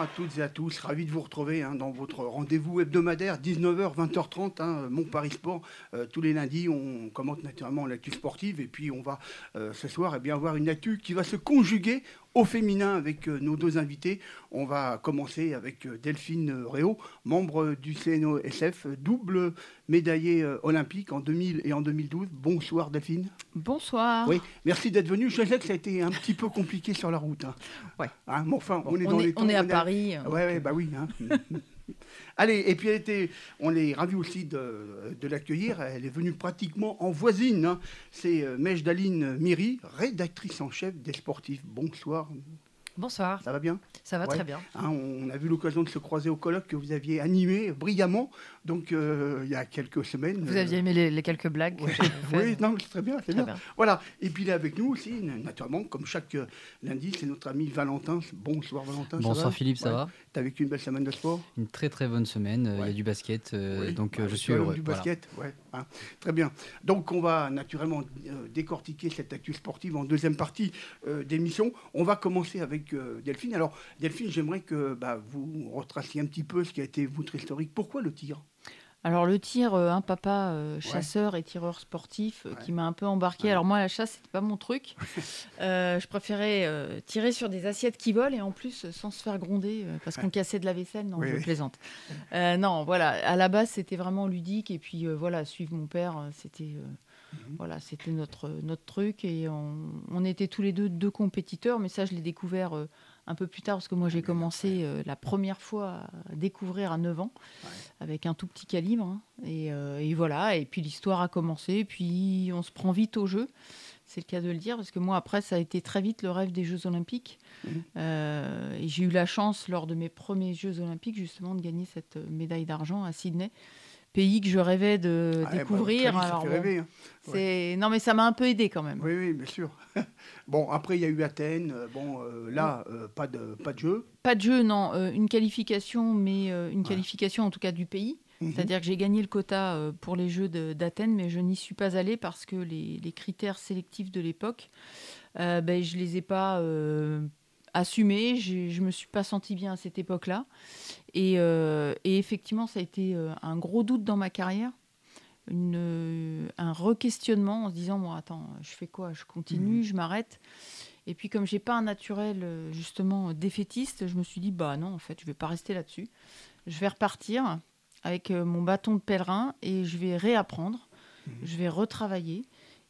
À toutes et à tous, ravi de vous retrouver hein, dans votre rendez-vous hebdomadaire 19h 20h30 hein, Paris Sport. Euh, tous les lundis, on commente naturellement l'actu sportive et puis on va euh, ce soir eh bien avoir une actu qui va se conjuguer au féminin avec euh, nos deux invités. On va commencer avec euh, Delphine Réau, membre du CNOSF, double médaillée euh, olympique en 2000 et en 2012. Bonsoir Delphine. Bonsoir. Oui, merci d'être venue. Je sais que ça a été un petit peu compliqué sur la route. hein. Ouais. Hein, mais enfin, on est dans est- les temps, on est à a- Paris, Ouais, donc, ouais, bah oui. hein. Allez, et puis elle était, on est ravis aussi de, de l'accueillir. Elle est venue pratiquement en voisine. hein. C'est euh, Mèche Daline Miri, rédactrice en chef des sportifs. Bonsoir, Bonsoir, ça va bien? Ça va Ouais. très bien. Hein, On a vu l'occasion de se croiser au colloque que vous aviez animé brillamment, donc euh, il y a quelques semaines. Vous aviez aimé les, les quelques blagues Ouais. Oui, non, c'est très bien, c'est bien. bien. Voilà. Et puis il est avec nous aussi, naturellement, comme chaque euh, lundi, c'est notre ami Valentin. Bonsoir Valentin. Bonsoir Philippe, ça Ouais. va? T'as vécu une belle semaine de sport? Une très très bonne semaine, euh, il y a du basket, euh, Oui. donc je suis heureux. Du voilà. basket, ouais. hein. Très bien. Donc on va naturellement euh, décortiquer cette actu sportive en deuxième partie euh, d'émission. On va commencer avec euh, Delphine. Alors Delphine, j'aimerais que bah, vous retraciez un petit peu ce qui a été votre historique. Pourquoi le tir? Alors le tir, euh, un papa euh, chasseur et tireur sportif euh, Ouais. qui m'a un peu embarqué. Ouais. Alors moi la chasse c'était pas mon truc. Euh, je préférais tirer sur des assiettes qui volent et en plus sans se faire gronder parce qu'on cassait de la vaisselle. Non, Oui, je oui. plaisante. Non, voilà. À la base c'était vraiment ludique et puis voilà suivre mon père c'était Mhm. voilà c'était notre notre truc et on, on était tous les deux deux compétiteurs. Mais ça je l'ai découvert. euh, un peu plus tard, parce que moi j'ai commencé euh, la première fois à découvrir à 9 ans, avec un tout petit calibre. hein. Et, euh, et voilà, et puis l'histoire a commencé, puis on se prend vite au jeu. C'est le cas de le dire, parce que moi après, ça a été très vite le rêve des Jeux Olympiques. Mhm. Euh, et j'ai eu la chance, lors de mes premiers Jeux Olympiques, justement, de gagner cette euh, médaille d'argent à Sydney. Pays que je rêvais de Ah, eh ben, découvrir. Alors, bon, rêver, hein. Non, mais ça m'a un peu aidé quand même. Oui, oui, bien sûr. bon, après il y a eu Athènes. Euh, Bon, euh, là, euh, pas de pas de jeu. Pas de jeu, non. euh, une qualification, mais une qualification en tout cas du pays. Mhm. C'est-à-dire que j'ai gagné le quota pour les Jeux d'Athènes, mais je n'y suis pas allée parce que les, les critères sélectifs de l'époque, euh, ben, je ne les ai pas euh, assumés. J'ai- Je ne me suis pas sentie bien à cette époque-là. Et, euh, et effectivement, ça a été euh, un gros doute dans ma carrière. Une, euh, un re-questionnement en se disant bon attends je fais quoi? Je continue Mhm. je m'arrête? Et puis comme j'ai pas un naturel justement défaitiste je me suis dit bah non en fait je vais pas rester là-dessus je vais repartir avec mon bâton de pèlerin et je vais réapprendre, je vais retravailler.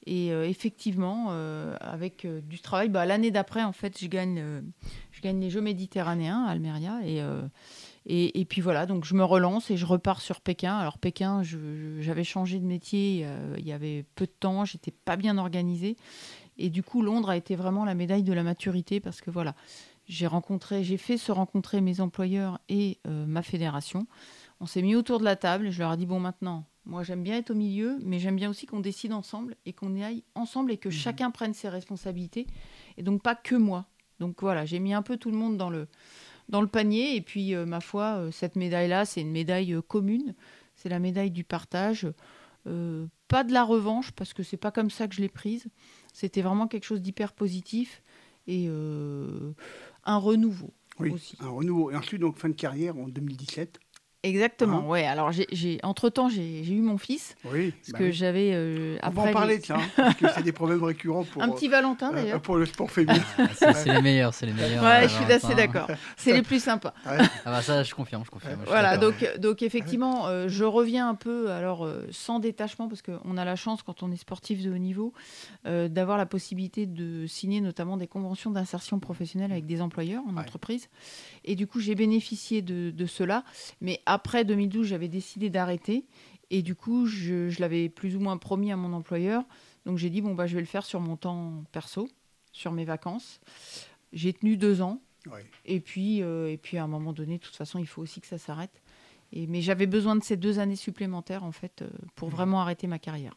Et euh, effectivement, euh, avec euh, du travail, bah, l'année d'après, en fait, je gagne, je gagne les Jeux méditerranéens à Almeria. Et, et, puis voilà, donc je me relance et je repars sur Pékin. Alors Pékin, j'avais changé de métier, il y avait peu de temps, j'étais pas bien organisée. Et du coup, Londres a été vraiment la médaille de la maturité parce que voilà, j'ai rencontré, j'ai fait se rencontrer mes employeurs et ma fédération. On s'est mis autour de la table et je leur ai dit bon maintenant, moi j'aime bien être au milieu, mais j'aime bien aussi qu'on décide ensemble et qu'on y aille ensemble et que chacun prenne ses responsabilités et donc pas que moi. Donc voilà, j'ai mis un peu tout le monde dans le dans le panier et puis euh, ma foi, euh, cette médaille là, c'est une médaille euh, commune, c'est la médaille du partage. Pas de la revanche parce que c'est pas comme ça que je l'ai prise. C'était vraiment quelque chose d'hyper positif et un renouveau Oui, aussi. un renouveau. Et ensuite, donc, fin de carrière en 2017. Exactement, Hein ouais. Alors, j'ai, j'ai- entre-temps, j'ai, j'ai eu mon fils, Oui, parce bah que oui. j'avais... euh, On va en parler les- hein, parce que c'est des problèmes récurrents pour, Un petit Valentin, euh, d'ailleurs. pour le sport féminin. Ah, c'est c'est les meilleurs, c'est les meilleurs. ouais, euh, je suis assez d'accord. C'est les plus sympas. Ouais. Ah bah ça, je confirme, je confirme. je Voilà, donc, donc effectivement, euh, je reviens un peu, alors euh, sans détachement, parce qu'on a la chance, quand on est sportif de haut niveau, euh, d'avoir la possibilité de signer notamment des conventions d'insertion professionnelle avec des employeurs en Ouais. entreprise. Et du coup, j'ai bénéficié de, de cela. Mais après 2012, j'avais décidé d'arrêter. Et du coup, je, je l'avais plus ou moins promis à mon employeur. Donc j'ai dit, bon, bah, je vais le faire sur mon temps perso, sur mes vacances. J'ai tenu deux ans. Ouais. Et puis, euh, et puis à un moment donné, de toute façon, il faut aussi que ça s'arrête. Et, mais j'avais besoin de ces deux années supplémentaires, en fait, euh, pour Mhm. vraiment arrêter ma carrière.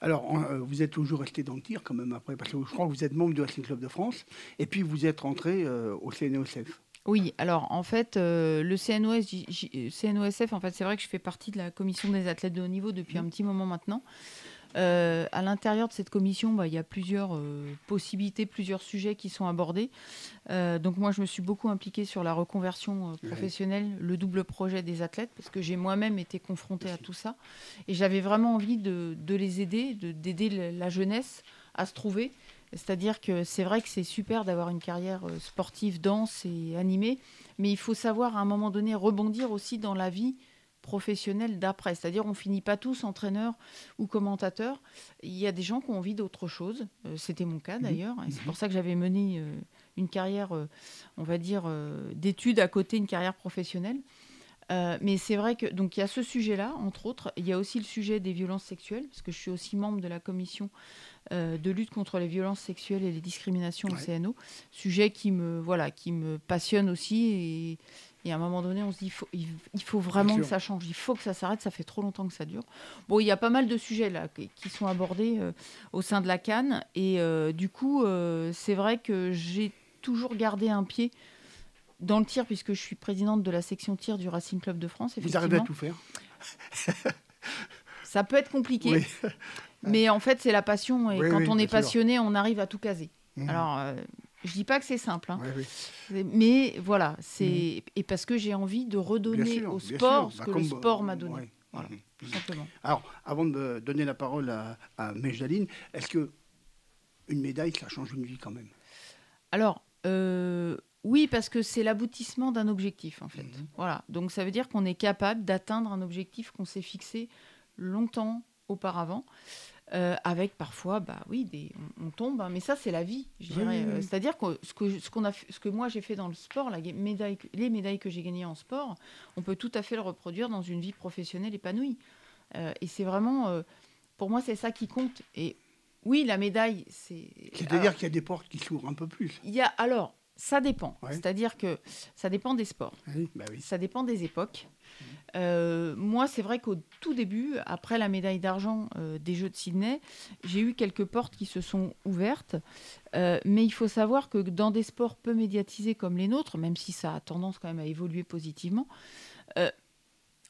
Alors, en- euh, vous êtes toujours resté dans le tir quand même après, parce que je crois que vous êtes membre du Racing Club de France, et puis vous êtes rentré euh, au CNOSF. Oui, alors en fait, euh, le CNOS, J- J- CNOSF, en fait, c'est vrai que je fais partie de la commission des athlètes de haut niveau depuis un petit moment maintenant. Euh, à l'intérieur de cette commission, bah, il y a plusieurs euh, possibilités, plusieurs sujets qui sont abordés. Euh, donc moi, je me suis beaucoup impliquée sur la reconversion professionnelle, le double projet des athlètes, parce que j'ai moi-même été confrontée à tout ça. Et j'avais vraiment envie de, de les aider, de- d'aider la jeunesse à se trouver. C'est-à-dire que c'est vrai que c'est super d'avoir une carrière euh, sportive dense et animée, mais il faut savoir à un moment donné rebondir aussi dans la vie professionnelle d'après. C'est-à-dire on finit pas tous entraîneurs ou commentateurs. Il y a des gens qui ont envie d'autre chose. Euh, C'était mon cas d'ailleurs. Et c'est pour ça que j'avais mené euh, une carrière, on va dire, d'études à côté, une carrière professionnelle. Euh, mais c'est vrai que donc il y a ce sujet-là, entre autres. Il y a aussi le sujet des violences sexuelles, parce que je suis aussi membre de la commission euh, de lutte contre les violences sexuelles et les discriminations au Ouais. CNO. Sujet qui me voilà, qui me passionne aussi. Et, et à un moment donné, on se dit il faut, il, il faut vraiment que ça change. Il faut que ça s'arrête. Ça fait trop longtemps que ça dure. Bon, il y a pas mal de sujets là qui sont abordés euh, au sein de la Cannes. Et du coup, c'est vrai que j'ai toujours gardé un pied dans le tir, puisque je suis présidente de la section tir du Racing Club de France. Vous arrivez à tout faire Ça peut être compliqué, Oui. mais en fait, c'est la passion. Et Oui, quand oui, on est sûr. passionné, on arrive à tout caser. Mhm. Alors, euh, je dis pas que c'est simple, hein, mais voilà, c'est et parce que j'ai envie de redonner sûr, au sport ce Bah, que le sport euh, m'a donné. Voilà. Mhm. tout simplement. Alors, avant de donner la parole à, à Mejdaline, est-ce que une médaille, ça change une vie quand même? Alors, euh, oui, parce que c'est l'aboutissement d'un objectif, en fait. Mhm. Voilà. Donc, ça veut dire qu'on est capable d'atteindre un objectif qu'on s'est fixé longtemps auparavant. euh, avec parfois, bah oui, des, on, on tombe, hein, mais ça c'est la vie, je dirais. oui, oui. Euh, C'est-à-dire que ce que ce qu'on a, fait- ce que moi j'ai fait dans le sport, la médaille, les médailles que j'ai gagnées en sport, on peut tout à fait le reproduire dans une vie professionnelle épanouie. Euh, et c'est vraiment, euh, pour moi, c'est ça qui compte. Et oui, la médaille, c'est. C'est-à-dire qu'il y a des portes qui s'ouvrent un peu plus. Il y a alors, ça dépend. Ouais. C'est-à-dire que ça dépend des sports, Oui, bah oui. ça dépend des époques. Euh, moi, c'est vrai qu'au tout début, après la médaille d'argent euh, des Jeux de Sydney, j'ai eu quelques portes qui se sont ouvertes. Euh, mais il faut savoir que dans des sports peu médiatisés comme les nôtres, même si ça a tendance quand même à évoluer positivement,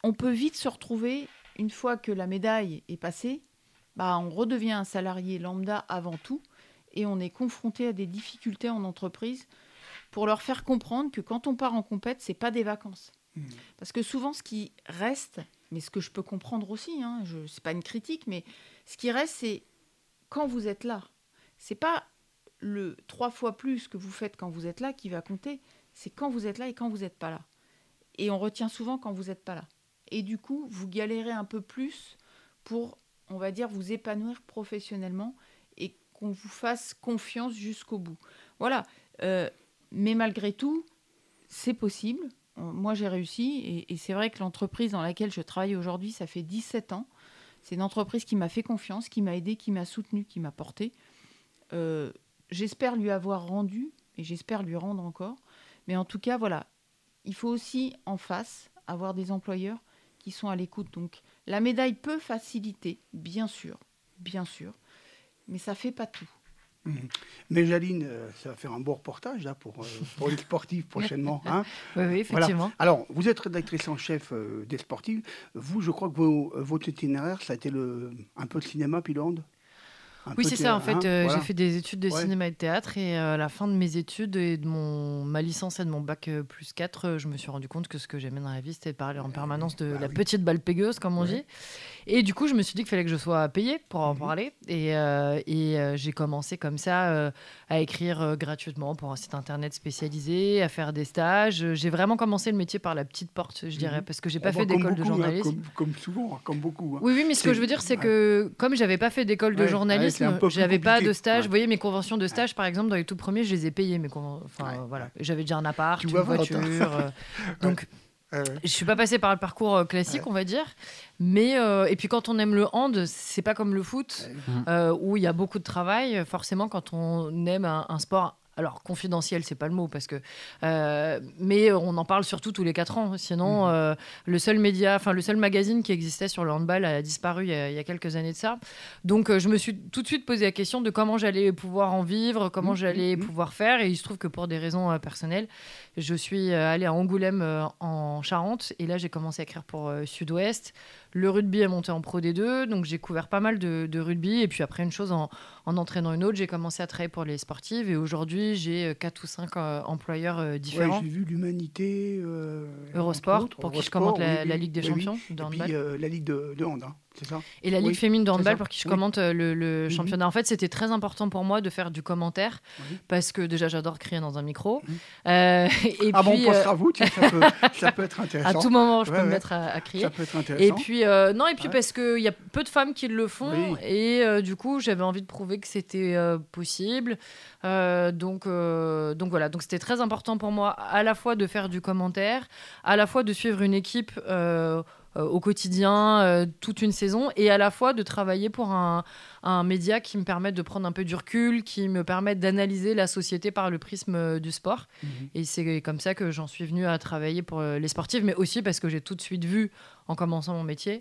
on peut vite se retrouver, une fois que la médaille est passée, bah, on redevient un salarié lambda avant tout et on est confronté à des difficultés en entreprise pour leur faire comprendre que quand on part en compète, c'est pas des vacances. Mhm. Parce que souvent, ce qui reste, mais ce que je peux comprendre aussi, hein, je, c'est pas une critique, mais ce qui reste, c'est quand vous êtes là. C'est pas le trois fois plus que vous faites quand vous êtes là qui va compter. C'est quand vous êtes là et quand vous n'êtes pas là. Et on retient souvent quand vous n'êtes pas là. Et du coup, vous galérez un peu plus pour, on va dire, vous épanouir professionnellement et qu'on vous fasse confiance jusqu'au bout. Voilà. Euh, mais malgré tout, c'est possible. Euh, Moi, j'ai réussi. Et, c'est vrai que l'entreprise dans laquelle je travaille aujourd'hui, ça fait 17 ans. C'est une entreprise qui m'a fait confiance, qui m'a aidé, qui m'a soutenu, qui m'a porté. Euh, j'espère lui avoir rendu, et j'espère lui rendre encore. Mais en tout cas, voilà, il faut aussi en face avoir des employeurs qui sont à l'écoute. Donc, la médaille peut faciliter, bien sûr, bien sûr, mais ça fait pas tout. Mais Jaline, euh, ça va faire un beau reportage là, pour, euh, pour les sportifs prochainement. hein. Oui, oui, Voilà. effectivement. Alors, vous êtes rédactrice en chef euh, des sportifs. Vous, je crois que vos, euh, votre itinéraire, ça a été le, un peu de cinéma puis Un Oui, c'est ça. En hein, fait, euh, voilà. j'ai fait des études de Ouais. cinéma et de théâtre. Et euh, à la fin de mes études et de mon, ma licence et de mon bac euh, plus 4, euh, je me suis rendu compte que ce que j'aimais dans la vie, c'était de parler en permanence de bah la oui. petite balle pégueuse, comme on Ouais. dit. Et du coup, je me suis dit qu'il fallait que je sois payée pour en Mhm. parler. Et, et j'ai commencé comme ça à écrire gratuitement pour un site internet spécialisé, à faire des stages. J'ai vraiment commencé le métier par la petite porte, je dirais, Mhm. parce que j'ai Oh, pas bah, fait d'école de hein, journalisme. comme, comme souvent, comme beaucoup. hein. Oui, oui, mais ce que je veux dire, c'est ouais. que comme j'avais pas fait d'école de journalisme, j'avais pas de stage. Ouais. Vous voyez, mes conventions de stage, par exemple, dans les tout premiers, je les ai payées. Mes conven- enfin, Ouais, voilà. J'avais déjà un appart, Tu une voiture. Euh, donc, Ouais. Je suis pas passée par le parcours euh, classique, on va dire. Mais euh, et puis quand on aime le hand, c'est pas comme le foot euh, où il y a beaucoup de travail. Forcément, quand on aime un, un sport. Alors confidentiel, c'est pas le mot parce que, euh, mais on en parle surtout tous les quatre ans. Sinon, Mhm. euh, le seul média, enfin le seul magazine qui existait sur le handball a disparu il y a, il y a quelques années de ça. Donc euh, je me suis tout de suite posé la question de comment j'allais pouvoir en vivre, comment Mhm, j'allais mhm. pouvoir faire. Et il se trouve que pour des raisons personnelles, je suis euh, allée à Angoulême euh, en Charente et là j'ai commencé à écrire pour euh, Sud-Ouest. Le rugby est monté en Pro D2, donc j'ai couvert pas mal de, de rugby. Et puis après, une chose en, en entraînant une autre, j'ai commencé à travailler pour les sportives. Et aujourd'hui, j'ai euh, quatre ou cinq euh, employeurs euh, Ouais, différents. J'ai vu l'Humanité. euh, Eurosport, pour qui je commente la, oui, la oui, Ligue des oui, oui. Champions de Et puis euh, la Ligue de, de hand, hein, ça Et la Ligue Oui, féminine de handball pour qui je commente euh, le, le Mhm. championnat. En fait, c'était très important pour moi de faire du commentaire Oui. parce que déjà, j'adore crier dans un micro. Mhm. Euh, et Ah bon, puis, on euh, pensera à vous, tiens, ça, peut, ça peut être à intéressant. tout moment, je Ouais, peux me mettre à, à crier. Ça peut être intéressant. Et puis euh, non et puis Ouais. parce qu'il y a peu de femmes qui le font et euh, du coup j'avais envie de prouver que c'était euh, possible Euh, donc euh, donc voilà donc c'était très important pour moi à la fois de faire du commentaire à la fois de suivre une équipe euh, euh, au quotidien euh, toute une saison et à la fois de travailler pour un, un média qui me permette de prendre un peu du recul qui me permette d'analyser la société par le prisme euh, du sport Mhm. et c'est comme ça que j'en suis venue à travailler pour euh, les sportifs, mais aussi parce que j'ai tout de suite vu, en commençant mon métier.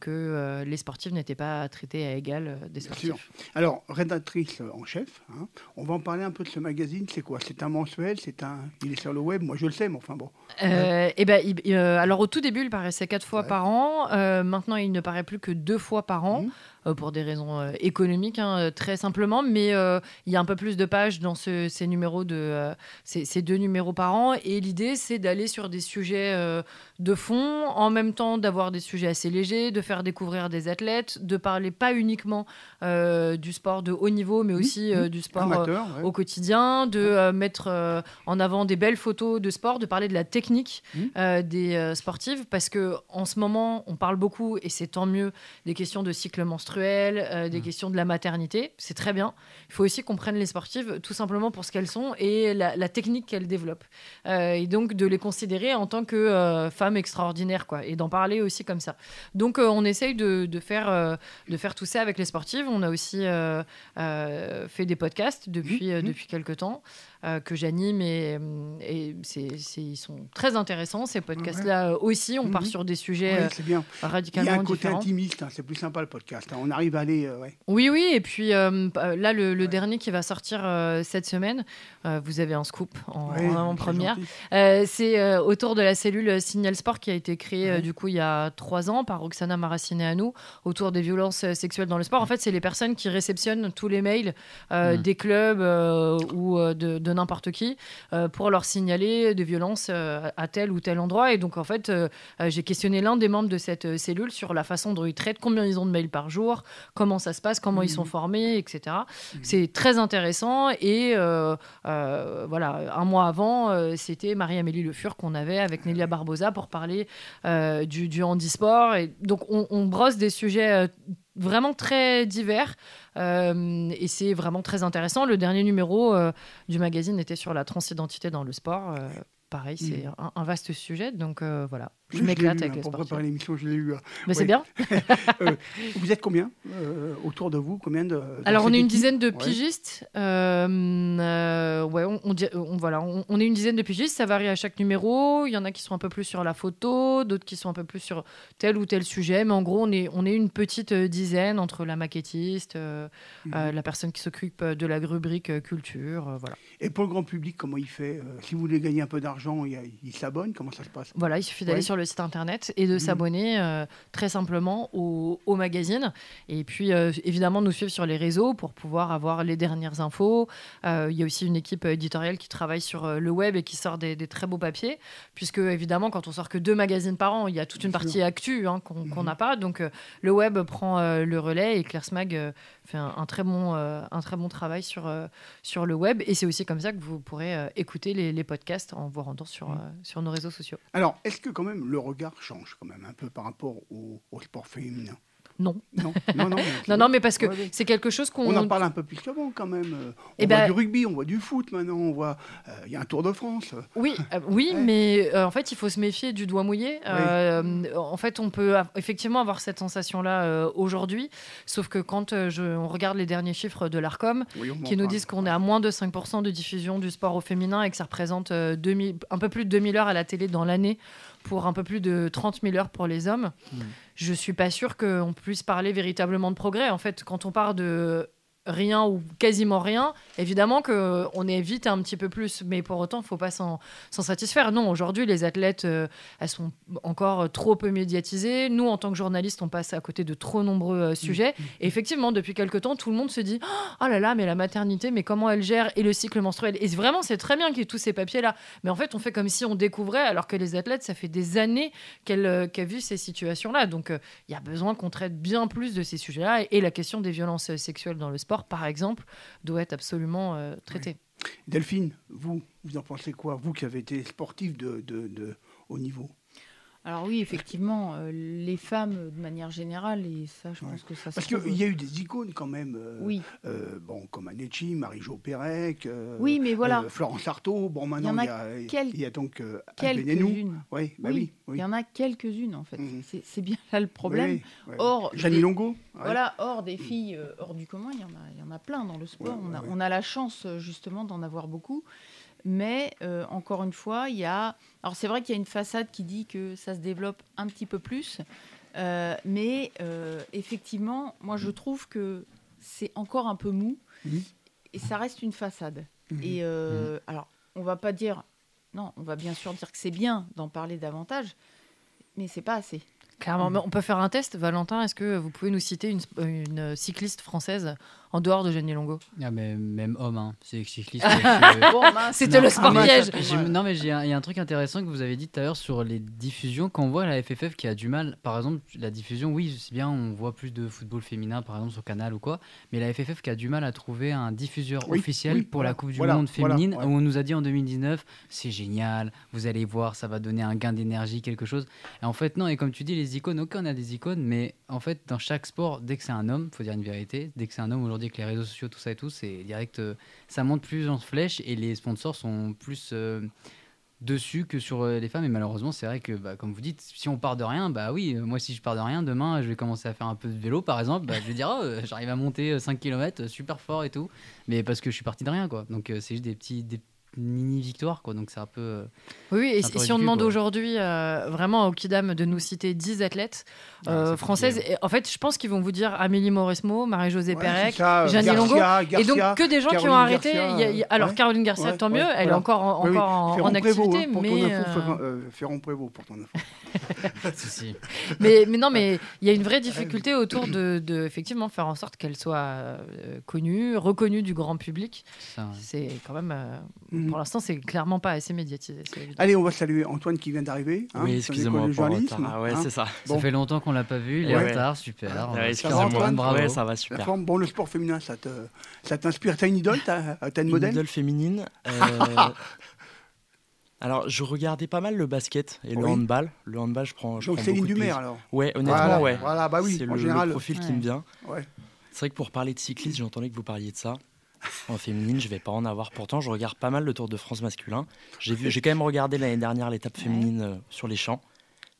Que euh, les sportifs n'étaient pas traités à égal euh, des Bien sportifs. sûr. Alors, rédactrice en chef, hein, on va en parler un peu de ce magazine. C'est quoi? C'est un mensuel? C'est un. Il est sur le web? Moi, je le sais, mais enfin bon. Euh, et ben, il- euh, alors au tout début, il paraissait quatre fois Ouais. par an. Maintenant, il ne paraît plus que deux fois par an. Mhm. Euh, pour des raisons euh, économiques, hein, euh, très simplement. Mais il y a un peu plus de pages dans ce- ces numéros de ces, ces deux numéros par an. Et l'idée, c'est d'aller sur des sujets de fond, en même temps d'avoir des sujets assez légers, de faire découvrir des athlètes, de parler pas uniquement du sport de haut niveau, mais aussi du sport Amateur, ouais. au quotidien, de mettre en avant des belles photos de sport, de parler de la technique euh, des euh, sportives, parce que en ce moment, on parle beaucoup, et c'est tant mieux, des questions de cycle menstruel, euh, des questions de la maternité. C'est très bien. Il faut aussi qu'on prenne les sportives tout simplement pour ce qu'elles sont et la, la technique qu'elles développent. Euh, et donc de les considérer en tant que euh, femmes extraordinaires, quoi, et d'en parler aussi comme ça. Donc on essaye de, de faire, de faire tout ça avec les sportives. On a aussi fait des podcasts depuis, Mhm. depuis quelques temps euh, que j'anime et, euh, et c'est, c'est- ils sont très intéressants ces podcasts-là euh, aussi. On part Mhm. sur des sujets Ouais, c'est bien. Il y a radicalement un côté différents. intimiste. hein, c'est plus sympa le podcast. hein. On arrive à aller. euh, ouais. Oui, oui, et puis là, le, le Ouais. dernier qui va sortir euh, cette semaine, euh, vous avez un scoop en, Ouais, en c'est première. Euh, c'est euh, autour de la cellule Signal Sport qui a été créée euh, du coup il y a trois ans par Roxana Maracineanu autour des violences sexuelles dans le sport. En fait, c'est les personnes qui réceptionnent tous les mails euh, Mm. des clubs euh, ou euh, de, de n'importe qui euh, pour leur signaler des violences euh, à tel ou tel endroit. Et donc en fait, euh, j'ai questionné l'un des membres de cette cellule sur la façon dont ils traitent, combien ils ont de mails par jour, comment ça se passe, comment ils sont Mhm. formés, etc. Mhm. C'est très intéressant et voilà, un mois avant, c'était Marie-Amélie Le Fur qu'on avait avec Nelia Barbosa pour parler du, du handisport. Et donc, on, on brosse des sujets vraiment très divers euh, et c'est vraiment très intéressant. Le dernier numéro euh, du magazine était sur la transidentité dans le sport. Euh, pareil, c'est Mhm. un, un vaste sujet. Donc voilà, je m'éclate avec hein, Pour préparer l'émission, je l'ai eu. euh. Mais c'est bien. Vous êtes combien euh, autour de vous Combien de. Alors, on est une dizaine de pigistes. Euh, euh, ouais, on, on on- voilà, on, on est une dizaine de pigistes. Ça varie à chaque numéro. Il y en a qui sont un peu plus sur la photo, d'autres qui sont un peu plus sur tel ou tel sujet. Mais en gros, on est, on est une petite euh, dizaine entre la maquettiste, euh, Mhm. euh, la personne qui s'occupe euh, de la rubrique euh, culture. euh, voilà. Et pour le grand public, comment il fait euh, Si vous voulez gagner un peu d'argent, il s'abonne Comment ça se passe? Voilà, il suffit d'aller Ouais. sur le site internet et de Mhm. s'abonner euh, très simplement au, au magazine. Et puis, euh, évidemment, nous suivre sur les réseaux pour pouvoir avoir les dernières infos. Euh, il y a aussi une équipe éditoriale qui travaille sur le web et qui sort des, des très beaux papiers. Puisque, évidemment, quand on sort que deux magazines par an, il y a toute une partie actu hein, qu'on qu'on n'a pas. Donc, le web prend le relais et Claire Smag euh, fait un, un très bon, un très bon travail sur, sur le web. Et c'est aussi comme ça que vous pourrez écouter les, les podcasts en vous rendant sur, euh, sur nos réseaux sociaux. Alors, est-ce que quand même le regard change quand même un peu par rapport au, au sport féminin Non. Non, non, non. Non, non, mais parce que Ouais, c'est quelque chose qu'on. On en parle un peu plus qu'avant quand même. Euh, On Eh voit ben- du rugby, on voit du foot maintenant, on voit. euh, Il y a un Tour de France. Oui, euh, oui, Ouais. mais euh, en fait, il faut se méfier du doigt mouillé. En fait, on peut effectivement avoir cette sensation-là aujourd'hui, sauf que quand je, on regarde les derniers chiffres de l'Arcom, Oui, on qui nous disent qu'on est à moins de 5% de diffusion du sport au féminin et que ça représente 2000 un peu plus de 2000 heures à la télé dans l'année pour un peu plus de 30 000 heures pour les hommes. Mm. Je suis pas sûre qu'on puisse parler véritablement de progrès. En fait, quand on part de rien ou quasiment rien, évidemment qu'on est vite un petit peu plus, mais pour autant, il faut pas s'en satisfaire. Non, aujourd'hui, les athlètes, euh, elles sont encore trop peu médiatisées. Nous, en tant que journalistes, on passe à côté de trop nombreux euh, sujets. Et effectivement, depuis quelque temps, tout le monde se dit Oh là là, mais la maternité, mais comment elle gère Et le cycle menstruel. Et vraiment, c'est très bien qu'il y ait tous ces papiers-là. Mais en fait, on fait comme si on découvrait, alors que les athlètes, ça fait des années qu'elles euh, qu'elles vivent ces situations-là. Donc, euh, il y a besoin qu'on traite bien plus de ces sujets-là. Et, et la question des violences sexuelles dans le sport, par exemple, doit être absolument euh, traitée. Delphine, vous, vous en pensez quoi Vous qui avez été sportif de haut niveau? Alors oui, effectivement, euh, les femmes euh, de manière générale, et ça, je Ouais. pense que ça Parce qu'il y a eu des icônes quand même. euh, Oui, euh, bon, comme Marie-Jo Pérec. euh, oui, mais voilà, euh, Florence Artaud. Bon, maintenant, a il y a, il quelques- y a donc euh, Anne Benenou. quelques-unes. Oui, bah Oui, oui. Il y en a quelques-unes en fait. Mhm. C'est- C'est bien là le problème. Oui. Or, Jeannie des- Longo. ouais. Voilà, hors des filles, euh, hors du commun, il y en a, il y en a plein dans le sport. On, a, on la chance euh, justement d'en avoir beaucoup. Mais euh, encore une fois, il y a. Alors c'est vrai qu'il y a une façade qui dit que ça se développe un petit peu plus, euh, mais euh, effectivement, moi je trouve que c'est encore un peu mou Mhm. et ça reste une façade. Mhm. Et euh, alors, on va pas dire. Non, on va bien sûr dire que c'est bien d'en parler davantage, mais c'est pas assez. Clairement, mais on peut faire un test. Valentin, est-ce que vous pouvez nous citer une, une cycliste française en dehors de Jenny Longo Ah, mais même homme, hein. c'est cycliste. C'était le sport mais- piège. Non, mais j'ai un- il y a un truc intéressant que vous avez dit tout à l'heure sur les diffusions. Quand on voit la FFF qui a du mal, par exemple, la diffusion, oui, c'est bien, on voit plus de football féminin, par exemple, sur Canal ou quoi, mais la FFF qui a du mal à trouver un diffuseur Oui, officiel oui, pour voilà, la Coupe du voilà, Monde voilà, féminine, ouais. où on nous a dit en 2019, c'est génial, vous allez voir, ça va donner un gain d'énergie, quelque chose. Et en fait, non, et comme tu dis, les icônes, ok, on a des icônes, mais en fait, dans chaque sport, dès que c'est un homme, faut dire une vérité, dès que c'est un homme aujourd'hui, avec les réseaux sociaux, tout ça et tout, c'est direct, euh, ça monte plus en flèche et les sponsors sont plus euh, dessus que sur euh, les femmes. Et malheureusement, c'est vrai que, bah, comme vous dites, si on part de rien, bah oui, moi, si je pars de rien, demain, je vais commencer à faire un peu de vélo, par exemple, bah, je vais dire, oh, j'arrive à monter 5 km super fort et tout, mais parce que je suis parti de rien, quoi. Donc, c'est juste des petits. Mini victoires quoi donc c'est un peu euh, Oui, et si on demande quoi. aujourd'hui euh, vraiment au Kidam de nous citer 10 athlètes Ah, euh, françaises, et en fait, je pense qu'ils vont vous dire Amélie Mauresmo, Marie-Josée Ouais, Pérec, c'est ça, euh, Jeannie Garcia, Longo, Garcia, et donc que des gens qui ont Caroline arrêté. Garcia, il y a- il y a- alors ouais. Caroline Garcia, Ouais, tant mieux, ouais, elle est encore en, Oui, oui. encore en, activité, hein, pour mais, euh, Ferrand- Prévost pour ton mais mais non, mais il y a une vraie difficulté autour de, de effectivement faire en sorte qu'elle soit connue, reconnue du grand public. C'est quand même, Mhm. Pour l'instant, c'est clairement pas assez médiatisé. Allez, on va saluer Antoine qui vient d'arriver. hein, oui, excusez-moi. Ah ouais, hein. c'est ça. Bon. ça fait longtemps qu'on l'a pas vu il est Ouais. en retard super Ouais, Ouais, ça va, excusez-moi. Antoine bravo Ouais, ça va La super. forme, bon, le sport féminin, ça te, ça t'inspire. T'as une idole T'as t'as une Une modèle idole féminine. euh, Alors, je regardais pas mal le basket et le Oui. handball. Le handball, je prends. Je Donc prends Céline Dumer alors. Ouais, honnêtement, voilà, ouais. Voilà, bah oui, c'est en le, général. le profil qui me vient. Ouais. C'est vrai que pour parler de cyclisme, j'entendais que vous parliez de ça. En féminine, je vais pas en avoir. Pourtant, je regarde pas mal le Tour de France masculin. J'ai quand même regardé l'année dernière l'étape féminine euh, sur les champs.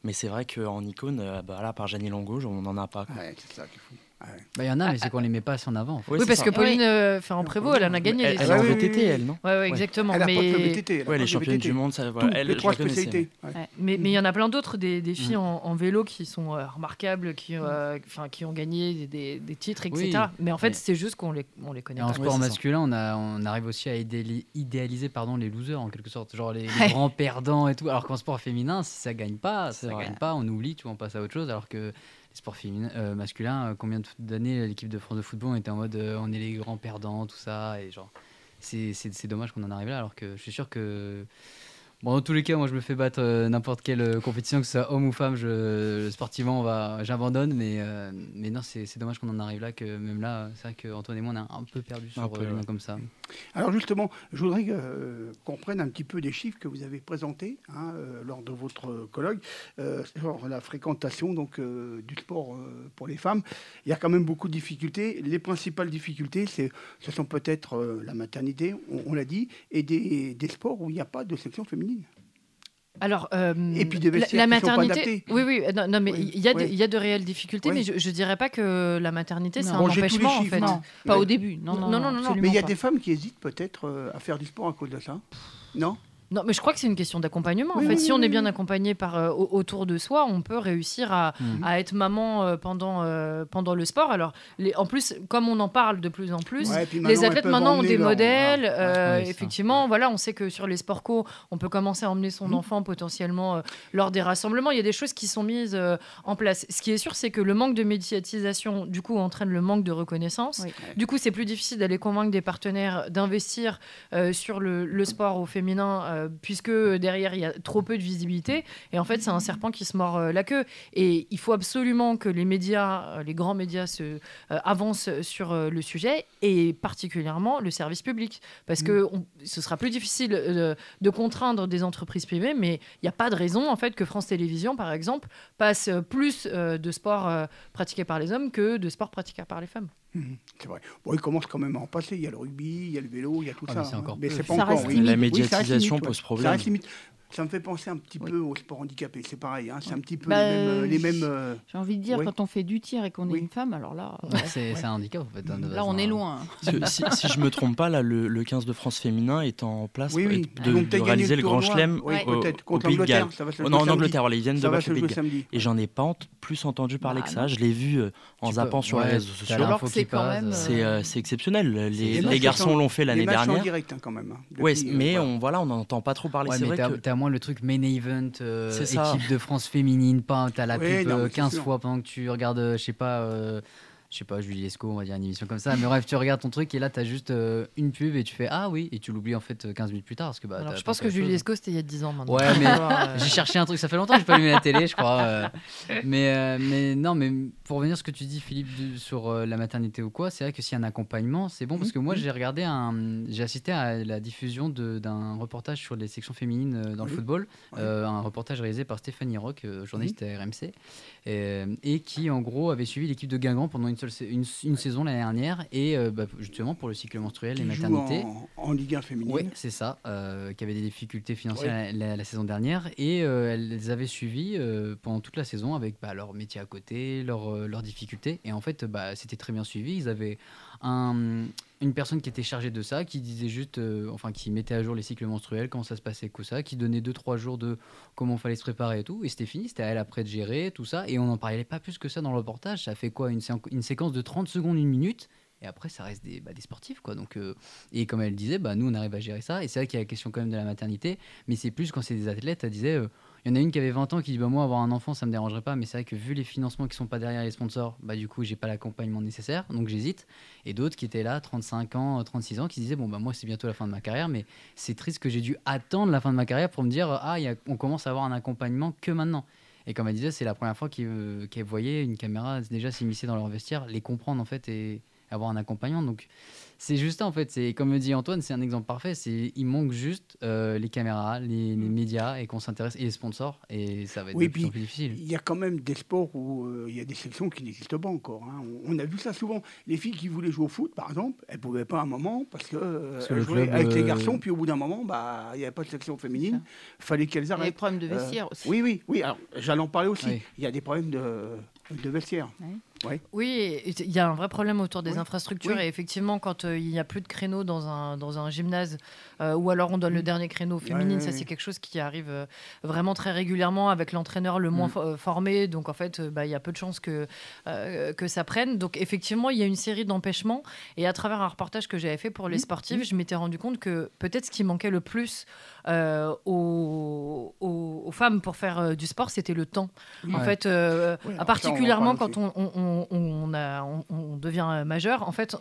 Mais c'est vrai qu'en icône, euh, bah là, par Janine Longo, on n'en a pas. quoi. Ouais, c'est ça qu'il faut. Bah il y en a mais c'est qu'on les met pas assez en avant en fait. Ouais, oui, c'est parce ça. que Pauline euh, Ferrand-Prévot, elle en a gagné Elle, des elle oui, VTT, oui, oui. elle, non? Ouais, exactement. Elle a pas que le mais... VTT. elle Ouais, pas les championnes du monde, ça, voilà, elle, les trois spécialités. ouais. Ouais, Mais mais il y en a plein d'autres, des, des filles Mm. en, en vélo qui sont euh, remarquables, qui, euh, enfin, qui ont gagné des, des- des titres, etc. Oui. Mais en fait, Mais- c'est juste qu'on les, on les connaît Et en pas. sport masculin, on, a, on arrive aussi à idéali- idéaliser pardon, les losers en quelque sorte, genre les, grands perdants et tout. Alors qu'en sport féminin, si ça gagne pas, ça gagne pas, on oublie, tu vois, on passe à autre chose. Alors que les sports féminins, euh, euh, combien d'années l'équipe de France de football était en mode euh, on est les grands perdants, tout ça, et genre c'est dommage qu'on en arrive là. Alors que je suis sûr que Bon, dans tous les cas, moi, je me fais battre euh, n'importe quelle euh, compétition, que ce soit homme ou femme. Je, sportivement, on va, j'abandonne, mais, euh, mais non, c'est c'est dommage qu'on en arrive là, que même là, c'est vrai qu'Antoine et moi, on a un peu perdu sur peu, euh, ouais. comme ça. Alors justement, je voudrais euh, qu'on prenne un petit peu des chiffres que vous avez présentés hein, euh, lors de votre colloque euh, sur la fréquentation donc, euh, du sport euh, pour les femmes. Il y a quand même beaucoup de difficultés. Les principales difficultés, c'est, ce sont peut-être euh, la maternité, on, on l'a dit, et des, des sports où il n'y a pas de section féminine. Alors, euh, Et puis des la, vestiaires la qui sont pas maternité. Oui, oui, euh, non, non, mais Oui, il y, oui. y a de réelles difficultés, Oui. mais je, je dirais pas que la maternité, c'est un empêchement, en fait. Non, pas au début. Non, non, Non, non, Mais il y a pas. des femmes qui hésitent peut-être euh, à faire du sport à cause de ça. Non? Non, mais je crois que c'est une question d'accompagnement. En fait, oui, si on est bien accompagné par euh, au- autour de soi, on peut réussir à, Mhm. à être maman euh, pendant euh, pendant le sport. Alors, les, en plus, comme on en parle de plus en plus, Ouais, les athlètes maintenant ont des leur- modèles. euh, Ouais, ça. effectivement, voilà, on sait que sur les sports co, on peut commencer à emmener son Mhm. enfant potentiellement euh, lors des rassemblements. Il y a des choses qui sont mises euh, en place. Ce qui est sûr, c'est que le manque de médiatisation, du coup, entraîne le manque de reconnaissance. Oui. Du coup, c'est plus difficile d'aller convaincre des partenaires d'investir euh, sur le, le sport au féminin, euh, puisque derrière, il y a trop peu de visibilité. Et en fait, c'est un serpent qui se mord euh, la queue. Et il faut absolument que les médias, euh, les grands médias, se, avancent sur le sujet, et particulièrement le service public. Parce que on- ce sera plus difficile de contraindre des entreprises privées, mais il n'y a pas de raison, en fait, que France Télévisions, par exemple, passe plus de sport euh, pratiqué par les hommes que de sport pratiqué par les femmes. C'est vrai. Bon, il commence quand même à en passer. Il y a le rugby, il y a le vélo, il y a tout Ah, ça. mais c'est hein. encore Mais peu. c'est pas Ça encore. reste oui. La Oui, ça reste médiatisation limite, pose ouais. problème. Ça reste limite. Ça me fait penser un petit Oui. peu au sport handicapé. C'est pareil. hein, C'est un petit peu Bah, les mêmes. euh, les mêmes, euh, J'ai envie de dire, Oui. quand on fait du tir et qu'on Oui. est une femme, alors là, Ouais, c'est c'est un handicap, en fait. hein, de là, on hein. est loin. Si, je me trompe pas, là, le, le 15 de France féminin est en place Oui, oui. de, vont de gagner réaliser le grand tournoi. chelem Oui, au, au Pays de Galles. l'Angleterre. Ça va se Oh, non, en. Angleterre, voilà, ils viennent de battre le Pays de Galles. Et j'en ai pas plus entendu parler Bah, que ça. Je l'ai vu euh, en zappant sur les ouais, réseaux sociaux. c'est euh, C'est euh, c'est exceptionnel. Les, garçons l'ont fait l'année Les matchs en dernière. direct hein, quand même. hein, Ouais, euh, mais voilà. on voilà, on n'en entend pas trop parler. Ouais, c'est vrai que moins le truc main event, euh, équipe de France féminine, pas t'as la Ouais, pub non, euh, mais c'est 15 sûr. fois pendant que tu regardes, euh, je sais pas, euh, je sais pas, Julie Lescaut, on va dire une émission comme ça. Mais bref, tu regardes ton truc et là t'as juste euh, une pub et tu fais ah oui et tu l'oublies en fait euh, 15 minutes plus tard parce que bah. Alors, je pense que Julie. Lescaut, c'était il y a 10 ans maintenant. Ouais, mais euh, J'ai cherché un truc, ça fait longtemps que j'ai pas allumé la télé, je crois. euh. Mais, euh, mais non, mais pour revenir à ce que tu dis, Philippe, sur euh, la maternité ou quoi, c'est vrai que s'il y a un accompagnement, c'est bon parce que moi j'ai regardé un. J'ai assisté à la diffusion de- d'un reportage sur les sections féminines euh, dans le football, euh, un reportage réalisé par Stéphanie Rock, euh, journaliste à RMC, et, et qui en gros avait suivi l'équipe de Guingamp pendant une, seule, une, une saison l'année dernière, et euh, bah, justement pour le cycle menstruel, joue maternités. en, en Ligue 1 féminine. Oui, c'est ça, euh, qui avait des difficultés financières la, la- la saison dernière. Et euh, elles les avaient suivies euh, pendant toute la saison avec bah, leur métier à côté, leurs leurs difficultés. Et en fait, bah, c'était très bien suivi. Ils avaient un- une personne qui était chargée de ça, qui disait juste, euh, enfin, qui mettait à jour les cycles menstruels, comment ça se passait, ça, qui donnait 2-3 jours de comment fallait se préparer et tout. Et c'était fini, c'était à elle après de gérer tout ça. Et on n'en parlait pas plus que ça dans le reportage. Ça fait quoi une séquence de 30 secondes, une minute et après, ça reste des, bah, des sportifs, quoi. Donc, euh, et comme elle disait, bah, nous, on arrive à gérer ça. Et c'est vrai qu'il y a la question quand même de la maternité, mais c'est plus quand c'est des athlètes. Elle disait, euh, il y en a une qui avait 20 ans qui dit, bah, moi, avoir un enfant, ça me dérangerait pas. Mais c'est vrai que vu les financements qui sont pas derrière les sponsors, bah, du coup, j'ai pas l'accompagnement nécessaire, donc j'hésite. Et d'autres qui étaient là, 35 ans, 36 ans, qui disaient, bon, bah, moi, c'est bientôt la fin de ma carrière, mais c'est triste que j'ai dû attendre la fin de ma carrière pour me dire, ah, il y a- on commence à avoir un accompagnement que maintenant. Et comme elle disait, c'est la première fois qu'ils euh, qu'elle voyait une caméra déjà s'immiscer dans leur vestiaire, les comprendre en fait et avoir un accompagnant. Donc c'est juste ça en fait. C'est comme me dit Antoine, c'est un exemple parfait. C'est il manque juste euh, les caméras, les, les médias et qu'on s'intéresse et les sponsors et ça va être Oui, de plus puis en plus difficile. il y a quand même des sports où euh, il y a des sections qui n'existent pas encore. hein. On, on a vu ça souvent. Les filles qui voulaient jouer au foot, par exemple, elles ne pouvaient pas à un moment parce que euh, Parce que elles le jouaient club, avec les euh, garçons, puis au bout d'un moment, bah, il n'y avait pas de section féminine. Il fallait qu'elles Il y a des arrêtent. problèmes de Euh, vestiaire aussi. Oui, oui, oui. Alors, j'allais en parler aussi. Oui. Il y a des problèmes de, de vestiaire. Oui, et il y a un vrai problème autour des Oui. infrastructures. Oui. Et effectivement, quand euh, il n'y a plus de créneaux dans un, dans un gymnase, euh, ou alors on donne le dernier créneau féminine, ouais, ça ouais. c'est quelque chose qui arrive euh, vraiment très régulièrement avec l'entraîneur le moins Mm. fo- formé. Donc en fait, euh, bah, il y a peu de chances que, euh, que ça prenne. Donc effectivement, il y a une série d'empêchements. Et à travers un reportage que j'avais fait pour les sportifs, je m'étais rendu compte que peut-être ce qui manquait le plus euh, aux, aux- aux femmes pour faire euh, du sport, c'était le temps. En Ouais. fait, euh, Oui, alors ça, on en particulièrement quand on, on- on- on a- on- on on devient majeur, en fait,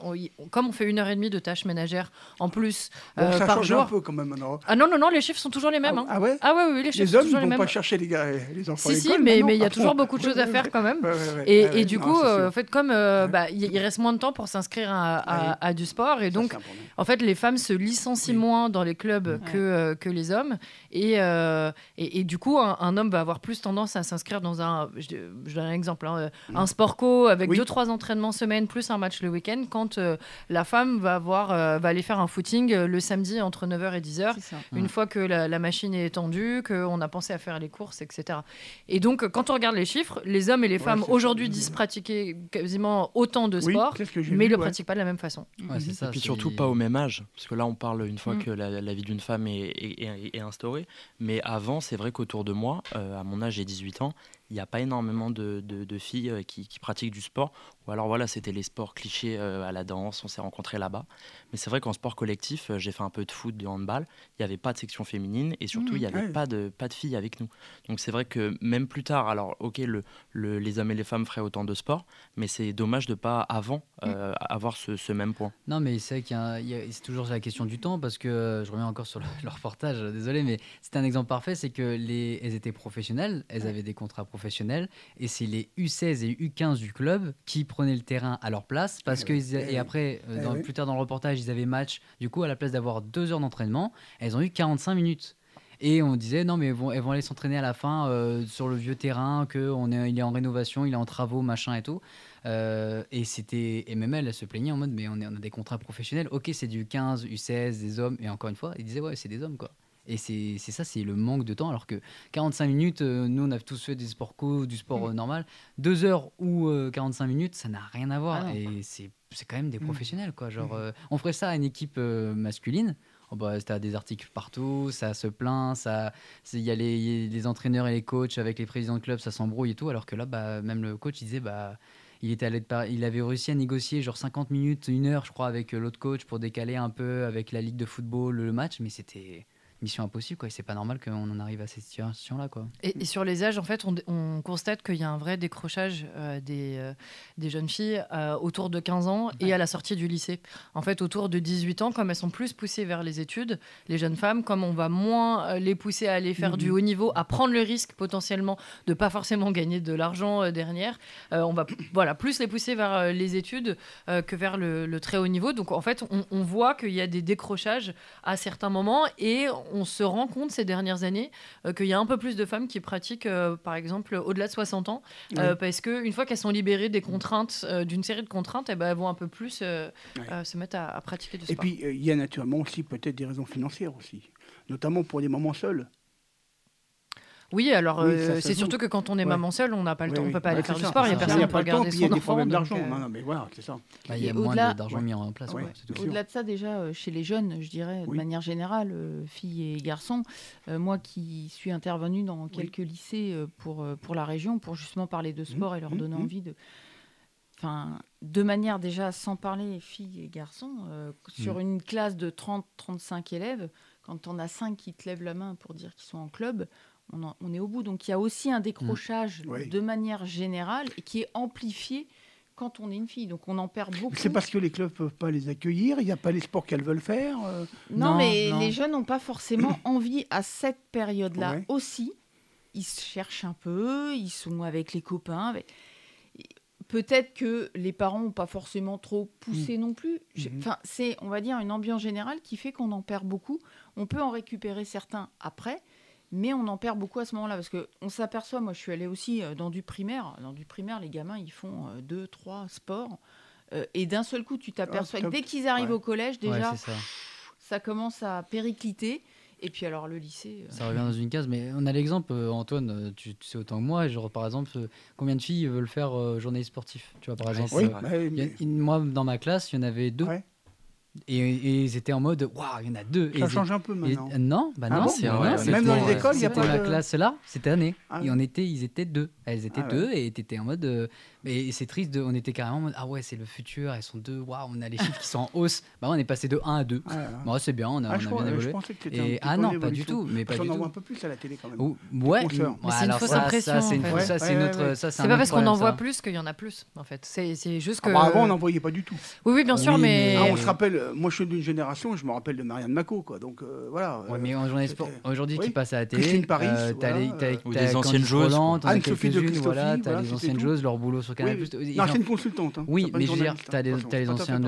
comme on fait une heure et demie de tâches ménagères en plus Bon, ça par change jour. un peu quand même maintenant. Ah non, non, non, les chiffres sont toujours les mêmes. Ah, hein. ah ouais Ah ouais, oui, les chiffres Les sont hommes, ils toujours les vont mêmes. pas chercher les, gars, les enfants à Si, si, mais il y a toujours beaucoup de choses à faire quand même. Et, du non, coup, en fait, comme bah, il reste moins de temps pour s'inscrire à, du sport, et donc en fait, les femmes se licencient moins dans les clubs que, que les hommes. Et, euh, et, et du coup, un, un homme va avoir plus tendance à s'inscrire dans un. Je, je donne un exemple. hein, Mm. un sport co avec Oui. deux, trois entraînements semaine plus un match le week-end, quand euh, la femme va, avoir, euh, va aller faire un footing le samedi entre 9h et 10h. C'est ça. Une Ouais. fois que la, la machine est étendue, qu'on a pensé à faire les courses, etc. Et donc, quand on regarde les chiffres, les hommes et les Ouais, femmes aujourd'hui disent pratiquer quasiment autant de Oui, sport, j'ai mais ils le ouais. pratiquent pas de la même façon. Ouais, c'est ça. Et puis surtout pas au même âge, parce que là on parle une fois Mm. que la, la vie d'une femme est, est- est- est instaurée, mais avant c'est vrai qu'autour de moi, euh, à mon âge j'ai 18 ans, il n'y a pas énormément de, filles euh, qui pratiquent du sport, ou alors voilà c'était les sports clichés euh, à la danse, on s'est rencontrés là-bas, mais c'est vrai qu'en sport collectif, euh, j'ai fait un peu de foot, de handball, il n'y avait pas de section féminine, et surtout Mhm. il n'y avait Ouais. pas, de, pas de filles avec nous. Donc c'est vrai que même plus tard, alors ok le, le- les hommes et les femmes feraient autant de sport, mais c'est dommage de pas avant euh, avoir ce, ce même point. Non, mais c'est vrai qu'il y y a- c'est toujours la question du temps parce que euh, je reviens encore sur le, le reportage, désolé, mais c'était un exemple parfait c'est que les, elles étaient professionnelles, elles avaient des contrats professionnels et c'est les U16 et U15 du club qui prenaient le terrain à leur place parce Eh que ils eh et oui. après, euh, Eh dans- plus tard dans le reportage, ils avaient match. Du coup, à la place d'avoir deux heures d'entraînement, elles ont eu 45 minutes. Et on disait non mais elles vont, elles vont aller s'entraîner à la fin euh, sur le vieux terrain, que on est, il est en rénovation, il est en travaux, machin et tout. Euh, et c'était et même elle, elle se plaignait en mode mais on, est, on a des contrats professionnels. Ok c'est du 15, U16, des hommes. Et encore une fois, ils disaient ouais c'est des hommes quoi. Et c'est ça, c'est le manque de temps. Alors que 45 minutes, euh, nous on a tous fait des sports co, du sport Mm. euh, normal. Deux heures ou euh, 45 minutes, ça n'a rien à voir. Ah et c'est quand même des Mm. professionnels quoi. Genre Mm. euh, on ferait ça à une équipe masculine. Oh bah, T'as des articles partout, ça se plaint, ça, il y a les, il y a les entraîneurs et les coachs avec les présidents de club, ça s'embrouille et tout. Alors que là, bah, même le coach, il disait, bah, il était allé de il avait réussi à négocier genre 50 minutes, une heure, je crois, avec l'autre coach pour décaler un peu avec la ligue de football le match, mais c'était mission impossible quoi. Et c'est pas normal qu'on en arrive à cette situation là quoi. Et, et sur les âges, en fait, on, on constate qu'il y a un vrai décrochage euh, des, euh, des jeunes filles euh, autour de 15 ans et à la sortie du lycée. En fait, autour de 18 ans, comme elles sont plus poussées vers les études, les jeunes femmes, comme on va moins les pousser à aller faire du haut niveau, à prendre le risque potentiellement de pas forcément gagner de l'argent derrière, on va voilà, plus les pousser vers les études que vers le, le très haut niveau. Donc, en fait, on, on voit qu'il y a des décrochages à certains moments et on se rend compte ces dernières années euh, qu'il y a un peu plus de femmes qui pratiquent, euh, par exemple, au-delà de 60 ans, euh, Oui. parce qu'une fois qu'elles sont libérées des contraintes, d'une série de contraintes, eh ben, elles vont un peu plus se mettre à, à pratiquer du Et sport. puis, euh, il y a naturellement aussi peut-être des raisons financières aussi, notamment pour les mamans seules. Oui, alors Oui, euh, c'est surtout que quand on est Ouais. maman seule, on n'a pas le Oui, temps, on peut pas aller Ouais, faire du sport, il y a personne pour regarder puis il y a son des enfant. problèmes donc, d'argent. euh, Non, non, mais voilà, c'est ça. Bah, il y a Et moins au-delà- de- d'argent Ouais. mis en place. Au-delà de ça, déjà, euh, chez les jeunes, je dirais, de Oui. manière générale, euh, filles et garçons, euh, moi qui suis intervenue dans quelques lycées euh, pour, euh, pour la région, pour justement parler de sport et leur mmh, donner mmh. envie de. Enfin, de manière déjà, sans parler filles et garçons, euh, sur une classe de 30-35 élèves, quand on a 5 qui te lèvent la main pour dire qu'ils sont en club, on, en- on est au bout. Donc il y a aussi un décrochage Oui. de manière générale et qui est amplifié quand on est une fille. Donc on en perd beaucoup. C'est parce que les clubs peuvent pas les accueillir, il n'y a pas les sports qu'elles veulent faire. euh, Non, Non, mais non. les jeunes n'ont pas forcément envie à cette période-là Ouais. aussi. Ils se cherchent un peu, ils sont avec les copains. avec- Peut-être que les parents n'ont pas forcément trop poussé non plus. Mhm. Enfin, c'est, on va dire, une ambiance générale qui fait qu'on en perd beaucoup. On peut en récupérer certains après, mais on en perd beaucoup à ce moment-là parce que on s'aperçoit. Moi, je suis allée aussi euh, dans du primaire. Dans du primaire, les gamins, ils font euh, deux, trois sports. Euh, et d'un seul coup, tu t'aperçois que top. dès qu'ils arrivent Ouais. au collège, déjà, ça. ça commence à péricliter. Et puis alors le lycée. euh, Ça revient dans une case, mais on a l'exemple, Antoine, tu, tu sais autant que moi, genre par exemple, combien de filles veulent faire euh, journaliste sportif? Tu vois, par Ouais, exemple, Oui, euh, bah a- moi dans ma classe, il y en avait deux, Ouais. Et, et ils étaient en mode, waouh, il y en a deux. Et ça ils- change un peu et- maintenant. euh, non, bah Ah non, bon C'est vrai, non, ouais. Même dans les ouais. écoles, il n'y a pas de... classe là, cette année. Ah et on était, ils étaient deux. Elles étaient Ah ouais. deux et étaient en mode. euh, Mais c'est triste, de, on était carrément en mode Ah ouais, c'est le futur, elles sont deux, waouh, on a les chiffres qui sont en hausse. Bah, on est passé de 1 à 2. Ouais, ouais. Bon, c'est bien, on a, Ah, on je, a crois- bien euh, je évolué. que Et- un petit ah non, pas du tout, mais pas du en voit tout. un peu plus à la télé quand même. Ou- ouais, c'est une fausse impression, Ça, c'est notre. pas parce qu'on en voit plus qu'il y en a plus, en fait. C'est c'est juste que. Ah bah, avant, on n'en voyait pas du tout. Oui, oui, bien sûr, mais. Ah, on se rappelle, euh, moi je suis d'une génération, je me rappelle de Marianne Mako, quoi. Donc euh, voilà. Ouais, euh, mais en journée sport, c'était- aujourd'hui oui. qui passe à la télé, Christine Paris, euh, t'as voilà, les, t'as, Ou t'as des Candice anciennes joueuses, as Anne-Sophie de Christophie, voilà, t'as voilà, les anciennes joueuses, leur boulot sur Canal+. Oui, Ils- non, c'est une consultante. hein. Oui, mais je veux dire, t'as hein. les, t'as les anciens t'as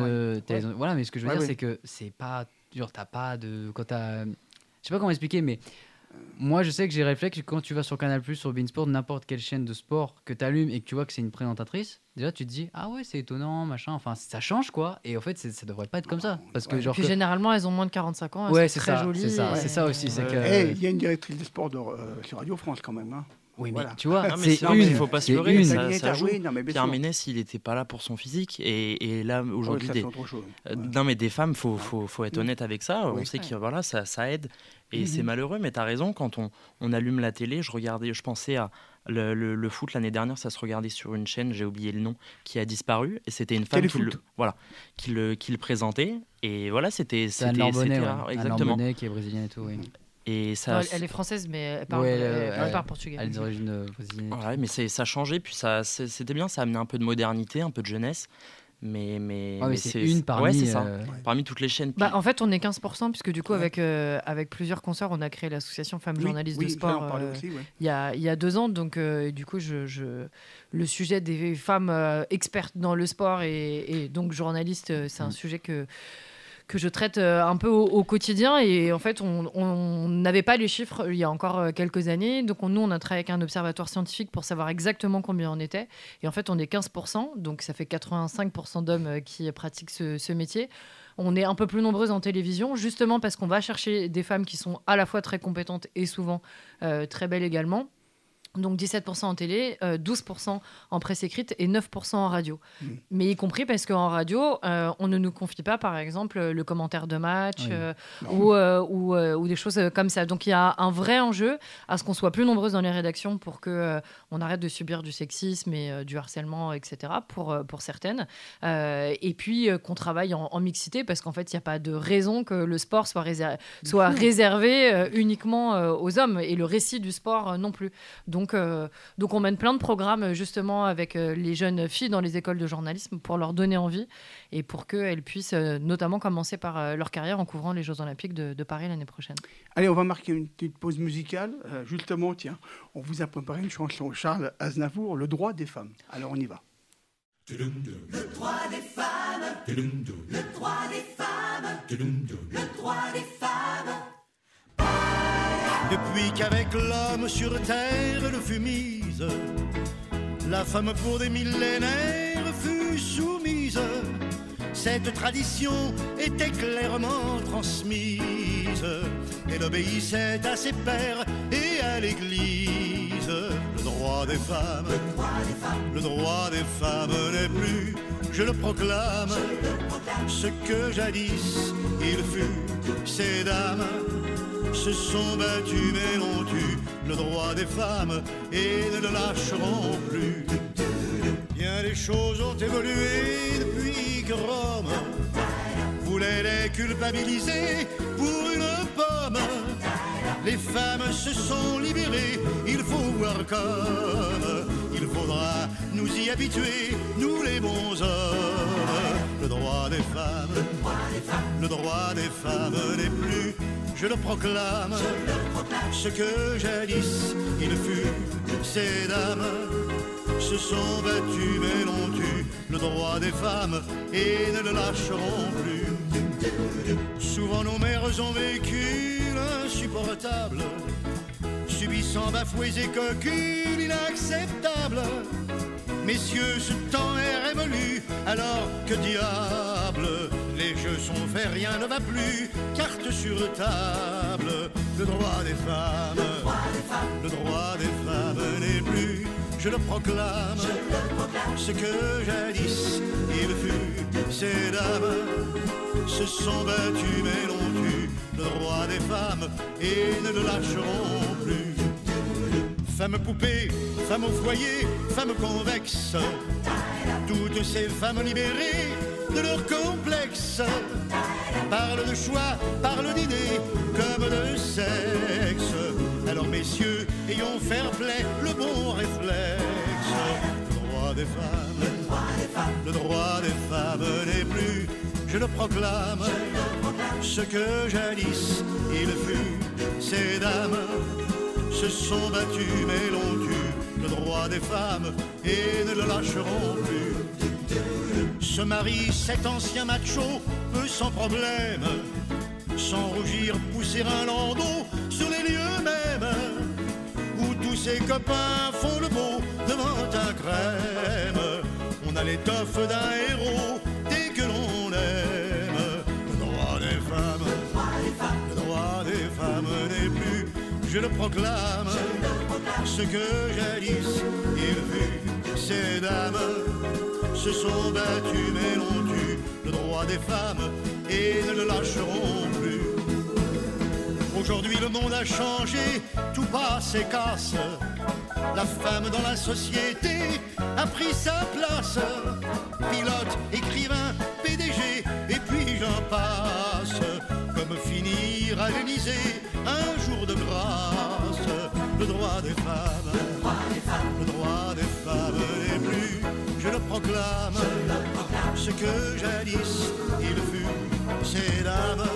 les Ouais. an- Voilà, mais ce que je veux dire, c'est que c'est pas. Genre, t'as pas de. Quand t'as. Je sais pas comment expliquer, mais. Moi, je sais que j'ai réflexe quand tu vas sur Canal+, sur Beansport, n'importe quelle chaîne de sport que tu allumes et que tu vois que c'est une présentatrice, déjà tu te dis ah ouais c'est étonnant machin, enfin ça change quoi. Et en fait ça devrait pas être comme ça parce que Ouais. genre Puis que- généralement, elles ont moins de 45 ans. Elles Ouais, sont c'est très ça, jolies. c'est ça, et- ça aussi, c'est Ouais. que- Il y a une directrice de sport de, euh, sur Radio France quand même. hein. Oui mais Voilà. tu vois c'est une, il faut pas se leurrer, une. ça- Etter, joue. oui, non, mais Pierre. Ménès, il n'était pas là pour son physique. Et, et là, Ah aujourd'hui, ça, des- euh, Ouais. non, mais des femmes, faut, faut, faut être honnête avec ça. Oui. On sait Ouais. que voilà, ça, ça aide. Et Mhm. c'est malheureux, mais tu as raison. Quand on, on allume la télé, je regardais, je pensais à le, le- le foot l'année dernière, ça se regardait sur une chaîne, j'ai oublié le nom, qui a disparu. Et c'était une femme qui le, voilà, qui, le, qui le présentait. Et voilà, c'était. Anne c'était- Anne Exactement. Lambonnet qui est brésilienne et tout. Oui. Et Non, ça. elle, elle est française, mais elle parle, Ouais, elle, elle- elle elle- parle portugais. Elle a des origines euh. Ouais, mais ça a changé, puis ça, c'était bien, ça a amené un peu de modernité, un peu de jeunesse. Mais, mais, Ouais, mais mais c'est une parmi. ouais, c'est ça. euh, Parmi toutes les chaînes. Bah, en fait, on est 15%, puisque du coup, Ouais. avec, euh, avec plusieurs concerts, on a créé l'association Femmes Oui, journalistes oui, de sport euh, ouais. il y, a, il y a deux ans. Donc, euh, du coup, je, je- le sujet des femmes euh, expertes dans le sport et, et donc journalistes, euh, c'est un Mm. sujet que, que je traite euh, un peu au, quotidien. Et en fait, on n'avait pas les chiffres il y a encore euh, quelques années. Donc, on- nous, on a travaillé avec un observatoire scientifique pour savoir exactement combien on était. Et en fait, on est 15%, donc ça fait 85% d'hommes euh, qui pratiquent ce, métier. On est un peu plus nombreuses en télévision, justement parce qu'on va chercher des femmes qui sont à la fois très compétentes et souvent très belles également. Donc 17% en télé, euh, 12% en presse écrite et 9% en radio. Mm. Mais y compris parce qu'en radio, euh, on ne nous confie pas, par exemple, le commentaire de match Oui. euh, ou, euh, ou, euh, ou des choses euh, comme ça. Donc il y a un vrai enjeu à ce qu'on soit plus nombreuses dans les rédactions pour euh, on arrête de subir du sexisme et euh, du harcèlement, etc. pour, euh, pour certaines. Euh, et puis euh, qu'on travaille en, en mixité parce qu'en fait, il n'y a pas de raison que le sport soit, réser- soit réservé euh, uniquement euh, aux hommes et le récit du sport euh, non plus. Donc, euh, donc on mène plein de programmes euh, justement avec euh, les jeunes filles dans les écoles de journalisme pour leur donner envie et pour qu'elles puissent euh, notamment commencer par euh, leur carrière en couvrant les Jeux Olympiques de, de Paris l'année prochaine. Allez, on va marquer une petite pause musicale. Euh, justement, tiens, on vous a préparé une chanson Charles Aznavour, Le droit des femmes. Alors, on y va. Depuis qu'avec l'homme sur terre le fut mise, la femme pour des millénaires fut soumise. Cette tradition était clairement transmise. Elle obéissait à ses pères et à l'Église. Le droit des femmes, le droit des femmes n'est plus, je le proclame, ce que jadis il fut. Ces dames se sont battus mais l'ont eu le droit des femmes et ne le lâcheront plus. Bien les choses ont évolué depuis que Rome voulait les culpabiliser pour une pomme. Les femmes se sont libérées, il faut voir comme il faudra nous y habituer, nous les bons hommes. Le droit des femmes, le droit des femmes n'est plus, je le proclame, ce que jadis il fut, ces dames se sont battues mais l'ont eu le droit des femmes et ne le lâcheront plus. Souvent nos mères ont vécu l'insupportable, subissant bafoués et cocules inacceptables. Messieurs, ce temps est révolu, alors que diable, les jeux sont faits, rien ne va plus, carte sur table, le droit des femmes, le droit des femmes. N'est plus, je le proclame, ce que jadis il fut, ces dames se sont battues mais l'ont eu, le droit des femmes et ne le lâcheront plus. Femme poupée, femme au foyer, femme convexe. Toutes ces femmes libérées de leur complexe parlent de choix, parlent d'idées comme de sexe. Alors messieurs, ayons fair play, le bon réflexe. Le droit des femmes, le droit des femmes n'est plus, je le proclame, ce que jadis il fut. Ces dames se sont battues mais l'ont eu, le droit des femmes, et ne le lâcheront plus. Se marie cet ancien macho peut sans problème, sans rougir pousser un landau sur les lieux mêmes où tous ses copains font le beau devant un crème. On a l'étoffe d'un héros dès que l'on aime. Le droit des femmes, le droit des femmes n'est plus, je le proclame, ce que jadis il fut. Ces dames se sont battues mais l'ont eu, le droit des femmes, et ne le lâcheront plus. Aujourd'hui le monde a changé, tout passe et casse. La femme dans la société a pris sa place. Pilote, écrivain, PDG, et puis j'en passe. Comme finir à l'Élysée un jour de grâce. Le droit des femmes, Ce que jadis il fut, ces dames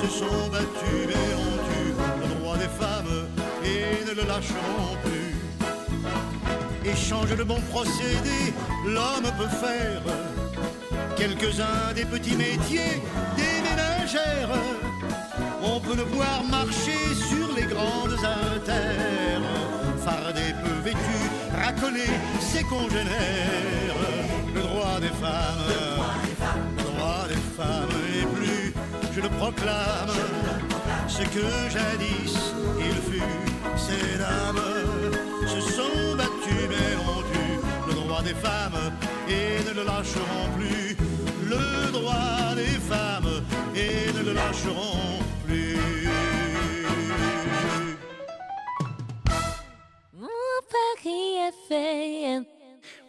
se sont battues et ont eu le droit des femmes et ne le lâcheront plus. Échange de bons procédés, l'homme peut faire quelques-uns des petits métiers des ménagères. On peut le voir marcher sur les grandes artères, fardé peu vêtu, racoler ses congénères. Le droit des femmes, le droit des femmes n'est plus, je le proclame, ce que jadis il fut. Ces dames se sont battues mais ont eu le droit des femmes et ne le lâcheront plus. Le droit des femmes et ne le lâcheront plus.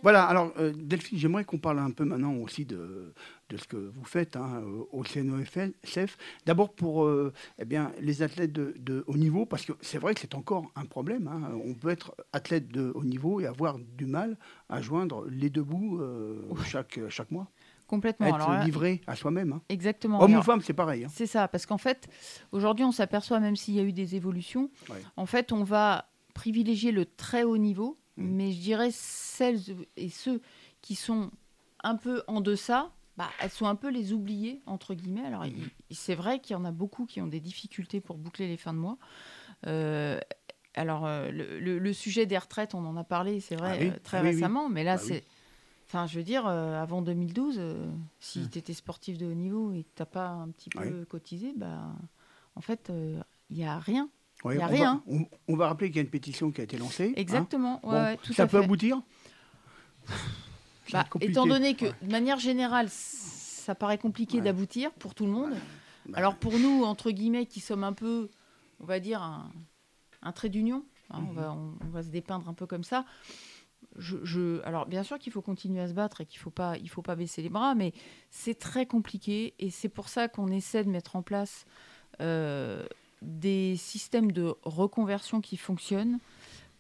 Voilà, alors euh, Delphine, j'aimerais qu'on parle un peu maintenant aussi de, de ce que vous faites hein, au CNOFF. D'abord pour euh, eh bien, les athlètes de, de haut niveau, parce que c'est vrai que c'est encore un problème. hein. On peut être athlète de haut niveau et avoir du mal à joindre les deux bouts euh, chaque, chaque mois. Complètement. Être Alors là, livré à soi-même. hein. exactement. Homme ou femme, c'est pareil. hein. C'est ça, parce qu'en fait, aujourd'hui, on s'aperçoit, même s'il y a eu des évolutions, Ouais. en fait, on va privilégier le très haut niveau, Mm. mais je dirais celles et ceux qui sont un peu en deçà, bah, elles sont un peu les oubliées, entre guillemets. Alors, Mm. c'est vrai qu'il y en a beaucoup qui ont des difficultés pour boucler les fins de mois. Euh, alors, euh, le, le- le sujet des retraites, on en a parlé, c'est vrai, Ah oui, euh, très ah oui. récemment, mais là, Bah c'est. Enfin, je veux dire, euh, avant 2012, euh, si Mm. tu étais sportif de haut niveau et que tu n'as pas un petit peu cotisé, bah, en fait, il n'y a rien. Ouais, a on rien. Va, on, on va rappeler qu'il y a une pétition qui a été lancée. hein. Exactement, ouais, Bon, ouais, tout ça à peut fait. aboutir? Bah, étant donné que, de manière générale, ça paraît compliqué d'aboutir pour tout le monde. Bah, Alors pour nous, entre guillemets, qui sommes un peu, on va dire, un, un trait d'union, hein, on, Mhm. va, on, va se dépeindre un peu comme ça. Je, je- alors bien sûr qu'il faut continuer à se battre et qu'il ne faut, pas- il faut pas baisser les bras, mais c'est très compliqué et c'est pour ça qu'on essaie de mettre en place euh, des systèmes de reconversion qui fonctionnent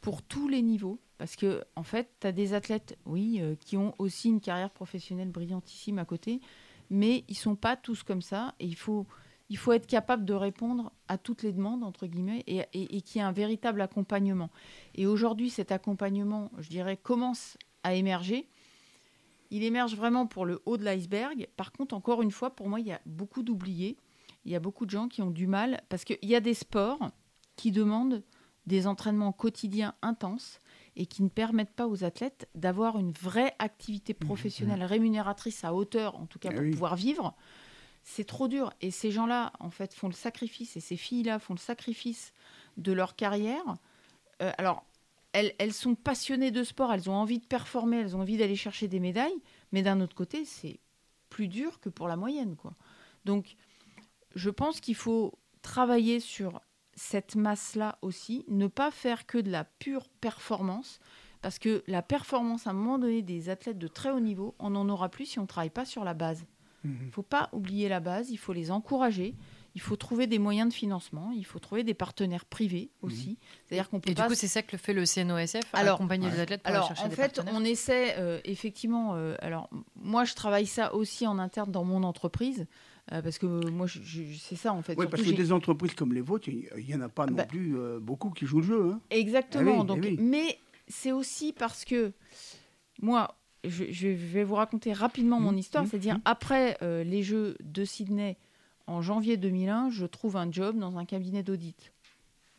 pour tous les niveaux. Parce que, en fait, tu as des athlètes, oui, euh, qui ont aussi une carrière professionnelle brillantissime à côté, mais ils sont pas tous comme ça. Et il faut, il faut être capable de répondre à toutes les demandes, entre guillemets, et, et, et qu'il y ait un véritable accompagnement. Et aujourd'hui, cet accompagnement, je dirais, commence à émerger. Il émerge vraiment pour le haut de l'iceberg. Par contre, encore une fois, pour moi, il y a beaucoup d'oubliés. Il y a beaucoup de gens qui ont du mal, parce qu'il y a des sports qui demandent des entraînements quotidiens intenses et qui ne permettent pas aux athlètes d'avoir une vraie activité professionnelle rémunératrice à hauteur, en tout cas Eh pour oui. pouvoir vivre. C'est trop dur. Et ces gens-là, en fait, font le sacrifice, et ces filles-là font le sacrifice de leur carrière. Euh, alors, elles, elles sont passionnées de sport, elles ont envie de performer, elles ont envie d'aller chercher des médailles, mais d'un autre côté, c'est plus dur que pour la moyenne. Quoi. Donc, je pense qu'il faut travailler sur cette masse-là aussi, ne pas faire que de la pure performance, parce que la performance, à un moment donné, des athlètes de très haut niveau, on n'en aura plus si on ne travaille pas sur la base. Il Mhm. ne faut pas oublier la base, il faut les encourager, il faut trouver des moyens de financement, il faut trouver des partenaires privés aussi. C'est-à-dire qu'on peut Et du coup, c'est ça que le fait le CNOSF, Alors, accompagner les athlètes pour aller alors, chercher en des fait, partenaires on essaie euh, effectivement. euh, alors, moi, je travaille ça aussi en interne dans mon entreprise, euh, parce que euh, moi, je- je- c'est ça en fait. Oui, Surtout, parce que j'ai- des entreprises comme les vôtres, il n'y en a pas non Bah. plus euh, beaucoup qui jouent le jeu. hein. Exactement. Eh oui, donc, eh oui. mais c'est aussi parce que moi, je, je vais vous raconter rapidement mon Mhm, histoire. mhm, C'est-à-dire mhm. après euh, les Jeux de Sydney en janvier 2001, je trouve un job dans un cabinet d'audit.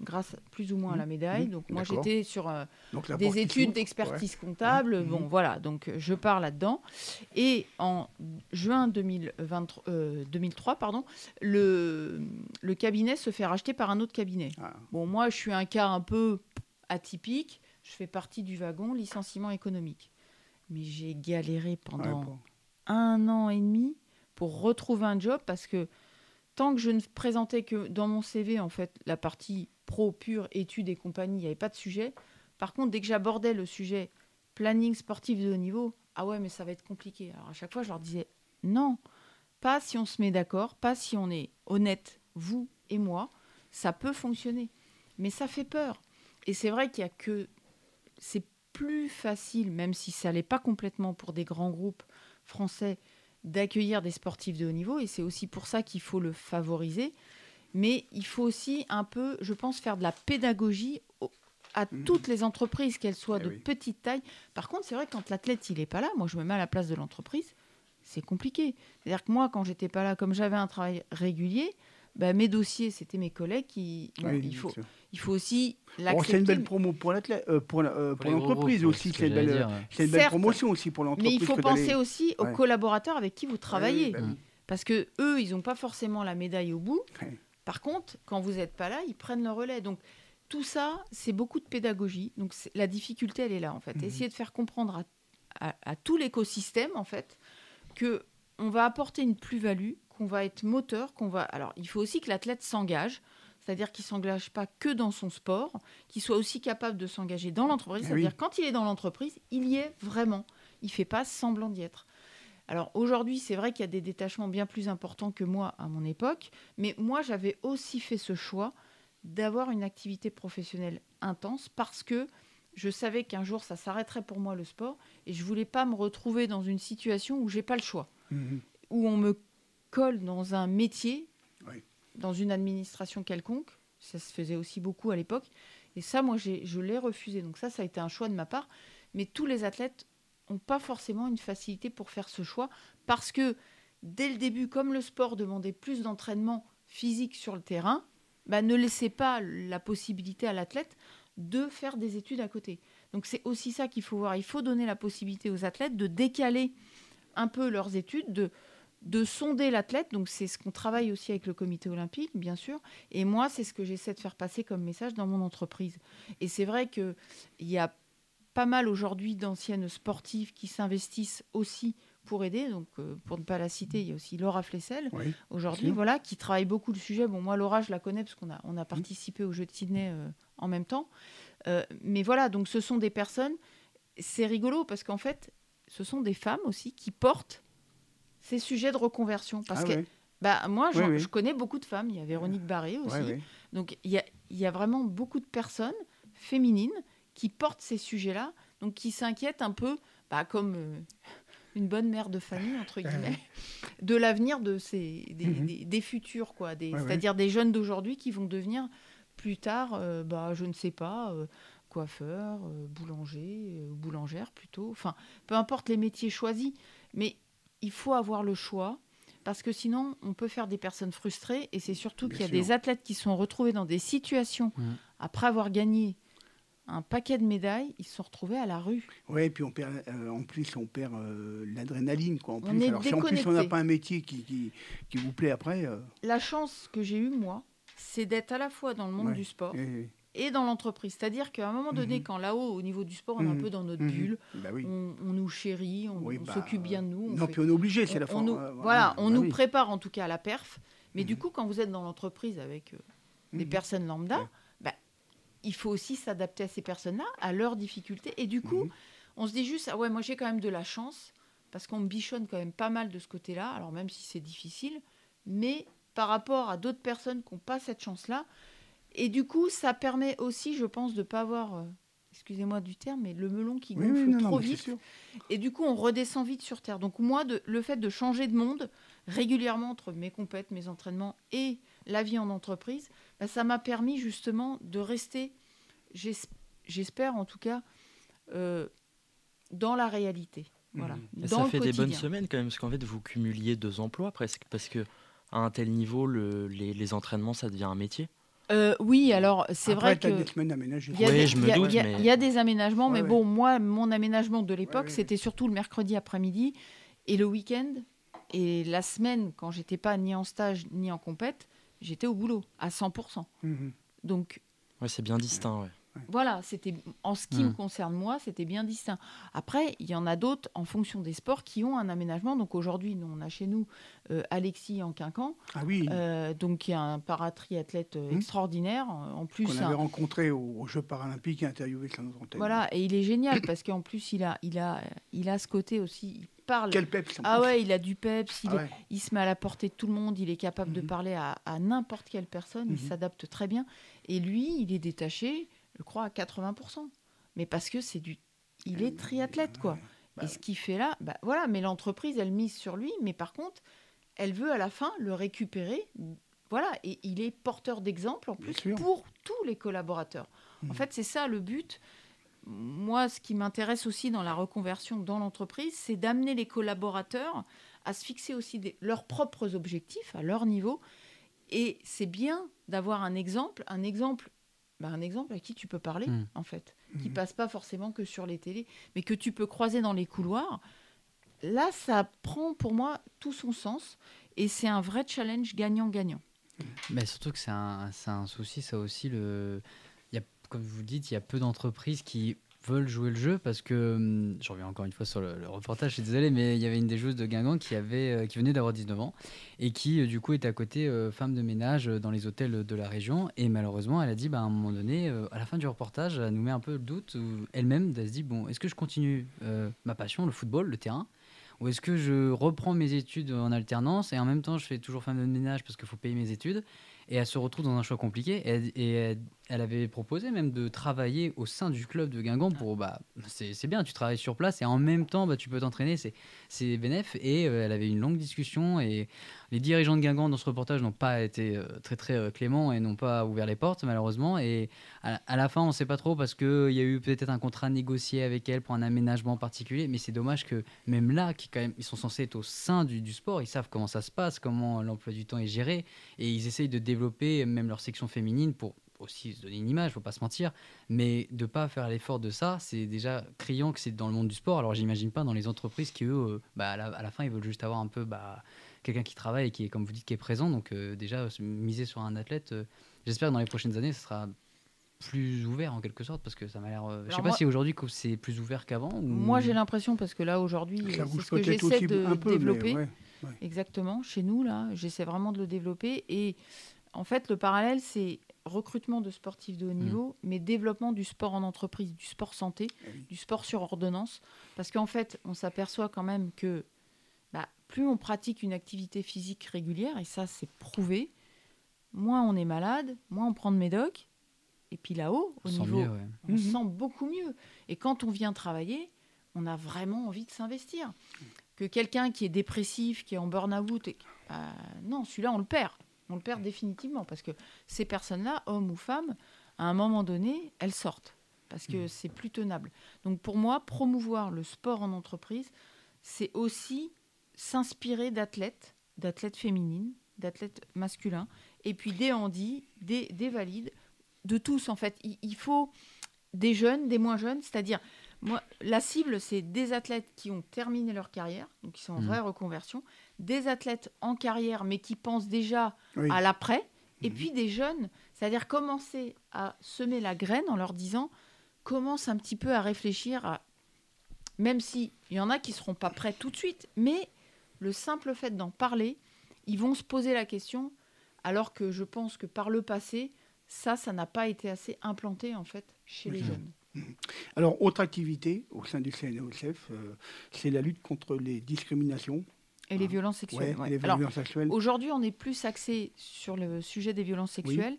Grâce plus ou moins à la Mhm, médaille. mhm, Donc moi j'étais sur euh, Donc, des études d'expertise comptable. Mhm. Bon, voilà, donc je pars là-dedans. Et en juin 2023, euh, 2003, pardon, le, le cabinet se fait racheter par un autre cabinet. Ah. Bon, moi, je suis un cas un peu atypique. Je fais partie du wagon licenciement économique. Mais j'ai galéré pendant bon. un an et demi pour retrouver un job parce que tant que je ne présentais que dans mon CV, en fait, la partie pro, pure, études et compagnie, il n'y avait pas de sujet. Par contre, dès que j'abordais le sujet planning sportif de haut niveau, ah ouais, mais ça va être compliqué. Alors à chaque fois, je leur disais non, pas si on se met d'accord, pas si on est honnête, vous et moi, ça peut fonctionner. Mais ça fait peur. Et c'est vrai qu'il y a que. C'est plus facile, même si ça l'est pas complètement pour des grands groupes français, d'accueillir des sportifs de haut niveau. Et c'est aussi pour ça qu'il faut le favoriser. Mais il faut aussi un peu, je pense, faire de la pédagogie au- à Mhm. toutes les entreprises, qu'elles soient Eh de oui. petite taille. Par contre, c'est vrai que quand l'athlète il est pas là, moi je me mets à la place de l'entreprise, c'est compliqué. C'est-à-dire que moi, quand j'étais pas là, comme j'avais un travail régulier, bah, mes dossiers, c'était mes collègues qui. bon, Oui, il, faut, sûr. il faut aussi Bon, c'est une belle promo pour l'athlète, euh, pour euh, pour l'entreprise aussi. c'est ce C'est une belle, dire, ouais. c'est une belle Certes, promotion aussi pour mais l'entreprise. il faut penser aussi aux Ouais. collaborateurs avec qui vous travaillez. Oui, bah oui. Parce que eux, ils n'ont pas forcément la médaille au bout. Par contre, quand vous n'êtes pas là, ils prennent le relais. Donc, tout ça, c'est beaucoup de pédagogie. Donc, la difficulté, elle est là, en fait. Mhm. Essayer de faire comprendre à, à- à tout l'écosystème, en fait, que on va apporter une plus-value, qu'on va être moteur, qu'on va. Alors, il faut aussi que l'athlète s'engage. C'est-à-dire qu'il ne s'engage pas que dans son sport, qu'il soit aussi capable de s'engager dans l'entreprise. Ah C'est-à-dire oui. quand il est dans l'entreprise, il y est vraiment. Il ne fait pas semblant d'y être. Alors aujourd'hui, c'est vrai qu'il y a des détachements bien plus importants que moi à mon époque, mais moi j'avais aussi fait ce choix d'avoir une activité professionnelle intense parce que je savais qu'un jour ça s'arrêterait pour moi le sport et je voulais pas me retrouver dans une situation où j'ai pas le choix, Mhm. où on me colle dans un métier, Oui. dans une administration quelconque. Ça se faisait aussi beaucoup à l'époque. Et ça, moi, j'ai- je l'ai refusé. Donc ça, ça a été un choix de ma part. Mais tous les athlètes n'ont pas forcément une facilité pour faire ce choix parce que dès le début, comme le sport demandait plus d'entraînement physique sur le terrain, bah, ne laissez pas la possibilité à l'athlète de faire des études à côté. Donc c'est aussi ça qu'il faut voir. Il faut donner la possibilité aux athlètes de décaler un peu leurs études, de, de sonder l'athlète. Donc c'est ce qu'on travaille aussi avec le comité olympique, bien sûr. Et moi, c'est ce que j'essaie de faire passer comme message dans mon entreprise. Et c'est vrai qu'il y a pas mal aujourd'hui d'anciennes sportives qui s'investissent aussi pour aider. Donc, euh, pour ne pas la citer, il y a aussi Laura Flessel Oui. aujourd'hui, voilà, qui travaille beaucoup le sujet. Bon, moi, Laura, je la connais parce qu'on a, on a participé au Jeux de Sydney euh, en même temps. Euh, mais voilà, donc ce sont des personnes. C'est rigolo parce qu'en fait, ce sont des femmes aussi qui portent ces sujets de reconversion. Parce Ah que ouais. bah, moi, j'en- Oui, oui. je connais beaucoup de femmes. Il y a Véronique Barré aussi. Ouais. Donc il y a, il y a vraiment beaucoup de personnes féminines qui portent ces sujets-là, donc qui s'inquiètent un peu, bah, comme euh, une bonne mère de famille, entre guillemets, de l'avenir de ces, des, Mhm. des- des futurs, quoi, des- Ouais, ouais. c'est-à-dire des jeunes d'aujourd'hui qui vont devenir plus tard, euh, bah, je ne sais pas, euh, coiffeur, euh, boulanger, boulangère plutôt, enfin, peu importe les métiers choisis, mais il faut avoir le choix. Parce que sinon, on peut faire des personnes frustrées. Et c'est surtout qu'il y a sûr. des athlètes qui sont retrouvés dans des situations, après avoir gagné un paquet de médailles, ils se sont retrouvés à la rue. Ouais, et puis on perd, euh, en plus, on perd euh, l'adrénaline. Quoi, en On plus. est Alors, si en plus on n'a pas un métier qui, qui, qui vous plaît après. euh, La chance que j'ai eue, moi, c'est d'être à la fois dans le monde Ouais. du sport et dans l'entreprise. C'est-à-dire qu'à un moment donné, Mhm. quand là-haut, au niveau du sport, on est un Mhm. peu dans notre mhm. bulle, Bah oui. on, on nous chérit, on, Oui, on bah, s'occupe bien de nous. on non, fait- puis on est obligé, c'est on- la fin. nous- euh, voilà, on bah nous oui. prépare en tout cas à la perf. Mais du coup, quand vous êtes dans l'entreprise avec euh, des personnes lambda, bah, il faut aussi s'adapter à ces personnes-là, à leurs difficultés. Et du coup, Mhm. on se dit juste, ah ouais, moi j'ai quand même de la chance, parce qu'on me bichonne quand même pas mal de ce côté-là, alors même si c'est difficile, mais par rapport à d'autres personnes qui n'ont pas cette chance-là, et du coup, ça permet aussi, je pense, de ne pas avoir, euh, excusez-moi du terme, mais le melon qui gonfle oui, non, trop non, vite. Et du coup, on redescend vite sur Terre. Donc moi, de- le fait de changer de monde régulièrement entre mes compètes, mes entraînements et la vie en entreprise, bah, ça m'a permis justement de rester, j'espère en tout cas, euh, dans la réalité. Voilà, dans ça le fait des bonnes semaines quand même, parce qu'en fait, vous cumuliez deux emplois presque, parce que à un tel niveau, le- les, les entraînements, ça devient un métier. Euh, oui, alors c'est vrai que... Il y, a des, je me il y a- doute, il y a- mais- il y a des aménagements, mais Ouais, bon, moi, mon aménagement de l'époque, Ouais, ouais. c'était surtout le mercredi après-midi et le week-end. Et la semaine, quand j'étais pas ni en stage ni en compète, j'étais au boulot à 100%. Mhm. Donc Ouais, c'est bien distinct. Ouais. voilà, c'était en ce qui me Mm. concerne moi, c'était bien distinct. Après, il y en a d'autres en fonction des sports qui ont un aménagement. Donc aujourd'hui, nous, on a chez nous euh, Alexis en quinquant, Ah oui, euh, donc qui est un paratriathlète euh, Mm. extraordinaire. En plus, qu'on un- avait rencontré aux, Jeux paralympiques et interviewé notre antenne. Voilà, et il est génial parce qu'en plus, il a, il, a, il a ce côté aussi. Il parle. Quel peps Ah ouais, il a du peps, il, Ah est- il se met à la portée de tout le monde, il est capable de Mhm. parler à, à n'importe quelle personne, il Mhm. s'adapte très bien. Et lui, il est détaché, je crois, à 80%. Mais parce que c'est du. Il est triathlète, quoi. Bah et ce qu'il fait là, bah voilà, mais l'entreprise, elle mise sur lui, mais par contre, elle veut à la fin le récupérer. Voilà, et il est porteur d'exemple en plus pour tous les collaborateurs. En Mhm. fait, c'est ça le but. Moi, ce qui m'intéresse aussi dans la reconversion dans l'entreprise, c'est d'amener les collaborateurs à se fixer aussi des- leurs propres objectifs à leur niveau. Et c'est bien d'avoir un exemple, un exemple, bah, un exemple à qui tu peux parler, Mhm. en fait, qui Mhm. passe pas forcément que sur les télés, mais que tu peux croiser dans les couloirs. Là, ça prend pour moi tout son sens et c'est un vrai challenge gagnant-gagnant. Mais surtout que c'est un, c'est un souci, ça aussi. Le... Il y a, comme vous le dites, il y a peu d'entreprises qui veulent jouer le jeu parce que, hum, je reviens encore une fois sur le, reportage, je suis désolé, mais il y avait une des joueuses de Guingamp qui, avait, euh, qui venait d'avoir 19 ans et qui, euh, du coup, était à côté euh, femme de ménage dans les hôtels de la région. Et malheureusement, elle a dit, bah, à un moment donné, à la fin du reportage, elle nous met un peu le doute, elle-même, elle se dit, bon, est-ce que je continue ma passion, le football, le terrain ou est-ce que je reprends mes études en alternance et en même temps je fais toujours femme de ménage parce qu'il faut payer mes études et elle se retrouve dans un choix compliqué et elle- elle avait proposé même de travailler au sein du club de Guingamp pour bah c'est bien tu travailles sur place et en même temps bah, tu peux t'entraîner c'est c'est bénéf et euh, elle avait une longue discussion et les dirigeants de Guingamp dans ce reportage n'ont pas été euh, très très euh, cléments et n'ont pas ouvert les portes malheureusement. Et à, à la fin on sait pas trop parce que il y a eu peut-être un contrat négocié avec elle pour un aménagement particulier. Mais c'est dommage que même là qui quand même ils sont censés être au sein du, du sport ils savent comment ça se passe comment l'emploi du temps est géré. Et ils essayent de développer même leur section féminine pour aussi se donner une image, faut pas se mentir, mais de pas faire l'effort de ça, c'est déjà criant que c'est dans le monde du sport. Alors j'imagine pas dans les entreprises qui eux, euh, bah, à, la, à la fin ils veulent juste avoir un peu bah, quelqu'un qui travaille et qui est comme vous dites qui est présent. Donc euh, déjà se miser sur un athlète, euh, j'espère que dans les prochaines années ça sera plus ouvert en quelque sorte parce que ça m'a l'air. euh, je sais pas moi- si aujourd'hui c'est plus ouvert qu'avant. ou- Moi, j'ai l'impression, parce que là, aujourd'hui, euh, c'est ce que j'essaie de un peu, mais développer. ouais. Exactement, chez nous, là, j'essaie vraiment de le développer. Et en fait, le parallèle, c'est recrutement de sportifs de haut Mmh. niveau, mais développement du sport en entreprise, du sport santé, oui. du sport sur ordonnance. Parce qu'en fait, on s'aperçoit quand même que bah, plus on pratique une activité physique régulière, et ça, c'est prouvé, moins on est malade, moins on prend de médoc. Et puis là-haut, au On sent niveau, mieux, ouais. on se sent beaucoup mieux. Et quand on vient travailler, on a vraiment envie de s'investir. Que quelqu'un qui est dépressif, qui est en burn-out, et- bah, non, celui-là, on le perd. On le perd définitivement parce que ces personnes-là, hommes ou femmes, à un moment donné, elles sortent parce que c'est plus tenable. Donc pour moi, promouvoir le sport en entreprise, c'est aussi s'inspirer d'athlètes, d'athlètes féminines, d'athlètes masculins, et puis des handis, des, des valides, de tous en fait. Il, il faut des jeunes, des moins jeunes, c'est-à-dire, moi, la cible, c'est des athlètes qui ont terminé leur carrière, donc qui sont en Mhm. vraie reconversion, des athlètes en carrière, mais qui pensent déjà Oui. à l'après, et puis des jeunes, c'est-à-dire commencer à semer la graine en leur disant, commence un petit peu à réfléchir à même s'il y en a qui ne seront pas prêts tout de suite, mais le simple fait d'en parler, ils vont se poser la question, alors que je pense que par le passé, ça, ça n'a pas été assez implanté en fait chez les jeunes. Alors, autre activité au sein du CNOSF, euh, c'est la lutte contre les discriminations Et les Ah. violences sexuelles. ouais, ouais. et les Alors, violences sexuelles. Aujourd'hui, on est plus axé sur le sujet des violences sexuelles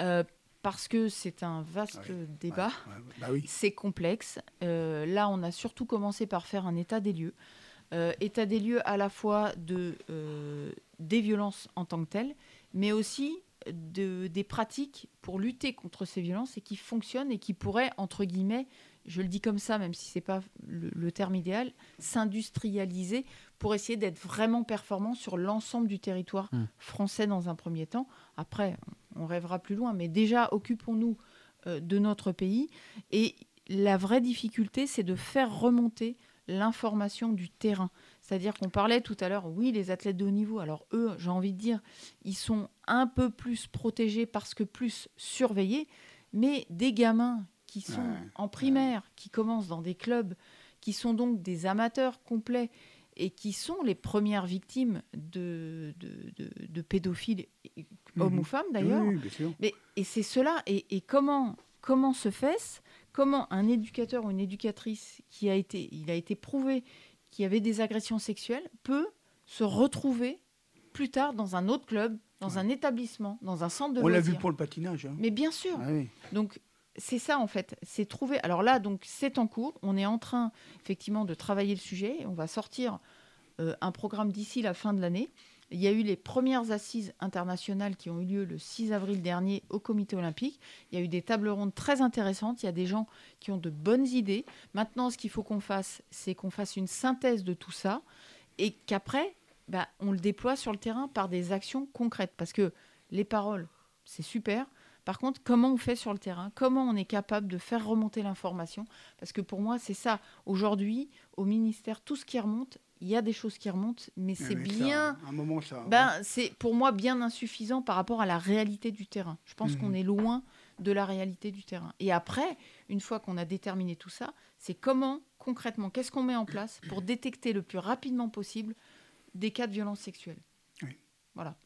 euh, parce que c'est un vaste Ouais, débat. Bah oui. C'est complexe. Euh, là, on a surtout commencé par faire un état des lieux. État des lieux à la fois de, des violences en tant que telles, mais aussi de, des pratiques pour lutter contre ces violences et qui fonctionnent et qui pourraient, entre guillemets, je le dis comme ça, même si ce n'est pas le, le terme idéal, s'industrialiser pour essayer d'être vraiment performant sur l'ensemble du territoire Mm. français dans un premier temps. Après, on rêvera plus loin, mais déjà, occupons-nous euh, de notre pays. Et la vraie difficulté, c'est de faire remonter l'information du terrain. C'est-à-dire qu'on parlait tout à l'heure, oui, les athlètes de haut niveau, alors eux, j'ai envie de dire, ils sont un peu plus protégés parce que plus surveillés, mais des gamins qui sont Ouais, en primaire, qui commencent dans des clubs, qui sont donc des amateurs complets et qui sont les premières victimes de, de, de- de pédophiles, hommes Mhm. ou femmes d'ailleurs, Oui, oui, bien sûr. mais, et c'est cela. Et, et comment, comment se fait-ce? Comment un éducateur ou une éducatrice qui a été, il a été prouvé qu'il y avait des agressions sexuelles peut se retrouver plus tard dans un autre club, dans un établissement, dans un centre de On l'a vu pour le patinage. hein. Mais bien sûr. Ah oui. Donc c'est ça en fait, c'est trouver. Alors là, donc c'est en cours. On est en train effectivement de travailler le sujet. On va sortir euh, un programme d'ici la fin de l'année. Il y a eu les premières assises internationales qui ont eu lieu le 6 avril dernier au Comité olympique. Il y a eu des tables rondes très intéressantes. Il y a des gens qui ont de bonnes idées. Maintenant, ce qu'il faut qu'on fasse, c'est qu'on fasse une synthèse de tout ça et qu'après, bah, on le déploie sur le terrain par des actions concrètes. Parce que les paroles, c'est super. Par contre, comment on fait sur le terrain? Comment on est capable de faire remonter l'information? Parce que pour moi, c'est ça. Aujourd'hui, au ministère, tout ce qui remonte, il y a des choses qui remontent, mais c'est mais bien. un moment, ça. Ben, c'est pour moi bien insuffisant par rapport à la réalité du terrain. Je pense Mhm. qu'on est loin de la réalité du terrain. Et après, une fois qu'on a déterminé tout ça, c'est comment concrètement, qu'est-ce qu'on met en place pour détecter le plus rapidement possible des cas de violence sexuelle? Oui. Voilà.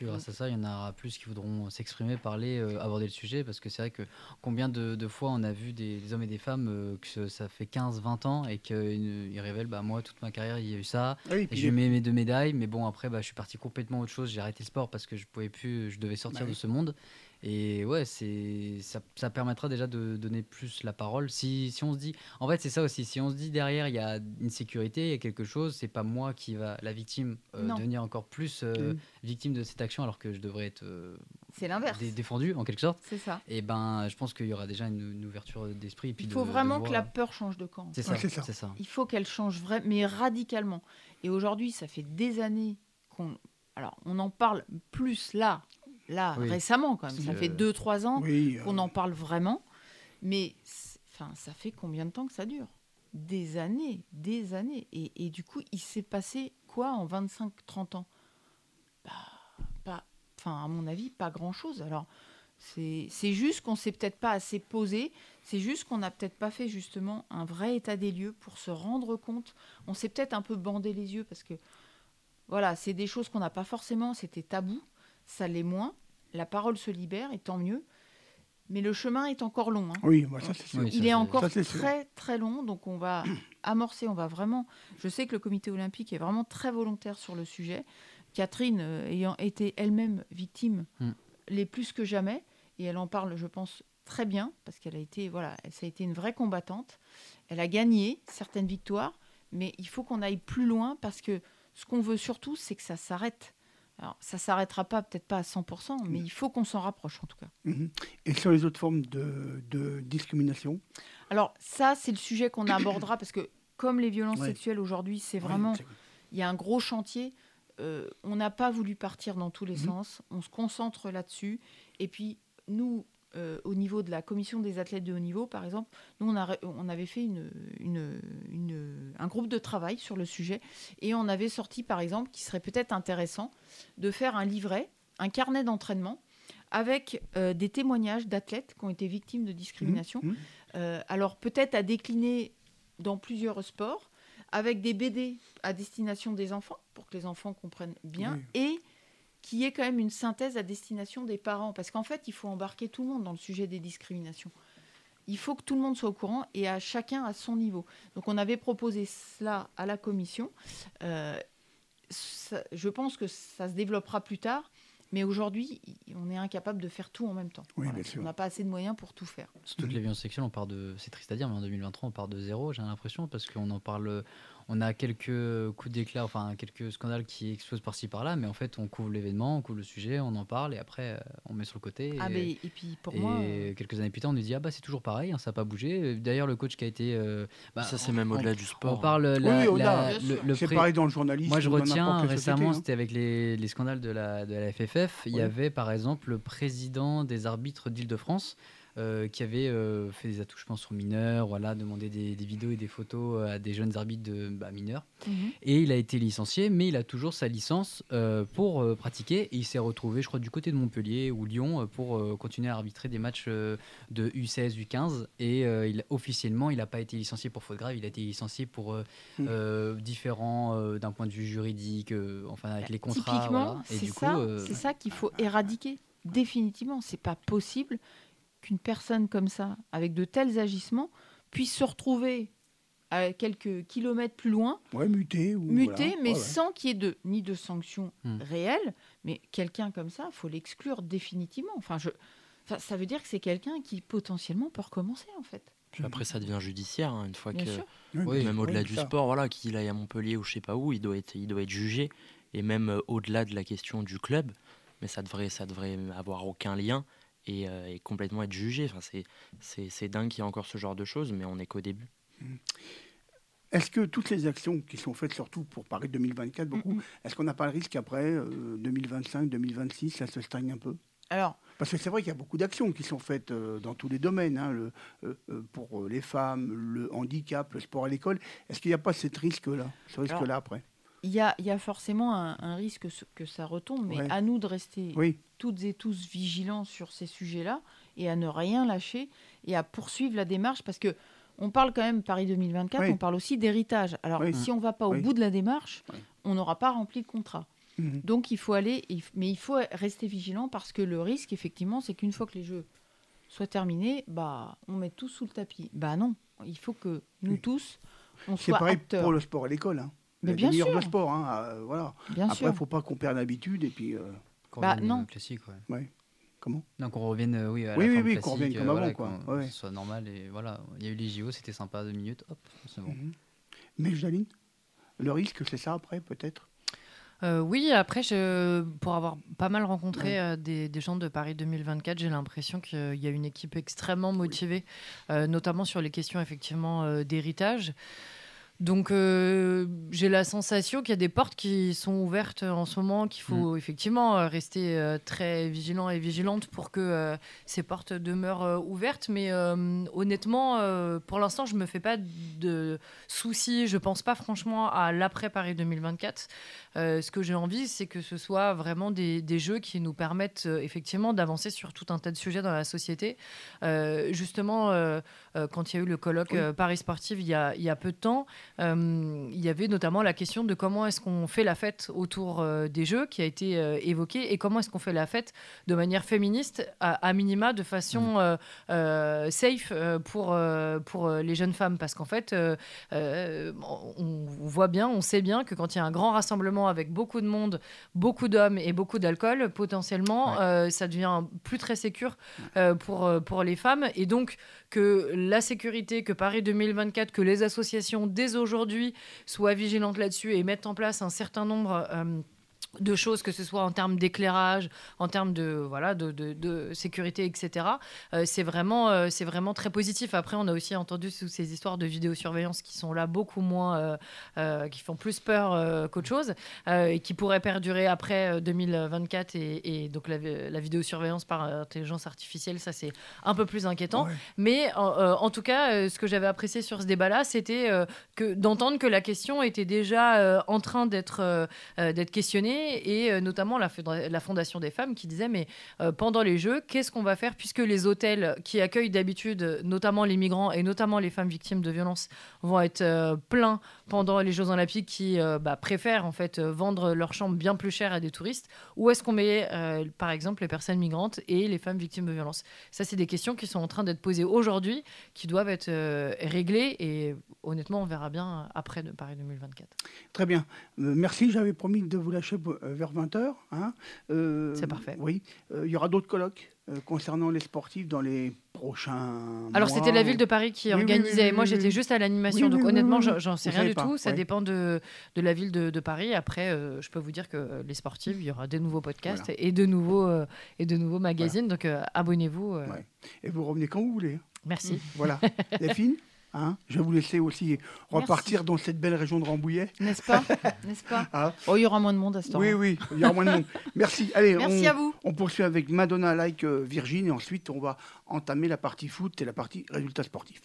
Puis grâce à ça, il y en aura plus qui voudront s'exprimer, parler, euh, aborder le sujet, parce que c'est vrai que combien de, de fois on a vu des, des hommes et des femmes euh, que ça fait 15-20 ans et qu'ils révèlent, bah moi, toute ma carrière, il y a eu ça, Ah oui, j'ai eu mes, mes deux médailles, mais bon, après, bah, je suis parti complètement autre chose, j'ai arrêté le sport parce que je pouvais plus, je devais sortir Bah oui. de ce monde. Et ouais, c'est ça, ça permettra déjà de donner plus la parole. Si, si on se dit, en fait, c'est ça aussi. Si on se dit derrière, il y a une sécurité, il y a quelque chose, c'est pas moi qui va, la victime, euh, devenir encore plus euh, Mm. victime de cette action, alors que je devrais être euh, C'est l'inverse. dé- défendu en quelque sorte. C'est ça. Et ben, je pense qu'il y aura déjà une, une ouverture d'esprit. Il faut de vraiment que voir- la peur change de camp. C'est Ouais, ça, c'est ça. c'est ça. Il faut qu'elle change vraiment, mais radicalement. Et aujourd'hui, ça fait des années qu'on. Alors, on en parle plus là, là, Oui. récemment quand même. Ça euh, fait 2-3 ans Oui, euh, qu'on en parle vraiment. Mais enfin, ça fait combien de temps que ça dure? Des années, des années. Et, et du coup, il s'est passé quoi en 25-30 ans? Bah, pas, enfin, à mon avis, pas grand-chose. Alors, c'est c'est juste qu'on s'est peut-être pas assez posé. C'est juste qu'on n'a peut-être pas fait justement un vrai état des lieux pour se rendre compte. On s'est peut-être un peu bandé les yeux parce que, voilà, c'est des choses qu'on n'a pas forcément. C'était tabou. Ça l'est moins. La parole se libère et tant mieux. Mais le chemin est encore long. hein. Oui, bah, ça c'est sûr. Ça, Il est encore ça, c'est sûr. très très long, donc on va amorcer, on va vraiment. Je sais que le comité olympique est vraiment très volontaire sur le sujet. Catherine, euh, ayant été elle-même victime, Mm. l'est plus que jamais, et elle en parle, je pense, très bien, parce qu'elle a été, voilà, ça a été une vraie combattante. Elle a gagné certaines victoires, mais il faut qu'on aille plus loin, parce que ce qu'on veut surtout, c'est que ça s'arrête. Alors, ça s'arrêtera pas, peut-être pas à 100%, mais il faut qu'on s'en rapproche en tout cas. Mhm. Et sur les autres formes de, de discrimination? Alors ça, c'est le sujet qu'on abordera parce que comme les violences Ouais. sexuelles aujourd'hui, c'est vraiment, il y a un gros chantier. Euh, on n'a pas voulu partir dans tous les Mhm. sens. On se concentre là-dessus. Et puis nous, euh, au niveau de la commission des athlètes de haut niveau, par exemple, nous on, a, ré- on avait fait une, une- une- un groupe de travail sur le sujet et on avait sorti, par exemple, qu'il serait peut-être intéressant de faire un livret, un carnet d'entraînement avec euh, des témoignages d'athlètes qui ont été victimes de discrimination. Mhm. Euh, alors peut-être à décliner dans plusieurs sports, avec des BD à destination des enfants, pour que les enfants comprennent bien, Oui. et qu'il y ait quand même une synthèse à destination des parents. Parce qu'en fait, il faut embarquer tout le monde dans le sujet des discriminations. Il faut que tout le monde soit au courant et à chacun à son niveau. Donc on avait proposé cela à la commission. Euh, ça- je pense que ça se développera plus tard. Mais aujourd'hui, on est incapable de faire tout en même temps. Oui, Voilà. bien sûr. On n'a pas assez de moyens pour tout faire. Sur toutes les violences sexuelles, on part de. C'est triste à dire, mais en 2023, on part de zéro, j'ai l'impression, parce qu'on en parle. On a quelques coups d'éclat, enfin quelques scandales qui explosent par-ci par-là, mais en fait, on couvre l'événement, on couvre le sujet, on en parle, et après, euh, on met sur le côté. Ah, et- mais, et puis pour et moi. euh, quelques années plus tard, on nous dit ah bah c'est toujours pareil, hein, ça n'a pas bougé. D'ailleurs, le coach qui a été. euh, bah, ça, c'est même au-delà du sport. On parle Oui, la- au-delà. la- le C'est pré- pareil dans le journalisme. moi, je retiens récemment, hein. c'était avec les, les scandales de la, de la FFF, il y Oui. avait par exemple le président des arbitres d'Île-de-France euh, qui avait euh, fait des attouchements sur mineurs, voilà, demandé des, des vidéos et des photos à des jeunes arbitres de bah, mineurs. mhm. Et il a été licencié, mais il a toujours sa licence euh, pour euh, pratiquer. Et il s'est retrouvé, je crois, du côté de Montpellier ou Lyon euh, pour euh, continuer à arbitrer des matchs euh, de U16, U15. Et euh, il, officiellement, il n'a pas été licencié pour faute grave, il a été licencié pour euh, Mm. euh, différents, euh, d'un point de vue juridique, euh, enfin avec les contrats. Typiquement, voilà. C'est ça, euh, ça qu'il faut éradiquer définitivement. C'est pas possible qu'une personne comme ça, avec de tels agissements, puisse se retrouver à quelques kilomètres plus loin, Ouais, muté. Ou muté, voilà. mais Ouais, ouais. sans qu'il y ait de ni de sanctions Hmm. réelles. Mais quelqu'un comme ça, faut l'exclure définitivement. Enfin, je, enfin, ça veut dire que c'est quelqu'un qui potentiellement peut recommencer en fait. Puis après, ça devient judiciaire, hein, une fois Bien que. sûr. Oui, Oui, même au-delà oui, du ça. sport, voilà, qu'il aille à Montpellier ou je sais pas où, il doit être, il doit être jugé. Et même euh, au-delà de la question du club, mais ça devrait, ça devrait avoir aucun lien et, euh, et complètement être jugé. Enfin, c'est, c'est, c'est dingue qu'il y ait encore ce genre de choses, mais on n'est qu'au début. Est-ce que toutes les actions qui sont faites, surtout pour Paris 2024, beaucoup, Mhm. est-ce qu'on n'a pas le risque qu'après, euh, 2025, 2026, ça se stagne un peu? Alors, Parce que c'est vrai qu'il y a beaucoup d'actions qui sont faites euh, dans tous les domaines, hein, le- euh, euh, pour euh, les femmes, le handicap, le sport à l'école. Est-ce qu'il n'y a pas cet risque-là, ce risque-là après? Il y a, il y a forcément un, un risque que, ça retombe, mais Ouais. à nous de rester Oui, toutes et tous vigilants sur ces sujets-là et à ne rien lâcher et à poursuivre la démarche parce que on parle quand même Paris 2024, Oui. on parle aussi d'héritage. Alors Oui. si on va pas au bout de la démarche, on n'aura pas rempli le contrat. Mhm. Donc il faut aller, mais il faut rester vigilant parce que le risque effectivement, c'est qu'une fois que les jeux soient terminés, bah on met tout sous le tapis. Bah non, il faut que nous tous on soit pareil acteurs. pour le sport à l'école. Hein. Mais bien sûr. de sport, hein, euh, voilà. Bien Après, il ne faut pas qu'on perde l'habitude et puis euh, qu'on Bah, revienne, non. euh, classique, ouais. comment? Non, qu'on revienne, euh, oui, à Oui, la oui, forme oui, qu'on classique, revienne comme euh, avant, voilà, quoi. qu'on- Ouais. que ce soit normal et voilà. Il y a eu les JO, c'était sympa, deux minutes, hop, c'est bon. Mhm. Mais Jaline, le risque, c'est ça après, peut-être? Euh, oui, après, je, pour avoir pas mal rencontré euh, des, des gens de Paris 2024, j'ai l'impression qu'il y a une équipe extrêmement motivée, euh, notamment sur les questions effectivement euh, d'héritage. Donc, euh, j'ai la sensation qu'il y a des portes qui sont ouvertes en ce moment, qu'il faut effectivement euh, rester euh, très vigilant et vigilante pour que euh, ces portes demeurent ouvertes. Mais honnêtement, pour l'instant, je me fais pas de soucis. Je pense pas franchement à l'après Paris 2024. Euh, ce que j'ai envie, c'est que ce soit vraiment des, des jeux qui nous permettent effectivement d'avancer sur tout un tas de sujets dans la société. Justement, quand il y a eu le colloque Oui. Paris Sportive il y, a, il y a peu de temps, euh, il y avait notamment la question de comment est-ce qu'on fait la fête autour euh, des jeux qui a été euh, évoquée et comment est-ce qu'on fait la fête de manière féministe, à, à minima, de façon euh, safe pour, pour les jeunes femmes. Parce qu'en fait, on, voit bien, on sait bien que quand il y a un grand rassemblement avec beaucoup de monde, beaucoup d'hommes et beaucoup d'alcool, potentiellement, Ouais. ça devient plus très sécure pour, pour les femmes. Et donc, que la sécurité, que Paris 2024, que les associations dès aujourd'hui soient vigilantes là-dessus et mettent en place un certain nombre euh, de choses, que ce soit en termes d'éclairage, en termes de, voilà, de, de- de sécurité, etc. Euh, c'est vraiment, euh, c'est vraiment très positif. Après, on a aussi entendu toutes ces histoires de vidéosurveillance qui sont là beaucoup moins, euh, qui font plus peur qu'autre chose, et qui pourraient perdurer après euh, 2024. Et, et donc la, la vidéosurveillance par intelligence artificielle, ça c'est un peu plus inquiétant. Ouais. Mais en, en tout cas, ce que j'avais apprécié sur ce débat-là, c'était que d'entendre que la question était déjà en train d'être d'être questionnée, et euh, notamment la, la Fondation des femmes qui disait mais euh, pendant les Jeux, qu'est-ce qu'on va faire puisque les hôtels qui accueillent d'habitude, notamment les migrants et notamment les femmes victimes de violences, vont être euh, pleins pendant les Jeux Olympiques qui euh, bah, préfèrent en fait euh, vendre leurs chambres bien plus chères à des touristes Ou est-ce qu'on met, euh, par exemple, les personnes migrantes et les femmes victimes de violences? Ça, c'est des questions qui sont en train d'être posées aujourd'hui, qui doivent être euh, réglées. Et honnêtement, on verra bien après de Paris 2024. Très bien. Merci, j'avais promis de vous lâcher vers 20h. C'est parfait. Oui, il y aura d'autres colloques? Concernant les sportifs dans les prochains Alors, c'était la ville de Paris qui Oui, organisait. oui, oui, Moi, j'étais juste à l'animation. Donc, honnêtement, j'en- sais Vous rien du pas, tout. Ça dépend de, de la ville de, de Paris. Après, euh, je peux vous dire que les sportifs, il y aura des nouveaux podcasts Voilà. et, de nouveaux, euh, et de nouveaux magazines. Donc, euh, abonnez-vous. euh, Ouais. Et vous revenez quand vous voulez. Merci. Voilà. Les filles, hein, je vais vous laisser aussi repartir dans cette belle région de Rambouillet. N'est-ce pas? N'est-ce pas? Ah. Oh, il y aura moins de monde à ce temps. Oui, oui, il y aura moins de monde. Merci. Allez, Merci on, à vous. on poursuit avec Madonna Like euh, Virgin et ensuite on va entamer la partie foot et la partie résultats sportifs.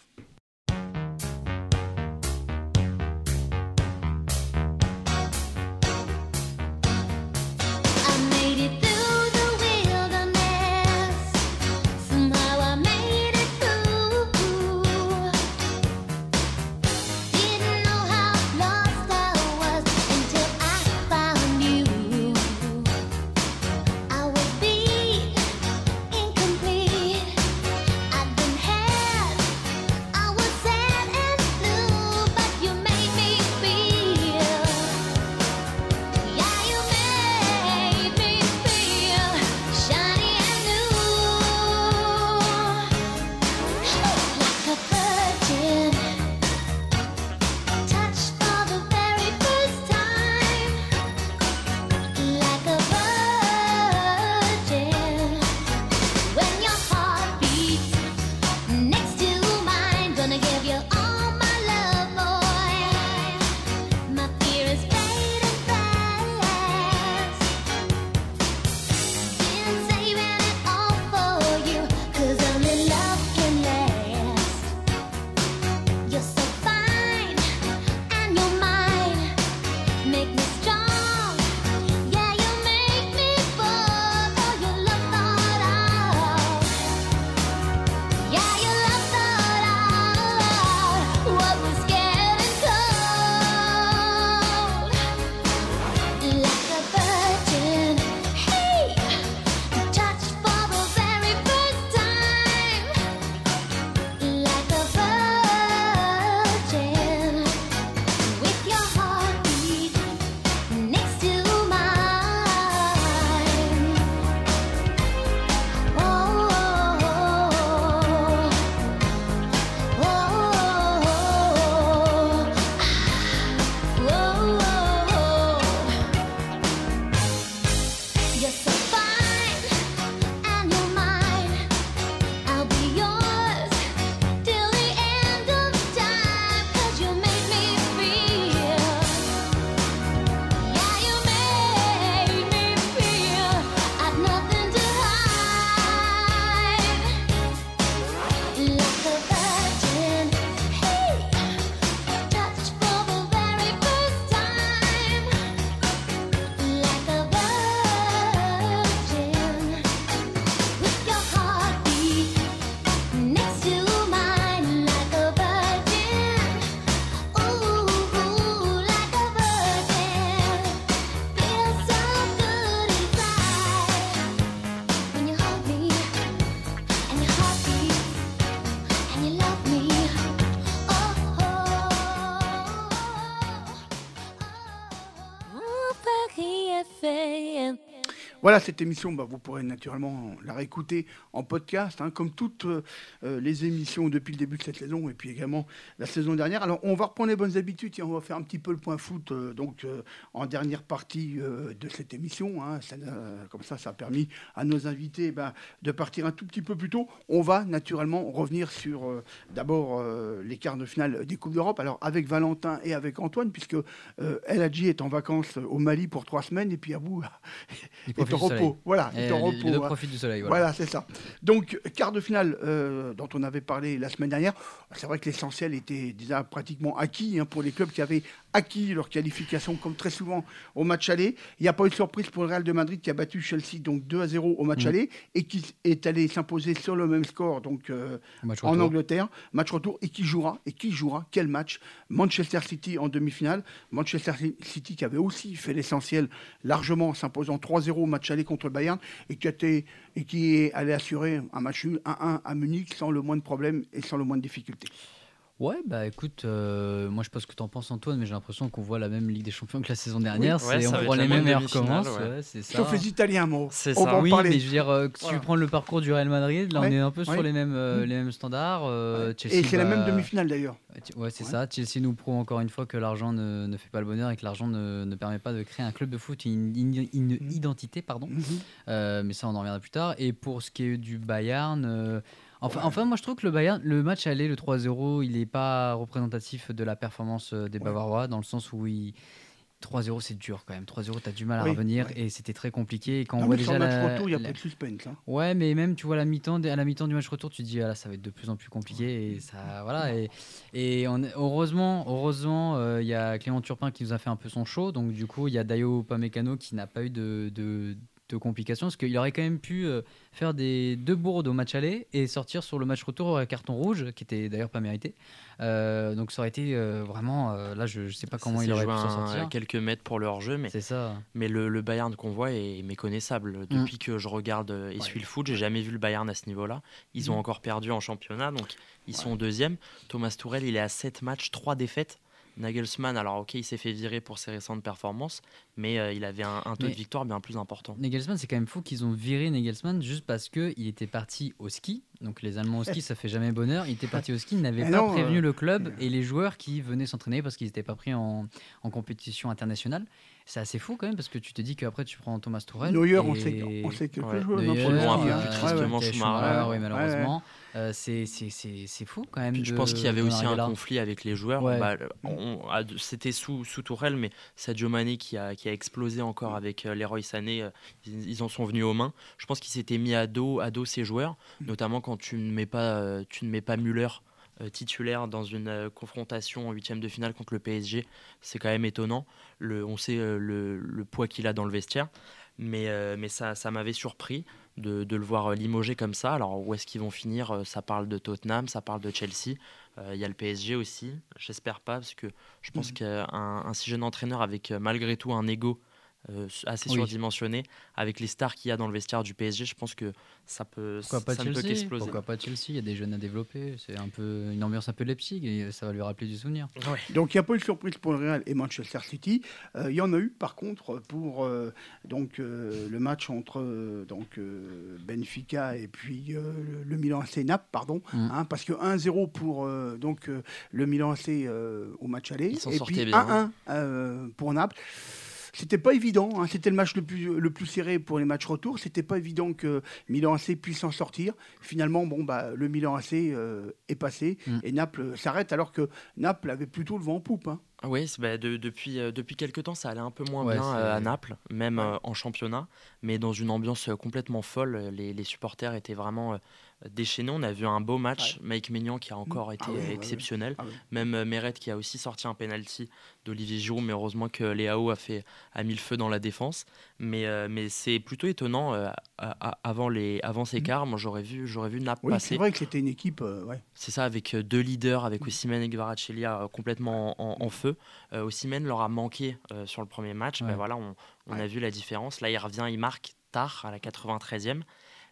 Voilà, cette émission, bah, vous pourrez naturellement la réécouter en podcast, hein, comme toutes euh, euh, les émissions depuis le début de cette saison et puis également la saison dernière. Alors, on va reprendre les bonnes habitudes et on va faire un petit peu le point foot euh, donc, euh, en dernière partie de cette émission. hein. Ça, comme ça, ça a permis à nos invités bah, de partir un tout petit peu plus tôt. On va naturellement revenir sur d'abord les quarts de finale des Coupes d'Europe. Alors, avec Valentin et avec Antoine, puisque El Hadji est en vacances au Mali pour trois semaines et puis à vous Il est en repos. Voilà, est en repos. hein. Voilà. c'est ça. Donc, quart de finale euh, dont on avait parlé la semaine dernière, c'est vrai que l'essentiel était déjà pratiquement acquis hein, pour les clubs qui avaient acquis leur qualification, comme très souvent au match aller. Il n'y a pas eu de surprise pour le Real de Madrid qui a battu Chelsea donc 2 à 0 au match Mm. aller et qui est allé s'imposer sur le même score donc euh, en retour. Angleterre, match retour et qui jouera et qui jouera quel match? Manchester City en demi-finale, Manchester City qui avait aussi fait l'essentiel largement en s'imposant 3-0 au match aller contre le Bayern et qui été et qui est allé assurer un match nul 1-1 à Munich sans le moins de problèmes et sans le moins de difficultés. Ouais, bah écoute, euh, moi je sais pas ce que t'en penses Antoine, mais j'ai l'impression qu'on voit la même Ligue des Champions que la saison dernière. Ouais, c'est ça on être les mêmes même et on demi-finale, recommence. ouais. ouais, c'est ça. Sauf les Italiens. C'est ça. Oui, mais je veux dire, euh, si Voilà. tu prends le parcours du Real Madrid, là Ouais. on est un peu sur les mêmes, euh, Mm. les mêmes standards. euh, Chelsea, Et c'est la même bah, demi-finale d'ailleurs. Ouais, c'est Ouais. ça. Chelsea nous prouve encore une fois que l'argent ne, ne fait pas le bonheur et que l'argent ne, ne permet pas de créer un club de foot, une, une- une Mm. identité, pardon. Mhm. Euh, mais ça, on en reviendra plus tard. Et pour ce qui est du Bayern, euh, enfin, enfin, moi je trouve que le Bayern, le match aller, le 3-0, il n'est pas représentatif de la performance euh, des. Bavarois, dans le sens où il. 3-0, c'est dur quand même. 3-0, tu as du mal à Oui, revenir ouais. et c'était très compliqué. Et quand on voit déjà le match la- retour, il y a la- pas de suspense. hein. Ouais, mais même tu vois la mi-temps, à la mi-temps du match retour, tu te dis ah là ça va être de plus en plus compliqué et ça voilà et, et on- heureusement heureusement euh, il y a Clément Turpin qui nous a fait un peu son show donc du coup il y a Dayo Pamecano qui n'a pas eu de, de, de complications parce qu'il aurait quand même pu euh, faire des deux bourdes au match aller et sortir sur le match retour à carton rouge qui était d'ailleurs pas mérité Euh, donc ça aurait été euh, vraiment euh, là je, je sais pas comment Ça il aurait pu s'en sortir quelques mètres pour le hors-jeu, mais c'est ça Mais le, le Bayern qu'on voit est méconnaissable. Mm. Depuis que je regarde et suis le foot, j'ai jamais vu le Bayern à ce niveau-là. Ils ont Mm. encore perdu en championnat, donc ils sont deuxième. Thomas Tourel, il est à 7 matchs, 3 défaites. Nagelsmann, alors ok, il s'est fait virer pour ses récentes performances, mais euh, il avait un, un taux Mais- de victoire bien plus important. Nagelsmann, c'est quand même fou qu'ils ont viré Nagelsmann juste parce qu'il était parti au ski. Donc les Allemands au ski, ça fait jamais bonheur. Il était parti au ski, il n'avait pas non, prévenu euh, le club et les joueurs qui venaient s'entraîner parce qu'ils n'étaient pas pris en, en compétition internationale. C'est assez fou quand même parce que tu te dis qu'après tu prends Thomas Tourelle. Neuer, on sait, on sait quelques Ouais. joueurs. Neuer, Bon, un peu plus Ouais, ouais. tristement, Schumacher, oui, ouais. malheureusement. Euh, c'est c'est- c'est- c'est fou quand même. Puis je de- pense qu'il y avait aussi un là. conflit avec les joueurs. Ouais. Bah, à- C'était sous, sous Tourelle, mais Sadio Mané qui a, qui a explosé encore avec euh, Leroy Sané, euh, ils, ils en sont venus aux mains. Je pense qu'il s'était mis à dos, à dos ses joueurs, notamment quand tu ne mets pas, tu ne mets pas Müller titulaire dans une euh, confrontation en huitième de finale contre le PSG. C'est quand même étonnant. Le, on sait euh, le, le poids qu'il a dans le vestiaire. Mais, euh, mais ça, ça m'avait surpris de, de le voir euh, limogé comme ça. Alors où est-ce qu'ils vont finir Euh, Ça parle de Tottenham, ça parle de Chelsea. Euh, Il y a le PSG aussi. J'espère pas parce que je pense Mhm. qu'un un si jeune entraîneur avec euh, malgré tout un ego euh, assez Oui. surdimensionné, avec les stars qu'il y a dans le vestiaire du PSG, je pense que ça peut, Pourquoi pas ça ne peut Chelsea? qu'exploser. Pourquoi pas Chelsea? Il y a des jeunes à développer. C'est un peu une ambiance un peu Leipzig et ça va lui rappeler du souvenir. Donc il n'y a pas eu de surprise pour le Real et Manchester City. Euh, Il y en a eu par contre pour euh, donc, euh, le match entre euh, donc, euh, Benfica et puis euh, le Milan AC Naples, pardon, Mm. hein, parce que 1-0 pour euh, donc, euh, le Milan AC euh, au match aller et puis bien, 1-1 euh, pour Naples. C'était pas évident, hein, c'était le match le plus, le plus serré pour les matchs retour. C'était pas évident que Milan AC puisse en sortir. Finalement, bon, bah, le Milan AC euh, est passé Mm. et Naples s'arrête alors que Naples avait plutôt le vent en poupe. hein. Ah Oui, bah, de- depuis, euh, depuis quelques temps, ça allait un peu moins Ouais, bien euh, à Naples, même Ouais. euh, en championnat, mais dans une ambiance euh, complètement folle. Les, les supporters étaient vraiment déchaînés. On a vu un beau match. Mike Maignan qui a encore été Ah oui, ouais, ouais. exceptionnel. Ah. Même euh, Meret qui a aussi sorti un penalty d'Olivier Giroud, mais heureusement que Léao a, fait, a mis le feu dans la défense. Mais, euh, mais c'est plutôt étonnant. euh, à- à- avant, les, avant ces quarts, moi j'aurais vu, j'aurais vu Naples Oui, passer. c'est vrai que c'était une équipe. ouais. C'est ça, avec deux leaders, avec Osimhen et Kvaratskhelia complètement en, en- en feu. Osimhen leur a manqué sur le premier match. Ben voilà, on, on a vu la différence. Là, il revient, il marque tard, à la 93e.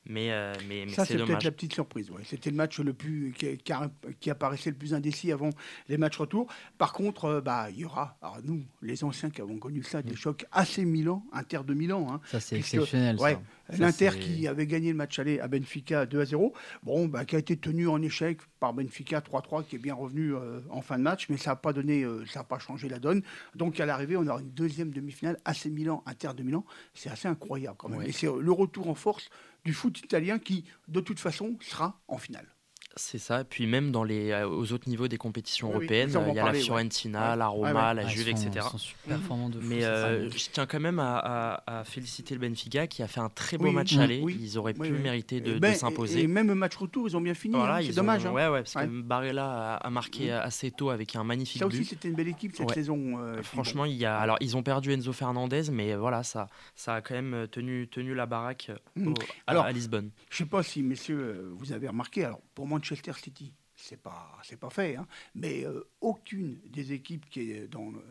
Mais, euh, mais, mais Ça, c'est peut-être la petite surprise. ouais. C'était le match le plus qui, qui a- qui apparaissait le plus indécis avant les matchs retour. Par contre, euh, bah, il y aura, alors nous, les anciens qui avons connu ça, Mm. des chocs assez Milan, Inter de Milan. hein. Ça, c'est exceptionnel. ouais, L'Inter qui avait gagné le match aller à Benfica 2 à 0, bon, bah, qui a été tenu en échec par Benfica 3-3, qui est bien revenu euh, en fin de match, mais ça n'a pas donné, euh, ça n'a pas changé la donne. Donc à l'arrivée, on aura une deuxième demi-finale, AC Milan, Inter de Milan. C'est assez incroyable quand même. Ouais. Et c'est euh, le retour en force du foot italien qui, de toute façon, sera en finale. C'est ça. Puis même dans les, euh, aux autres niveaux des compétitions Oui, européennes, euh, il y a parler, la. Fiorentina, Ouais. la Roma, Ouais, ouais. la Ah, Juve, etc. ils sont super de Mais euh, je tiens quand même à, à- à féliciter le Benfica qui a fait un très beau Oui, match oui, aller. oui. Ils auraient Oui, pu oui. mériter de, ben, s'imposer. Et même match retour, ils ont bien fini. Voilà, hein, c'est dommage. ont- hein. Ouais, ouais, parce Ouais. que Barella a, a marqué Mm. assez tôt avec un magnifique Ça but. aussi, c'était une belle équipe cette Ouais. saison. euh, Franchement, il y a. Alors, ils ont perdu Enzo Fernandez, mais voilà, ça, ça a quand même tenu, tenu la baraque Mm. au- à, Alors, à Lisbonne. Je ne sais pas si, messieurs, euh, vous avez remarqué, alors pour Manchester City, c'est pas, c'est pas fait, hein, mais euh, aucune des équipes qui est dans, le-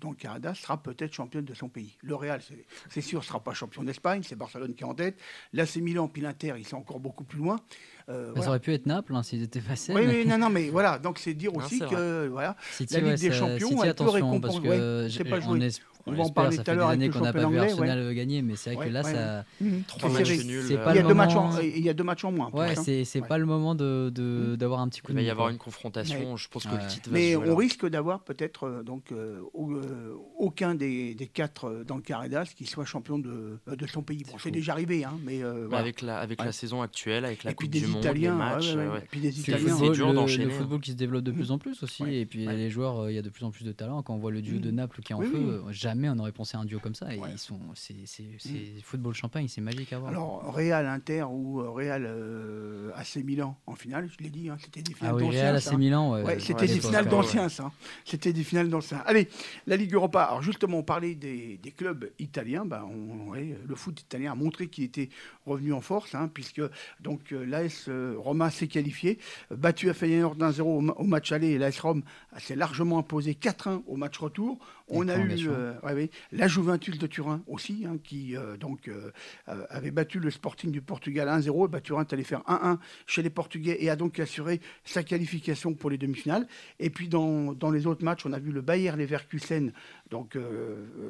dans le Canada sera peut-être championne de son pays. Le Real, c'est, c'est sûr, ne sera pas champion d'Espagne, c'est Barcelone qui est en tête. L'AC Milan, puis l'Inter, ils sont encore beaucoup plus loin. Euh, Ça voilà. aurait pu être Naples hein, s'ils étaient passés. Oui, mais oui, non, non, mais voilà, donc c'est dire Non, aussi c'est que voilà, City, la Ligue ouais, des Champions, City, elle peut attention, parce récompenser- que ouais, c'est on, es- On va en parler ça tout à fait l'heure des avec années le qu'on n'a pas vu Arsenal euh, gagner, mais c'est vrai Ouais, que là, ouais, ça. Mhm. Trois matchs nuls. il y a deux matchs en, moment- il y a deux matchs en moins. Ouais, hein. c'est c'est Ouais. pas le moment de de- d'avoir un petit coup Il de va y avoir une confrontation. Je pense que Ouais. le titre va Mais on risque d'avoir peut-être euh, donc euh, au- aucun des, des quatre dans le Caradas qui soit champion de, de son pays. Bon, C'est déjà arrivé, hein, mais euh, voilà. Avec, la, avec Ouais. la saison actuelle, avec la Et puis Coupe des du Monde, les Italiens, matchs. puis des Italiens. c'est football, dur d'enchaîner, le hein. football qui se développe de plus Mhm. en plus aussi. Et puis les joueurs, il y a de plus en plus de talent. Quand on voit le duo de Mhm. Naples qui est en feu, oui. Euh, jamais on aurait pensé à un duo comme ça. Et Ouais. ils sont, c'est c'est- football champagne, c'est magique à voir. Alors Real Inter ou euh, Real euh, AC Milan en finale, je l'ai dit, hein, c'était des finales ah oui, Real AC hein. Milan, ouais, Ouais, ouais, c'était des finales d'anciens, ça. C'était des finales d'anciens. Allez, la Ligue Europa. Alors justement, on parlait des, des clubs italiens. Ben, on- ouais, le foot italien a montré qu'il était revenu en force, hein, puisque donc euh, l'AS euh, Roma s'est qualifié, euh, battu à Feyenoord 1-0 au, au match aller. Et l'AS Rome s'est largement imposé 4-1 au match retour. On a eu euh, ouais, ouais, la Juventus de Turin aussi, hein, qui euh, donc euh, avait battu le Sporting du Portugal 1-0. Bah, Turin est allé faire 1-1 chez les Portugais et a donc assuré sa qualification pour les demi-finales. Et puis dans, dans les autres matchs, on a vu le Bayer Leverkusen donc,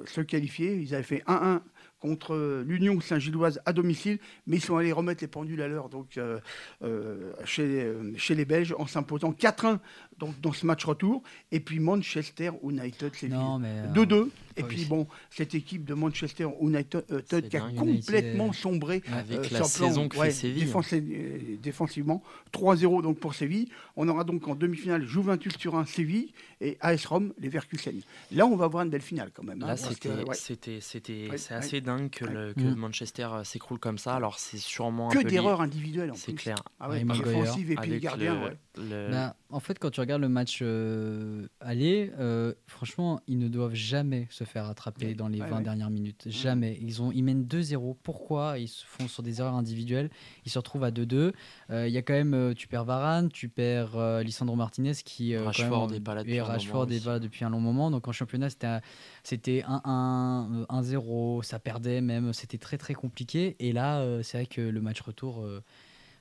se qualifier. Ils avaient fait 1-1 contre l'Union Saint-Gilloise à domicile, mais ils sont allés remettre les pendules à l'heure donc, euh, euh, chez, chez les Belges en s'imposant 4-1 donc, dans ce match retour. Et puis Manchester United, c'est Non, mais. euh, 2-2. Et ah puis oui. bon, cette équipe de Manchester United euh, qui a dingue. complètement United. sombré Avec euh, la sur le plan, saison fait Séville. défense- euh, défensivement. 3-0 donc pour Séville. On aura donc en demi-finale Juventus Turin Séville et AS Rome les Verkusen. Là, on va voir une belle finale quand même. hein, Là, parce c'était, ouais. c'était, c'était, Ouais, c'est ouais. assez dingue que, le- que Mm. Manchester euh, s'écroule comme ça. Alors, c'est sûrement un que d'erreurs individuelles C'est clair. Ah ouais, défensive et puis le Avec gardien. ouais. le- Bah, en fait, quand tu regardes le match euh, aller, euh, franchement, ils ne doivent jamais se faire attraper Ouais, dans les ouais, 20 ouais. dernières minutes. Jamais. Ils, ont, ils mènent 2-0. Pourquoi? Ils se font sur des erreurs individuelles. Ils se retrouvent à 2-2. Euh, Il y a quand même, euh, tu perds Varane, tu perds Lisandro Martinez qui. Rashford même, est pas là depuis et un Rashford est pas là depuis un long moment. Donc en championnat, c'était un- c'était 1-1, euh, 1-0. Ça perdait même. C'était très très compliqué. Et là, c'est vrai que le match retour.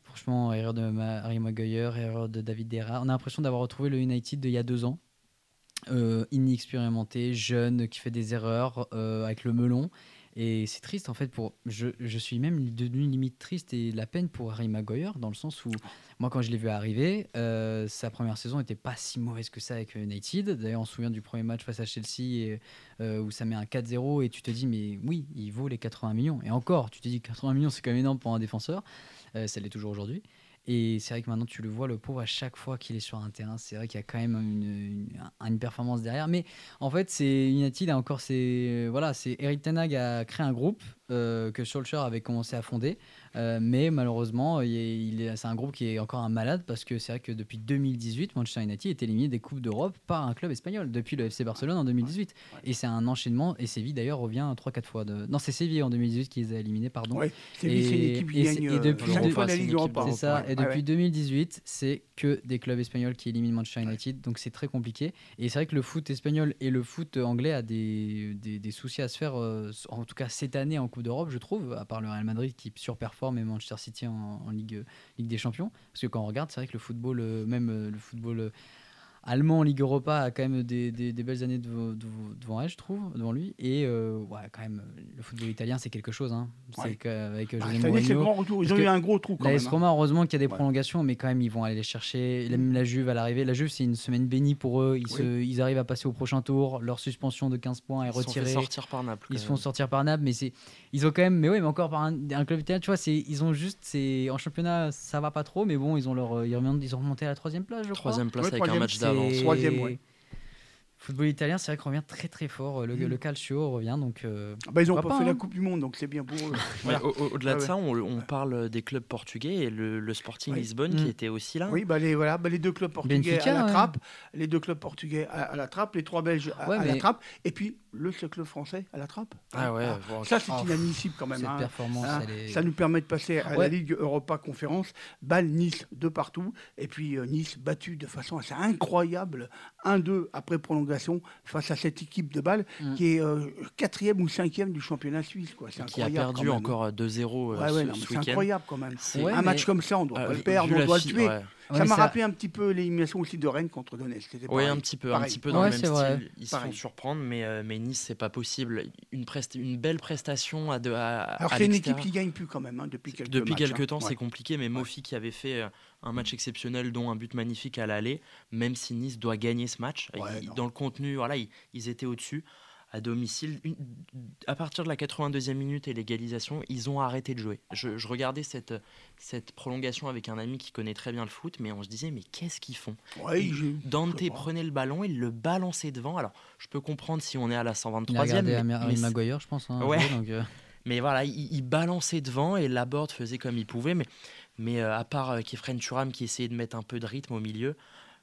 Franchement, erreur de Harry Maguire, erreur de David Derra. On a l'impression d'avoir retrouvé le United d'il y a deux ans. Euh, inexpérimenté, jeune, qui fait des erreurs euh, avec le melon. Et c'est triste en fait. Pour, je, je suis même devenu limite triste et la peine pour Harry Maguire dans le sens où moi quand je l'ai vu arriver, euh, sa première saison n'était pas si mauvaise que ça avec United. D'ailleurs on se souvient du premier match face à Chelsea où ça met un 4-0 et tu te dis mais oui il vaut les 80 millions. Et encore tu te dis 80 millions c'est quand même énorme pour un défenseur. Euh, ça l'est toujours aujourd'hui. Et c'est vrai que maintenant tu le vois, le pauvre, à chaque fois qu'il est sur un terrain, c'est vrai qu'il y a quand même une, une, performance derrière. Mais en fait, c'est United a encore ses. Voilà, c'est Eric Ten Hag a créé un groupe euh, que Solskjaer avait commencé à fonder. Euh, mais malheureusement, il est- il est- c'est un groupe qui est encore un malade parce que c'est vrai que depuis 2018, Manchester United est éliminé des Coupes d'Europe par un club espagnol, depuis le FC Barcelone en 2018. Et c'est un enchaînement. Et Séville d'ailleurs revient 3-4 fois. De... Non, c'est Séville en 2018 qui les a éliminés, pardon. Ouais, c'est lui, c'est une Et- équipe qui gagne et euh, depuis la c'est Ligue une équipe Europa. C'est ça. Et depuis ouais. 2018, c'est que des clubs espagnols qui éliminent Manchester United. Donc c'est très compliqué. Et c'est vrai que le foot espagnol et le foot anglais a des, des, des soucis à se faire, euh, en tout cas cette année en D'Europe, je trouve, à part le Real Madrid qui surperforme et Manchester City en, Ligue, Ligue des Champions. Parce que quand on regarde, c'est vrai que le football, euh, même euh, le football. Euh, allemand en Ligue Europa a quand même des, des- des belles années devant, elle, je trouve, devant lui. Et euh, ouais, quand même, le football italien, c'est quelque chose. Hein. C'est Ouais. qu'avec Bah, José le Mourinho. grand retour. Ils ont eu un gros trou quand La même. Hein. Roma, heureusement qu'il y a des Ouais. prolongations, mais quand même, ils vont aller les chercher. Même la Juve à l'arrivée. La Juve, c'est une semaine bénie pour eux. Ils, se- ils arrivent à passer au prochain tour. Leur suspension de 15 points est Ils se retirée. sortir par Naples. Ils se font sortir par Naples, mais c'est ils ont quand même, mais oui, mais encore par un, un club italien, tu vois, c'est ils ont juste, c'est en championnat, ça va pas trop, mais bon, ils ont leur, euh, ils, remontent- ils ont remonté à la troisième place, je crois. Troisième place Ouais, avec un match C'est- Troisième, ouais. Football italien, c'est vrai qu'on revient très très fort. Le, Mm. le calcio revient, donc. euh, Bah, ils ont pas, fait la hein. Coupe du Monde, donc c'est bien pour eux. Voilà. au- Au-delà de ouais. ça, on, on parle des clubs portugais et le, le Sporting Oui. Lisbonne Mm. qui était aussi là. Oui, bah les, voilà, bah les deux clubs portugais Benfica, à la ouais. trappe, les deux clubs portugais à, à la trappe, les trois Belges à, Ouais, à la trappe, et puis le club français à la trappe. Ah ouais, bon, ça c'est oh, inadmissible quand même. cette hein. performance, Hein, est. Ça nous permet de passer à la. Ligue Europa Conférence. Bâle, Nice de partout. Et puis euh, Nice battu de façon assez incroyable. 1-2 après prolongation face à cette équipe de Bâle Mm. qui est euh, quatrième ou cinquième du championnat suisse. Quoi. C'est qui a incroyable. perdu encore 2-0 euh, Ouais, ouais, ce, ce c'est incroyable quand même. Un mais- match comme ça, on doit pas le perdre, on doit le tuer. Ouais, ça m'a rappelé un petit peu l'élimination aussi de Rennes contre Donetsk. Oui, un petit peu, un Pareil. petit peu dans Ouais, le même vrai. style. Ils se Pareil. font surprendre, mais, euh, mais Nice, c'est pas possible. Une, presta- une belle prestation à, de, à, Alors c'est une équipe qui gagne plus quand même hein, depuis quelques Depuis matchs, quelques hein. temps, Ouais. c'est compliqué, mais Mofi qui avait fait euh, un match exceptionnel, dont un but magnifique à l'aller, même si Nice doit gagner ce match, Ouais, il- non. dans le contenu, voilà, ils, ils étaient au-dessus. À domicile, Une- à partir de la 82e minute et l'égalisation, ils ont arrêté de jouer. Je, je regardais cette, cette prolongation avec un ami qui connaît très bien le foot, mais on se disait, mais qu'est-ce qu'ils font? Ouais, Il- Dante prenait le ballon, il le balançait devant. Alors, je peux comprendre si on est à la Il a 123e, regardé mais, Maguire, je pense. hein, Ouais. jouer, donc, euh, mais voilà, il, il balançait devant et Laborde faisait comme il pouvait. Mais, mais euh, à part euh, Kefren Turam qui essayait de mettre un peu de rythme au milieu,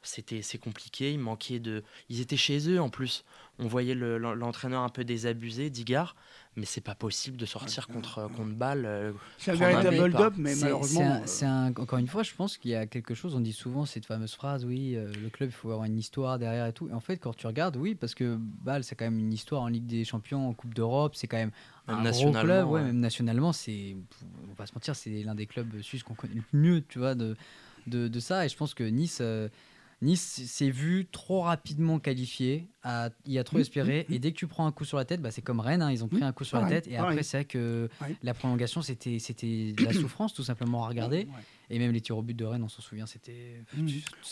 c'était c'est compliqué. Il manquait de. Ils étaient chez eux en plus. On voyait le- l'en- l'entraîneur un peu désabusé, Digard. Mais c'est pas possible de sortir contre contre Bâle. euh, C'est un véritable but, hold-up, mais C'est- malheureusement. c'est un- euh, c'est un- encore une fois, je pense qu'il y a quelque chose. On dit souvent cette fameuse phrase, oui, euh, le club, il faut avoir une histoire derrière et tout. Et en fait, quand tu regardes, oui, parce que Bâle, c'est quand même une histoire en Ligue des Champions, en Coupe d'Europe, c'est quand même Même un gros club. Ouais, ouais. Même nationalement, c'est, on va pas se mentir, c'est l'un des clubs suisses qu'on connaît le mieux, tu vois, de, de, de ça. Et je pense que Nice. euh, Nice s'est vu trop rapidement qualifié, a, y a trop Mmh, espéré, mmh, et dès que tu prends un coup sur la tête, bah, c'est comme Rennes, hein, ils ont pris Mmh, un coup sur la tête, et après c'est vrai que Ouais. la prolongation c'était c'était de la souffrance tout simplement à regarder, et même les tirs au but de Rennes, on s'en souvient, c'était. Mmh.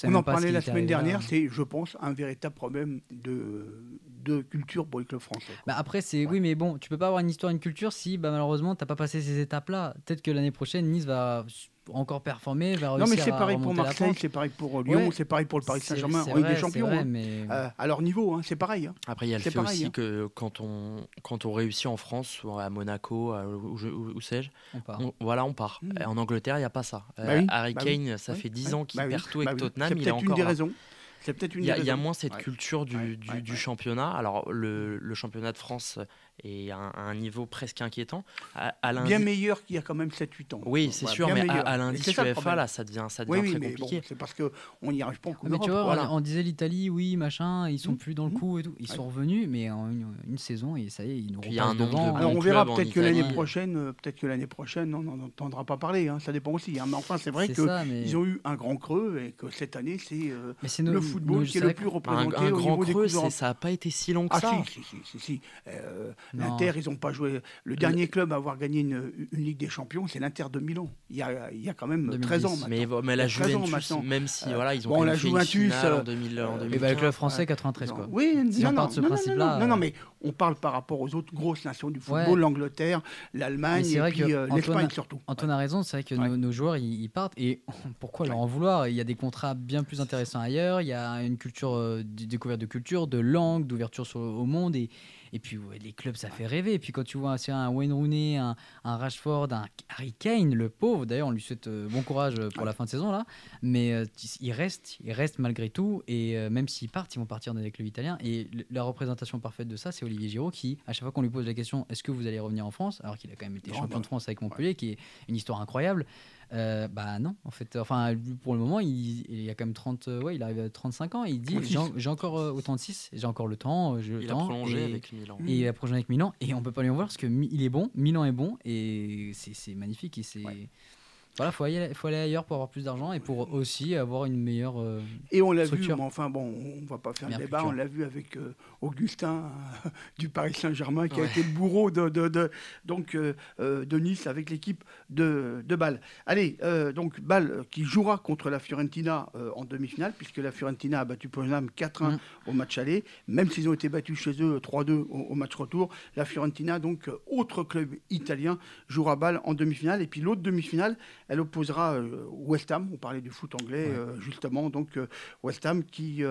On en parlait la semaine dernière, c'est, je pense, un véritable problème de, de culture pour les clubs français. Bah après c'est oui mais bon tu peux pas avoir une histoire une culture si bah malheureusement t'as pas passé ces étapes là peut-être que l'année prochaine Nice va encore performer va non, mais c'est pareil pour Marseille, c'est pareil pour Lyon, Ouais. c'est pareil pour le Paris Saint-Germain en Ligue des Champions. vrai, hein. mais Euh, à leur niveau, hein, c'est pareil. hein. Après, il y a le fait pareil, aussi hein. que quand on, quand on réussit en France, ou à Monaco, à- où, je- où- où sais-je, on on- voilà, on part. Mm. Et En Angleterre, il n'y a pas ça. Euh, Bah oui, Harry bah oui, Kane, ça oui, fait 10 ouais, ans qu'il bah oui, perd tout bah avec oui. Tottenham, C'est il est peut-être une des raisons. C'est peut-être une Il y, a, des il y a raisons. moins cette Ouais. culture du, Ouais, du, ouais, du ouais. championnat. Alors, le, le championnat de France est à un, à un niveau presque inquiétant. À, Bien meilleur qu'il y a quand même 7-8 ans. Oui, c'est Voilà, sûr, mais à, meilleur. à Et le UEFA, là, ça devient, ça devient Oui, oui, très mais bon, compliqué. c'est parce qu'on n'y arrive pas en Coupe Mais tu vois, d'Europe. on- voilà. on, disait l'Italie, oui, machin, ils sont Mmh, plus dans le mmh. coup et tout. Ils sont revenus, mais en une, une saison, et ça y est, ils nous de devant. Alors on verra peut-être que l'année prochaine, euh, peut-être que l'année prochaine, on n'en entendra pas parler. hein, Ça dépend aussi. hein, Mais enfin, c'est vrai C'est que ça, mais- ils ont eu un grand creux et que cette année, c'est euh, le football qui est le plus représenté un au grand creux, ça n'a pas été si long que Ah ça. si, si, si, si, si. Euh. L'Inter, ils n'ont pas joué. Le dernier club à avoir gagné une, une Ligue des Champions, c'est l'Inter de Milan. Il y a, il y a quand même 2010. 13 ans maintenant. Mais, mais la Il y a 13 ans Juventus, même si Euh, voilà, ils ont bon, la Juventus, finale en euh, 2000 en euh, Et 2015. bah, le club français, ouais. 93, quoi. Oui, Si non, on non, part de ce non, non, principe-là, non, non, non, euh, mais on parle par rapport aux autres grosses nations du football, Ouais. l'Angleterre, l'Allemagne et vrai puis que euh, Antoine l'Espagne a- surtout. Antoine a raison, c'est vrai que Ouais. nos, nos joueurs ils, ils partent et pourquoi leur en vouloir? Il y a des contrats bien plus intéressants ailleurs, il y a une culture, euh, découverte de culture, de langue, d'ouverture au monde et, et puis ouais, les clubs ça fait rêver. Et puis quand tu vois un Wayne Rooney, un, un Rashford, un Harry Kane, le pauvre, d'ailleurs on lui souhaite euh, bon courage euh, pour la fin de saison là, mais euh, il reste, il reste malgré tout et euh, même s'ils partent, ils vont partir dans les clubs italiens et la représentation parfaite de ça c'est Olivier Giroud qui à chaque fois qu'on lui pose la question est-ce que vous allez revenir en France? Alors qu'il a quand même été Non, champion de France avec Montpellier qui est une histoire incroyable. Euh, bah non, en fait, enfin pour le moment, il, il y a quand même 30, euh, ouais, il arrive à 35 ans. Et il dit 36. j'ai en- j'ai encore euh, au 36, j'ai encore le temps, j'ai le Il a temps. prolongé et, avec Milan. et il a prolongé avec Milan et on peut pas lui en voir parce que il est bon, Milan est bon et c'est c'est magnifique et c'est. Voilà, faut aller, faut aller ailleurs pour avoir plus d'argent et pour aussi avoir une meilleure. euh, Et on l'a vu, mais enfin bon, on va pas faire le débat, culture. on l'a vu avec euh, Augustin euh, du Paris Saint-Germain qui a été le bourreau de, de, de- donc, euh, de Nice avec l'équipe de, de Bâle. Allez, donc Bâle qui jouera contre la Fiorentina en demi-finale, puisque la Fiorentina a battu Poznan 4-1 Mm. au match aller, même s'ils ont été battus chez eux 3-2 au, au match retour. La Fiorentina, donc autre club italien, jouera Bâle en demi-finale. Et puis l'autre demi-finale, elle opposera euh, West Ham, on parlait du foot anglais Ouais. euh, justement, donc euh, West Ham qui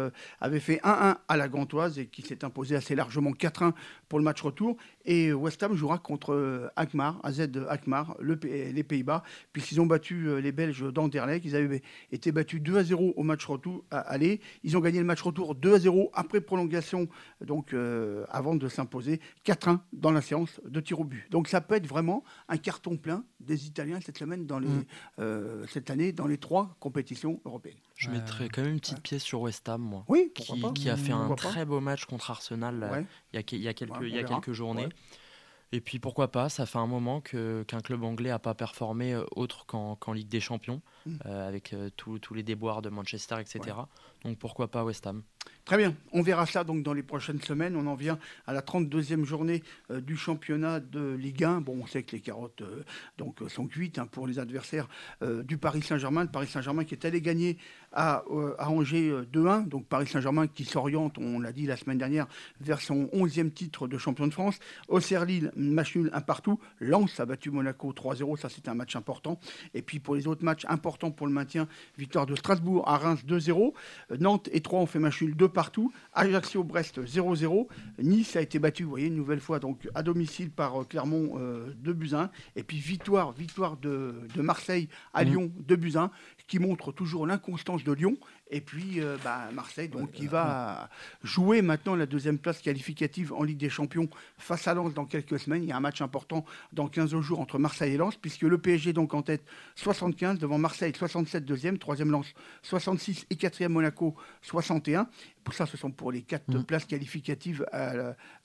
avait fait 1-1 à la Gantoise et qui s'est imposé assez largement 4-1 pour le match retour. Et West Ham jouera contre euh, Alkmaar, AZ Alkmaar, le les Pays-Bas, puisqu'ils ont battu euh, les Belges d'Anderlecht. Ils avaient été battus 2 à 0 au match retour à aller. Ils ont gagné le match retour 2 à 0 après prolongation, donc euh, avant de s'imposer 4-1 dans la séance de tir au but. Donc ça peut être vraiment un carton plein des Italiens cette semaine, dans les, Mm. euh, cette année, dans les trois compétitions européennes. Je mettrais quand même une petite pièce sur West Ham, moi. Oui, Qui, pourquoi pas qui a fait un Pourquoi très beau match contre Arsenal là, il, y a, il y a quelques, On il y a verra. quelques journées. Ouais. Et puis pourquoi pas, ça fait un moment qu'un club anglais n'a pas performé euh, autre qu'en Ligue des Champions. Euh, avec euh, tous les déboires de Manchester, etc. Donc pourquoi pas West Ham? Très bien, on verra ça donc dans les prochaines semaines. On en vient à la 32e journée euh, du championnat de Ligue 1. Bon, on sait que les carottes donc, sont cuites hein, pour les adversaires du Paris Saint-Germain. Le Paris Saint-Germain qui est allé gagner à, à Angers euh, 2-1. Donc Paris Saint-Germain qui s'oriente, on l'a dit la semaine dernière, vers son 11e titre de champion de France. Auxerre Lille, match nul un partout. Lens a battu Monaco 3-0, ça c'est un match important. Et puis pour les autres matchs importants pour le maintien, victoire de Strasbourg à Reims 2-0. Euh, Nantes et Troyes ont fait match nul 2 partout. Ajaccio-Brest 0-0. Nice a été battu, vous voyez, une nouvelle fois donc à domicile par euh, Clermont euh, 2 buts à 1. Et puis victoire, victoire de, de Marseille à Mhm. Lyon 2 buts à 1, qui montre toujours l'inconstance de Lyon. Et puis euh, bah, Marseille, donc, qui va jouer maintenant la deuxième place qualificative en Ligue des Champions face à Lens dans quelques semaines. Il y a un match important dans 15 jours entre Marseille et Lens, puisque le PSG donc en tête 75, devant Marseille 67 deuxième, troisième Lens 66 et quatrième Monaco 61. Pour ça, ce sont pour les quatre Mm. places qualificatives à,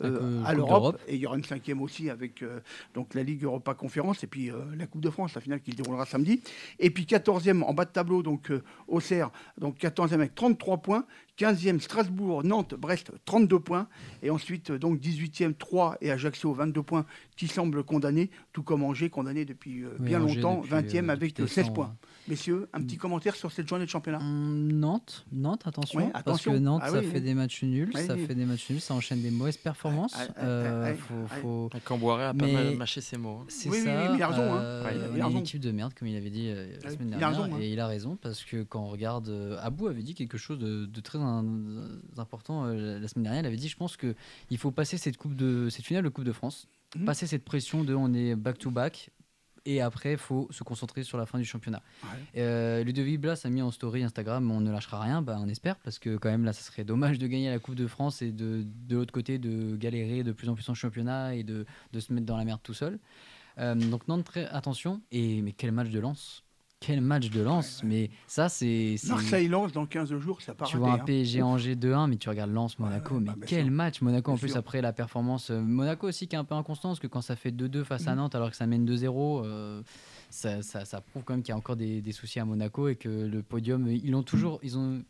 euh, à l'Europe. Et il y aura une cinquième aussi avec euh, donc la Ligue Europa Conférence et puis euh, la Coupe de France, la finale qui se déroulera samedi. Et puis 14e en bas de tableau, donc euh, Auxerre, donc 14e avec 33 points. 15e Strasbourg, Nantes, Brest, 32 points. Et ensuite, euh, donc 18e Troyes et Ajaccio, 22 points, qui semblent condamnés, tout comme Angers, condamné depuis euh, Oui, bien Angers longtemps, depuis, 20e euh, avec depuis euh, 16 décembre. points. Messieurs, un Mm. petit commentaire sur cette journée de championnat? Hum, Nantes, Nantes, attention, Ouais, parce que Nantes, Ah ça oui, fait oui. des matchs nuls, Oui, ça oui. fait des matchs nuls, ça enchaîne des mauvaises performances. Ah, ah, ah, Euh, faut- faut- Camboiré a pas mal mâché ses mots. hein. C'est Oui, ça. oui, mais il a raison, hein. euh, Ouais, il a- on il a est une raison. équipe de merde, comme il avait dit euh, la semaine il a dernière. raison, hein. Et il a raison, parce que quand on regarde. euh, Abou avait dit quelque chose de, de très important euh, la semaine dernière. Il avait dit je pense qu'il faut passer cette, coupe de, cette finale de Coupe de France, Mhm. passer cette pression de on est back-to-back. Et après, il faut se concentrer sur la fin du championnat. Ouais. Euh, Ludovic Blas a mis en story Instagram on ne lâchera rien, bah, on espère, parce que quand même là, ça serait dommage de gagner la Coupe de France et de, de l'autre côté de galérer de plus en plus en championnat et de, de se mettre dans la merde tout seul. Euh, donc Nantes, très attention. Et mais quel match de lance Quel match de lance Mais ça, c'est. c'est- Marseille lance dans 15 jours, ça part Tu vois un PSG Angers 2-1, mais tu regardes Lens Monaco. Ouais, mais bah, quel match Monaco en plus sûr. après la performance. euh, Monaco aussi qui est un peu inconstant parce que quand ça fait 2-2 face à Mhm. Nantes alors que ça mène 2-0, euh, ça, ça- ça prouve quand même qu'il y a encore des, des soucis à Monaco et que le podium, ils l'ont toujours. Ils ont,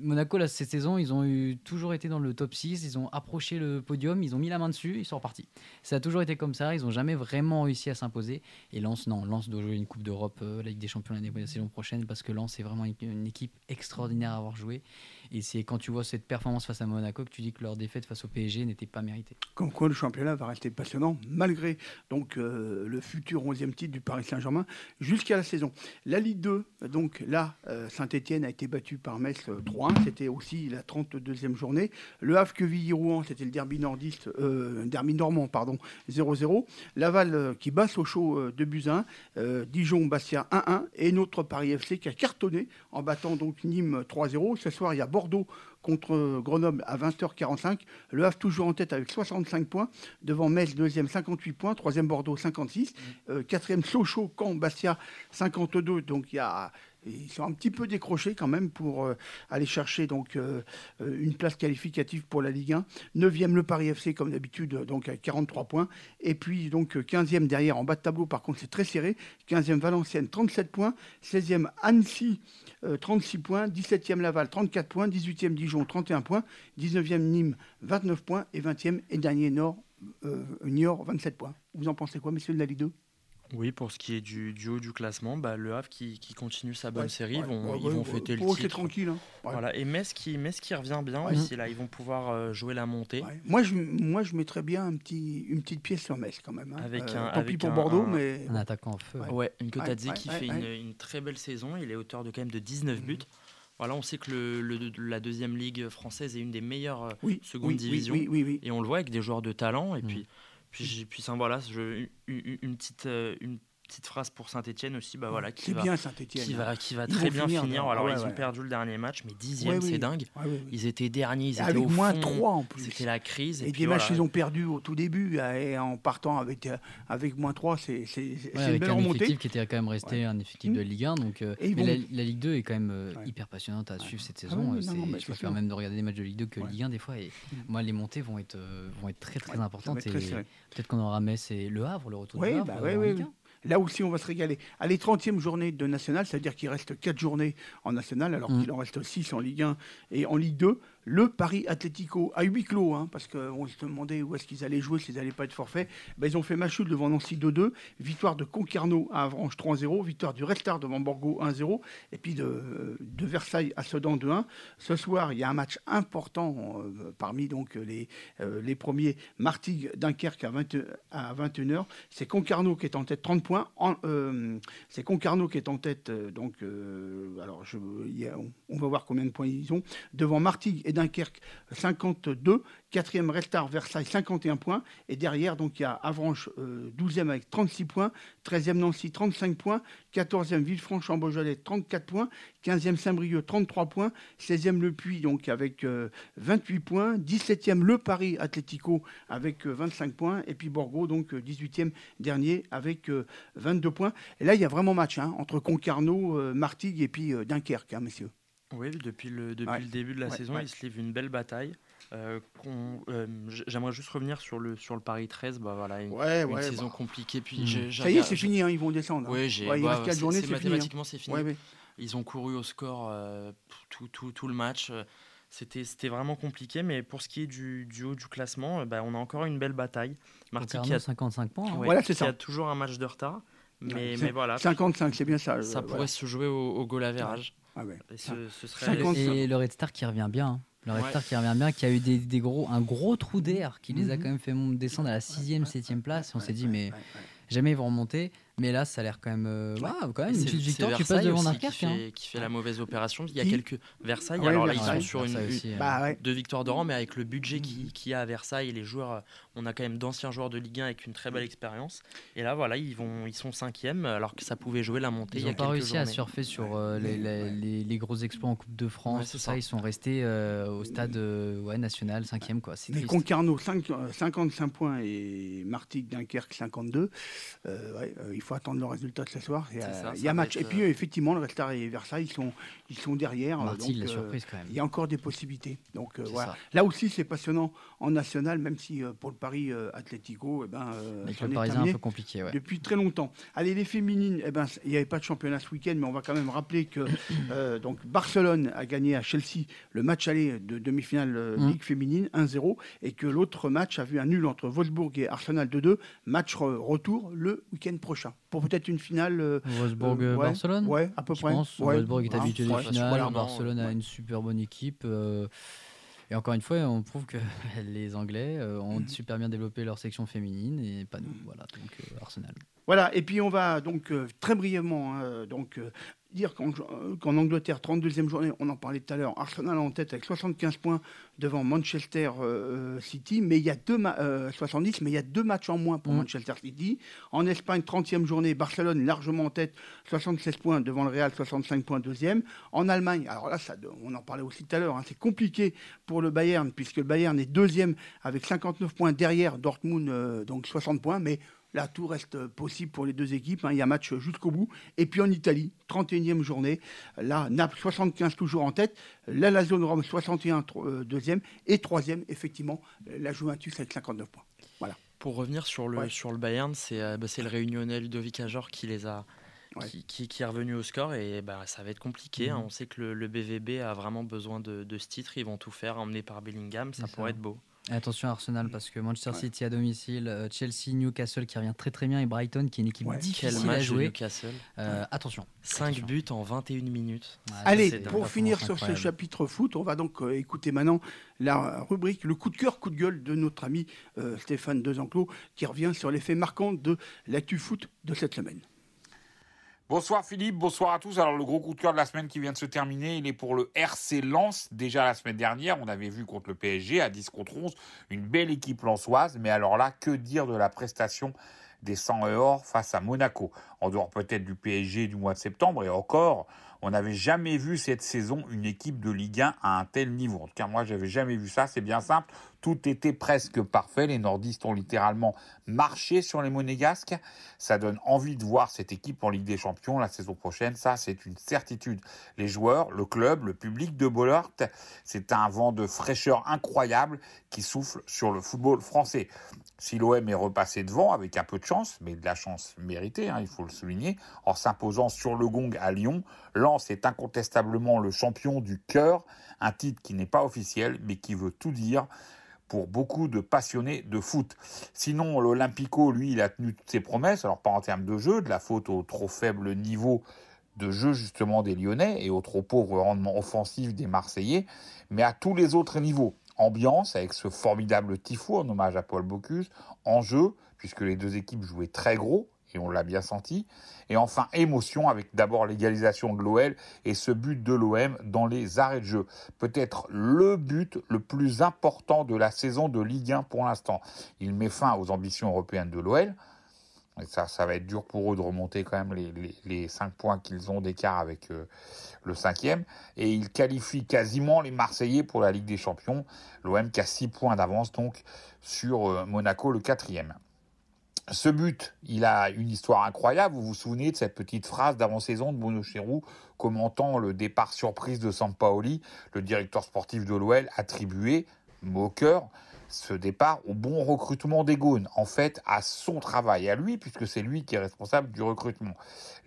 Monaco, là, cette saison, ils ont eu, toujours été dans le top 6, ils ont approché le podium, ils ont mis la main dessus, ils sont repartis. Ça a toujours été comme ça, ils n'ont jamais vraiment réussi à s'imposer. Et Lens, non, Lens doit jouer une Coupe d'Europe, euh, la Ligue des Champions l'année la saison prochaine, parce que Lens est vraiment une, une équipe extraordinaire à avoir joué. Et c'est quand tu vois cette performance face à Monaco que tu dis que leur défaite face au PSG n'était pas méritée. Comme quoi le championnat va rester passionnant malgré donc euh, le futur 11e titre du Paris Saint-Germain jusqu'à la saison. La Ligue 2, donc là, Saint-Etienne a été battu par Metz euh, 3-1. C'était aussi la 32e journée. Le Havre Quevilly-Rouen, c'était le derby nordiste, euh, derby normand, pardon, 0-0. Laval euh, qui bat euh, 2 buts à 1. Euh, Dijon-Bastia 1-1. Et notre Paris FC qui a cartonné en battant donc Nîmes 3-0. Ce soir, il y a Bordeaux contre Grenoble à 20h45. Le Havre toujours en tête avec 65 points. Devant Metz, deuxième 58 points. Troisième Bordeaux 56. Euh, quatrième Sochaux, Caen, Bastia 52. Donc il y a ils sont un petit peu décrochés quand même pour euh, aller chercher donc euh, euh, une place qualificative pour la Ligue 1. 9e le Paris FC comme d'habitude donc à 43 points. Et puis donc euh, 15e derrière en bas de tableau par contre c'est très serré. 15e Valenciennes 37 points, 16e Annecy euh, 36 points, 17e Laval 34 points, 18e Dijon 31 points, 19e Nîmes 29 points. Et 20e et dernier Nord Niort 27 points. Vous en pensez quoi messieurs de la Ligue 2 Oui, pour ce qui est du, du haut du classement, bah, le Havre qui, qui continue sa bonne Ouais, série, ouais, vont, ouais, ils ouais, vont ouais, fêter pour le eux, c'est titre. tranquille. hein. Ouais. Voilà. Et Metz qui, Metz qui revient bien Ouais. aussi, là, ils vont pouvoir euh, jouer la montée. Ouais. Moi, je, moi, je mettrais bien un petit, une petite pièce sur Metz quand même. hein. Avec Euh, un- tant avec pis pour un- Bordeaux, un- mais Un attaquant en feu. Ouais. Ouais, une Kotadze ouais, qui ouais, fait ouais. Une, une très belle saison. Il est auteur de quand même de 19 Mhm. buts. Voilà, on sait que le, le- la deuxième ligue française est une des meilleures euh, oui, seconde oui, division. Oui, oui, oui. Et on le voit avec des joueurs de talent. Et Mm. puis, puis, puis ça, voilà, je- une, une- petite, euh, petite phrase pour Saint-Etienne aussi, bah voilà, qui va, bien Saint-Etienne. qui va, qui va Ils très bien finir. Alors, Ouais, ils ont perdu le dernier match, mais dixième, Ouais, oui. c'est dingue. Ouais, ouais, ouais. Ils étaient derniers, ils étaient Avec au moins fond. 3 en plus. C'était la crise. Et, Et puis des matchs qu'ils ont perdus au tout début, et en partant avec, euh, avec moins 3, c'est c'est- c'est Ouais, une avec belle un remontée. effectif qui était quand même resté un effectif de Ligue 1. Donc, euh, ils mais vont- la, la Ligue 2 est quand même euh, Ouais. hyper passionnante à suivre cette Ah saison. je préfère même de regarder des matchs de Ligue 2 que. Ligue 1 des fois. Et Mm. moi, les montées vont être, vont être très très importantes. peut-être qu'on aura Metz et Le Havre, le retour Oui, du Havre. Oui, en oui, Ligue oui. 1. Là aussi, on va se régaler. Allez, 30e journée de National, c'est-à-dire qu'il reste 4 journées en National, alors Mm. qu'il en reste 6 en Ligue 1 et en Ligue 2. Le Paris Atlético à huis clos, hein, parce qu'on se demandait où est-ce qu'ils allaient jouer, s'ils n'allaient pas être forfaits. Ben, ils ont fait match nul devant Nancy 2-2, victoire de Concarneau à Avranches 3-0, victoire du Restart devant Borgo 1-0, et puis de, de Versailles à Sedan 2-1. Ce soir, il y a un match important euh, parmi donc les, euh, les premiers. Martigues Dunkerque à, 20 à 21h. C'est Concarneau qui est en tête 30 points. Euh, c'est Concarneau qui est en tête. donc, alors, on, on va voir combien de points ils ont. Devant Martigues et Dunkerque, 52. Quatrième Restart Versailles, 51 points. Et derrière, donc, il y a Avranches, euh, 12e avec 36 points. 13e Nancy, 35 points. 14e Villefranche-en-Beaujolais, 34 points. 15e Saint-Brieuc, 33 points. 16e Le Puy, donc, avec euh, 28 points. 17e Le Paris Atlético avec euh, 25 points. Et puis Borgo, donc, euh, 18e dernier avec euh, 22 points. Et là, il y a vraiment match hein, entre Concarneau, euh, Martigues et puis euh, Dunkerque, hein, messieurs. Oui, depuis le, depuis Ouais. le début de la Ouais, saison, ouais. il se livre une belle bataille. Euh, euh, J'aimerais juste revenir sur le, sur le Paris 13. Bah, voilà, une, Ouais, une ouais. saison bah, compliquée. Puis Mm. j'ai ça y est, c'est fini, hein, ils vont descendre. hein. Il bah, reste quatre c'est- journées, c'est hein. mathématiquement, c'est fini. Ils ont couru au score euh, tout, tout, tout le match. C'était c'était vraiment compliqué. Mais pour ce qui est du, du haut du classement, bah, on a encore une belle bataille. Martigues qui a, 55 points. hein. ouais, Voilà, c'est qui ça. a toujours un match de retard. Mais, mais voilà, 55, c'est bien ça. ça euh, pourrait voilà. se jouer au, au goal average. Ah ouais. Et ce, ce serait 50. Et le Red Star qui revient bien. hein. Le Red Ouais. Star qui revient bien, qui a eu des, des gros, un gros trou d'air qui les a Mhm. quand même fait descendre à la 6ème, 7ème place. Et on s'est dit, mais Ouais, ouais. jamais ils vont remonter. Mais là, ça a l'air quand même, euh, Ouais. quand même une petite victoire. Tu passes Versailles devant aussi Dunkerque. qui hein. fait, qui fait la mauvaise opération. Il y a Qui quelques Versailles. Ouais, alors là, ils sont sur une, Versailles une- aussi, euh. Bah ouais. deux victoires de rang, mais avec le budget qui- qu'il y a à Versailles, les joueurs, euh, on a quand même d'anciens joueurs de Ligue 1 avec une très belle expérience. Et là, voilà, ils vont, ils sont cinquièmes, alors que ça pouvait jouer la montée. Ils il y a n'ont pas réussi à surfer sur euh, les, les- les- les gros exploits en Coupe de France, tout ça. ça. Ils sont restés euh, au stade euh, ouais, national, 5ème. Quoi. Mais. Concarneau, cinq- euh, 55 points et Martigues, Dunkerque, 52. Euh, ouais, euh, il faut attendre le résultat de ce soir. Il y a, C'est ça, il y a match. être, Et puis, euh, effectivement, le Restart et Versailles, ils sont, ils sont derrière. euh, donc, la euh, surprise quand même. Il y a encore des possibilités. Donc euh, voilà. ça. Là aussi, c'est passionnant en national, même si euh, pour le Paris euh, Atlético, eh ben, euh, Avec le Parisien, un peu compliqué. Ouais. depuis très longtemps. Allez, les féminines, eh ben, il n'y avait pas de championnat ce week-end, mais on va quand même rappeler que euh, donc Barcelone a gagné à Chelsea le match aller de demi-finale euh, Mm. Ligue féminine 1-0 et que l'autre match a vu un nul entre Wolfsburg et Arsenal 2-2, match re- retour le week-end prochain pour peut-être une finale. euh, euh, Wolfsburg-Barcelone ouais, ouais, à peu Je près. pense. Ouais. Wolfsburg est Hein, habitué des finales. voilà. Barcelone a une super bonne équipe. euh, et encore une fois, on prouve que les Anglais euh, ont super bien développé leur section féminine et pas nous. Voilà, donc euh, Arsenal. Voilà, et puis on va donc euh, très brièvement hein, donc, euh, dire qu'en euh, Angleterre, 32e journée, on en parlait tout à l'heure, Arsenal en tête avec 75 points devant Manchester euh, euh, City, mais il y a deux ma- euh, 70, mais il y a deux matchs en moins pour Mm. Manchester City. En Espagne, 30e journée, Barcelone largement en tête, 76 points devant le Real, 65 points deuxième. En Allemagne, alors là, ça, on en parlait aussi tout à l'heure, hein, c'est compliqué pour le Bayern, puisque le Bayern est deuxième avec 59 points derrière Dortmund, euh, donc 60 points, mais Là, tout reste euh, possible pour les deux équipes. hein. Il y a match jusqu'au bout. Et puis en Italie, 31e journée. Là, Naples 75 toujours en tête. La Lazio Rome 61 tro- euh, deuxième. Et troisième, effectivement, la Juventus avec 59 points. Voilà. Pour revenir sur le, Ouais. sur le Bayern, c'est euh, bah, le Réunionnais Ludovic Ajor qui les a. Ouais. Qui, qui- qui est revenu au score et bah, ça va être compliqué. hein. Mhm. On sait que le, le BVB a vraiment besoin de, de ce titre. Ils vont tout faire, emmené par Bellingham. Ça pourrait ça. être beau. Attention à Arsenal parce que Manchester Ouais. City à domicile, euh, Chelsea, Newcastle qui revient très très bien et Brighton qui est une équipe Ouais. Difficile à jouer. Newcastle Euh, attention. 5 Attention. buts en 21 minutes. Ouais, Allez, pour finir sur ce chapitre foot, on va donc euh, écouter maintenant la rubrique Le coup de cœur, coup de gueule de notre ami euh, Stéphane Dezenclos qui revient sur les faits marquants de l'actu foot de cette semaine. Bonsoir Philippe, bonsoir à tous. Alors le gros coup de cœur de la semaine qui vient de se terminer, il est pour le RC Lens. Déjà la semaine dernière, on avait vu contre le PSG à 10 contre 11 une belle équipe lensoise. Mais alors là, que dire de la prestation des 100 et or face à Monaco En dehors peut-être du PSG du mois de septembre et encore, on n'avait jamais vu cette saison une équipe de Ligue 1 à un tel niveau. En tout cas, moi, j'avais jamais vu ça. C'est bien simple. Tout était presque parfait. Les nordistes ont littéralement marché sur les monégasques. Ça donne envie de voir cette équipe en Ligue des Champions la saison prochaine. Ça, c'est une certitude. Les joueurs, le club, le public de Bollard, c'est un vent de fraîcheur incroyable qui souffle sur le football français. Si l'OM est repassé devant avec un peu de chance, mais de la chance méritée, hein, il faut le souligner, en s'imposant sur le gong à Lyon, Lens est incontestablement le champion du cœur, un titre qui n'est pas officiel, mais qui veut tout dire pour beaucoup de passionnés de foot. Sinon, l'Olympico, lui, il a tenu toutes ses promesses, alors pas en termes de jeu, de la faute au trop faible niveau de jeu justement des Lyonnais et au trop pauvre rendement offensif des Marseillais, mais à tous les autres niveaux. Ambiance avec ce formidable tifo en hommage à Paul Bocuse, enjeu, puisque les deux équipes jouaient très gros, et on l'a bien senti, et enfin émotion avec d'abord l'égalisation de l'OL et ce but de l'OM dans les arrêts de jeu. Peut-être le but le plus important de la saison de Ligue 1 pour l'instant. Il met fin aux ambitions européennes de l'OL, ça, va être dur pour eux de remonter quand même les, les, les 5 points qu'ils ont d'écart avec euh, le cinquième. Et ils qualifient quasiment les Marseillais pour la Ligue des Champions. L'OM qui a 6 points d'avance donc sur euh, Monaco, le quatrième. Ce but, il a une histoire incroyable. Vous vous souvenez de cette petite phrase d'avant-saison de Bruno commentant le départ surprise de Sampaoli, le directeur sportif de l'OL, attribué, cœur, ce départ au bon recrutement des Gaunes, en fait à son travail, à lui, puisque c'est lui qui est responsable du recrutement.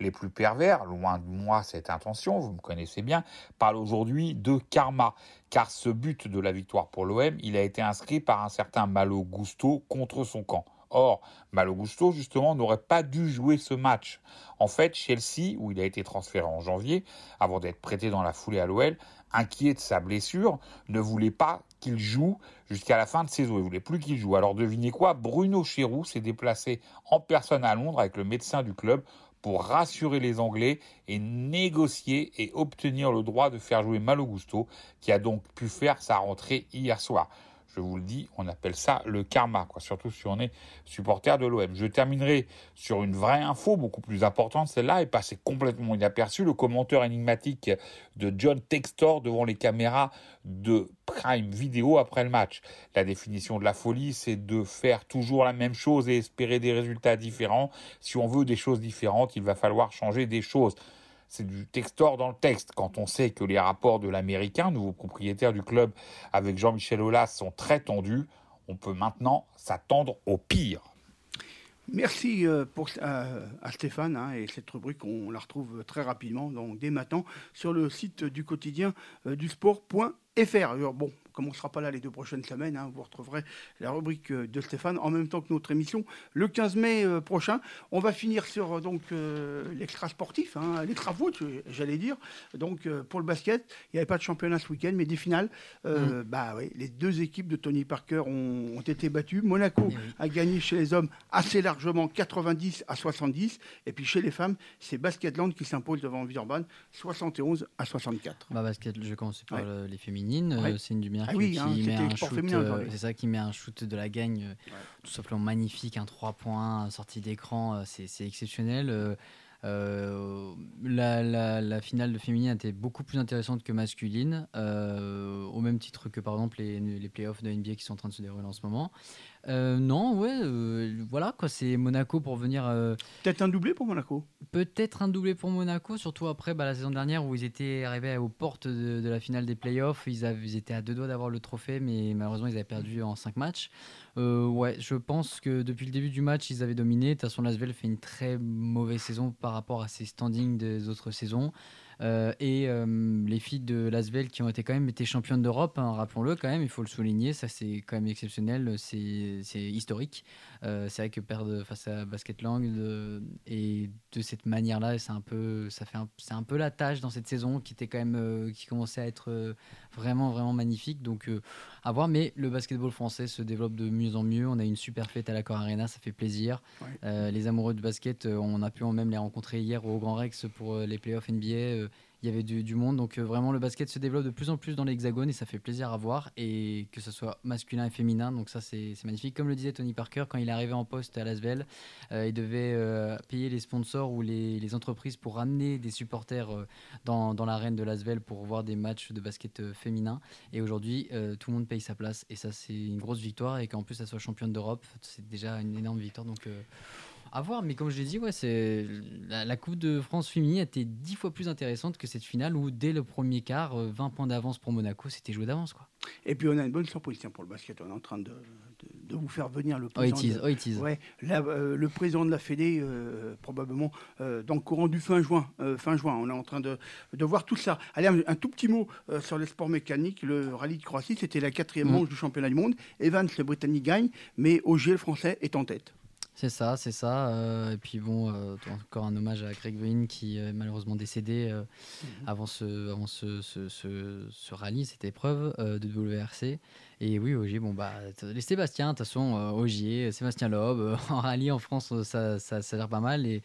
Les plus pervers, loin de moi cette intention, vous me connaissez bien, parlent aujourd'hui de karma, car ce but de la victoire pour l'OM, il a été inscrit par un certain Malo Gusto contre son camp. Or, Malo Gusto, justement, n'aurait pas dû jouer ce match. En fait, Chelsea, où il a été transféré en janvier, avant d'être prêté dans la foulée à l'OL, inquiet de sa blessure, ne voulait pas qu'il joue jusqu'à la fin de saison. Il voulait plus qu'il joue. Alors devinez quoi? Bruno Chéroux s'est déplacé en personne à Londres avec le médecin du club pour rassurer les Anglais et négocier et obtenir le droit de faire jouer Malo Gusto, qui a donc pu faire sa rentrée hier soir. Je vous le dis, on appelle ça le karma, quoi. surtout si on est supporter de l'OM. Je terminerai sur une vraie info beaucoup plus importante, celle-là est passée complètement inaperçue. Le commenteur énigmatique de John Textor devant les caméras de Prime Video après le match. La définition de la folie, c'est de faire toujours la même chose et espérer des résultats différents. Si on veut des choses différentes, il va falloir changer des choses. C'est du textor dans le texte. Quand on sait que les rapports de l'Américain, nouveau propriétaire du club, avec Jean-Michel Aulas sont très tendus, on peut maintenant s'attendre au pire. Merci euh, pour, à, à Stéphane hein, et cette rubrique on la retrouve très rapidement donc dès maintenant sur le site du quotidien euh, du sport.fr. Bon, comme on ne sera pas là les deux prochaines semaines, hein, vous retrouverez la rubrique euh, de Stéphane en même temps que notre émission le 15 mai euh, prochain. On va finir sur euh, donc l'extra sportif, hein, l'extra foot, euh, j'allais dire. Donc pour le basket, il n'y avait pas de championnat ce week-end, mais des finales. Euh, Bah oui, les deux équipes de Tony Parker ont, ont été battues. Monaco Eh a gagné chez les hommes assez largement 90 à 70. Et puis chez les femmes, c'est Basketland qui s'impose devant Villeurbanne 71 à 64. Bah basket, je vais commencer par Ouais. les féminines. Ouais. c'est une Ah qui, oui, qui hein, met un shoot. euh, c'est ça qui met un shoot de la gagne, euh, tout simplement magnifique, un 3 points, sortie d'écran, euh, c'est exceptionnel. Euh, euh, la, la- la finale de féminine était beaucoup plus intéressante que masculine, euh, au même titre que par exemple les, les playoffs de NBA qui sont en train de se dérouler en ce moment. Euh, non, ouais, euh, voilà quoi, c'est Monaco pour venir. euh, Peut-être un doublé pour Monaco. Peut-être un doublé pour Monaco, surtout après bah, la saison dernière où ils étaient arrivés aux portes de, de la finale des playoffs. Ils, avaient- ils étaient à deux doigts d'avoir le trophée, mais malheureusement ils avaient perdu en cinq matchs. Euh, ouais, je pense que depuis le début du match, ils avaient dominé. De toute façon, Lasvel fait une très mauvaise saison par rapport à ses standings des autres saisons. Euh, et euh, les filles de Lasvel qui ont été quand même été championnes d'Europe, hein, rappelons-le quand même, il faut le souligner, ça c'est quand même exceptionnel, c'est historique. Euh, c'est vrai que perdre face à Basket Lang de- et de cette manière-là, c'est un peu, ça fait, c'est un peu la tâche dans cette saison qui était quand même, qui commençait à être vraiment, vraiment magnifique. Donc à voir. Mais le basketball français se développe de mieux en mieux. On a eu une super fête à l'Accor Arena, ça fait plaisir. Ouais. Euh, les amoureux de basket, on a pu même les rencontrer hier au Grand Rex pour les playoffs NBA. Il y avait du, monde, donc euh, vraiment le basket se développe de plus en plus dans l'hexagone et ça fait plaisir à voir, et que ce soit masculin et féminin, donc ça c'est magnifique. Comme le disait Tony Parker, quand il arrivé en poste à Lasvel, euh, il devait euh, payer les sponsors ou les, entreprises pour ramener des supporters dans, l'arène de Lasvel pour voir des matchs de basket féminin, et aujourd'hui tout le monde paye sa place, et ça c'est une grosse victoire, et qu'en plus ça soit championne d'Europe, c'est déjà une énorme victoire, donc... euh, à voir, mais comme je l'ai dit, ouais, c'est la, la Coupe de France féminine était dix fois plus intéressante que cette finale où dès le premier quart, euh, 20 points d'avance pour Monaco, c'était joué d'avance quoi. Et puis on a une bonne surprise tiens, pour le basket. On est en train de, de- de vous faire venir le Oh président. is, de- oh it is. Ouais, la- euh, le président de la Fédé, euh, probablement euh, dans le courant du fin juin. euh, fin juin, on est en train de, de voir tout ça. Allez, un, un tout petit mot euh, sur les sports mécaniques. Le rallye de Croatie, c'était la quatrième Mm. manche du championnat du monde. Evans, le Britannique, gagne, mais Ogier, le Français, est en tête. C'est ça, c'est ça. euh, et puis bon, euh, encore un hommage à Greg Veen qui est malheureusement décédé euh, avant, ce, avant ce, ce, ce- ce rallye, cette épreuve euh, de WRC. Et oui, Ogier, bon bah, les Sébastien, de toute façon, euh, Ogier, Sébastien Loeb, euh, en rallye en France, euh, ça, ça, ça a l'air pas mal. Et,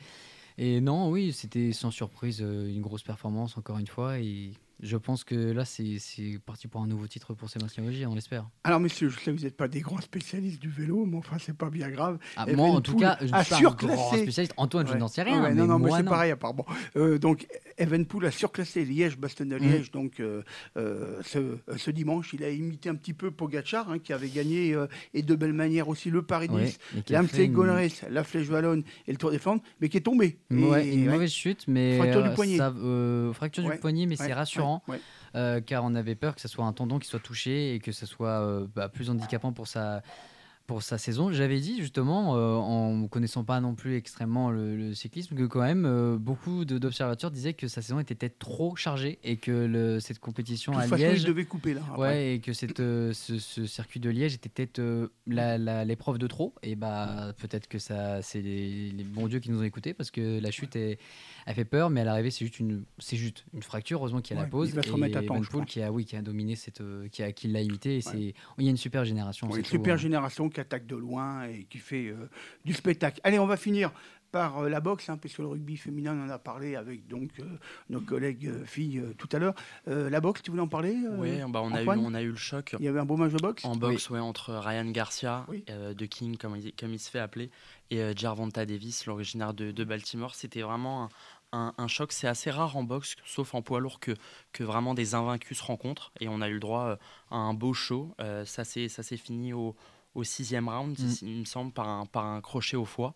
et non, oui, c'était sans surprise euh, une grosse performance, encore une fois. Et je pense que là, c'est parti pour un nouveau titre pour Sébastien Ogier, on l'espère. Alors, messieurs, je sais que vous n'êtes pas des grands spécialistes du vélo, mais enfin, c'est pas bien grave. Ah, moi, en tout cas, je ne suis pas un grand spécialiste. Antoine, je n'en sais rien. Ouais, mais non, non, mais c'est pareil, apparemment. Euh, donc, Evenpool a surclassé Liège, Mm. Donc euh, euh, ce, euh, ce dimanche. Il a imité un petit peu Pogacar, hein, qui avait gagné, et de belle manière aussi, le Paris-Nice, Ouais, mais qui a fait l'Amstel une- la Flèche Wallonne et le Tour des Flandres, mais qui est tombé. Ouais, Et- une ouais. mauvaise chute, mais Fracture du poignet. ça- fracture du poignet, mais c'est rassurant car on avait peur que ce soit un tendon qui soit touché et que ce soit bah, plus handicapant pour sa pour sa saison. J'avais dit justement, euh, en ne connaissant pas non plus extrêmement le, le cyclisme, que quand même euh, beaucoup d'observateurs disaient que sa saison était peut-être trop chargée et que le- cette compétition De toute à façon, Liège il devait couper là. après. Ouais, et que cette, euh, ce, ce circuit de Liège était peut-être euh, l'épreuve de trop. Et bah peut-être que ça, c'est les, les bons dieux qui nous ont écoutés parce que la chute est, elle fait peur, mais à l'arrivée c'est juste une, c'est juste une fracture. Heureusement qu'il y a Ouais, la pause. il va se et temps, qui a, oui, qui a dominé cette, qui a, qui l'a imité. Et c'est, il y a une super génération. Ouais, une super hein. génération qui attaque de loin et qui fait euh, du spectacle. Allez, on va finir par euh, la boxe, hein, puisque le rugby féminin, on en a parlé avec donc euh, nos collègues euh, filles euh, tout à l'heure. La boxe, tu voulais en parler Oui, bah on, a eu, on a eu le choc. Il y avait un beau match de boxe En boxe, ouais, entre Ryan Garcia, Oui. de King, comme il, comme il se fait appeler, et Gervonta Davis, l'originaire de, de Baltimore. C'était vraiment un, un- un choc. C'est assez rare en boxe, sauf en poids lourd, que, que vraiment des invaincus se rencontrent. Et on a eu le droit à un beau show. Ça s'est fini au, au sixième round, Mm. il me semble, par un, par un crochet au foie.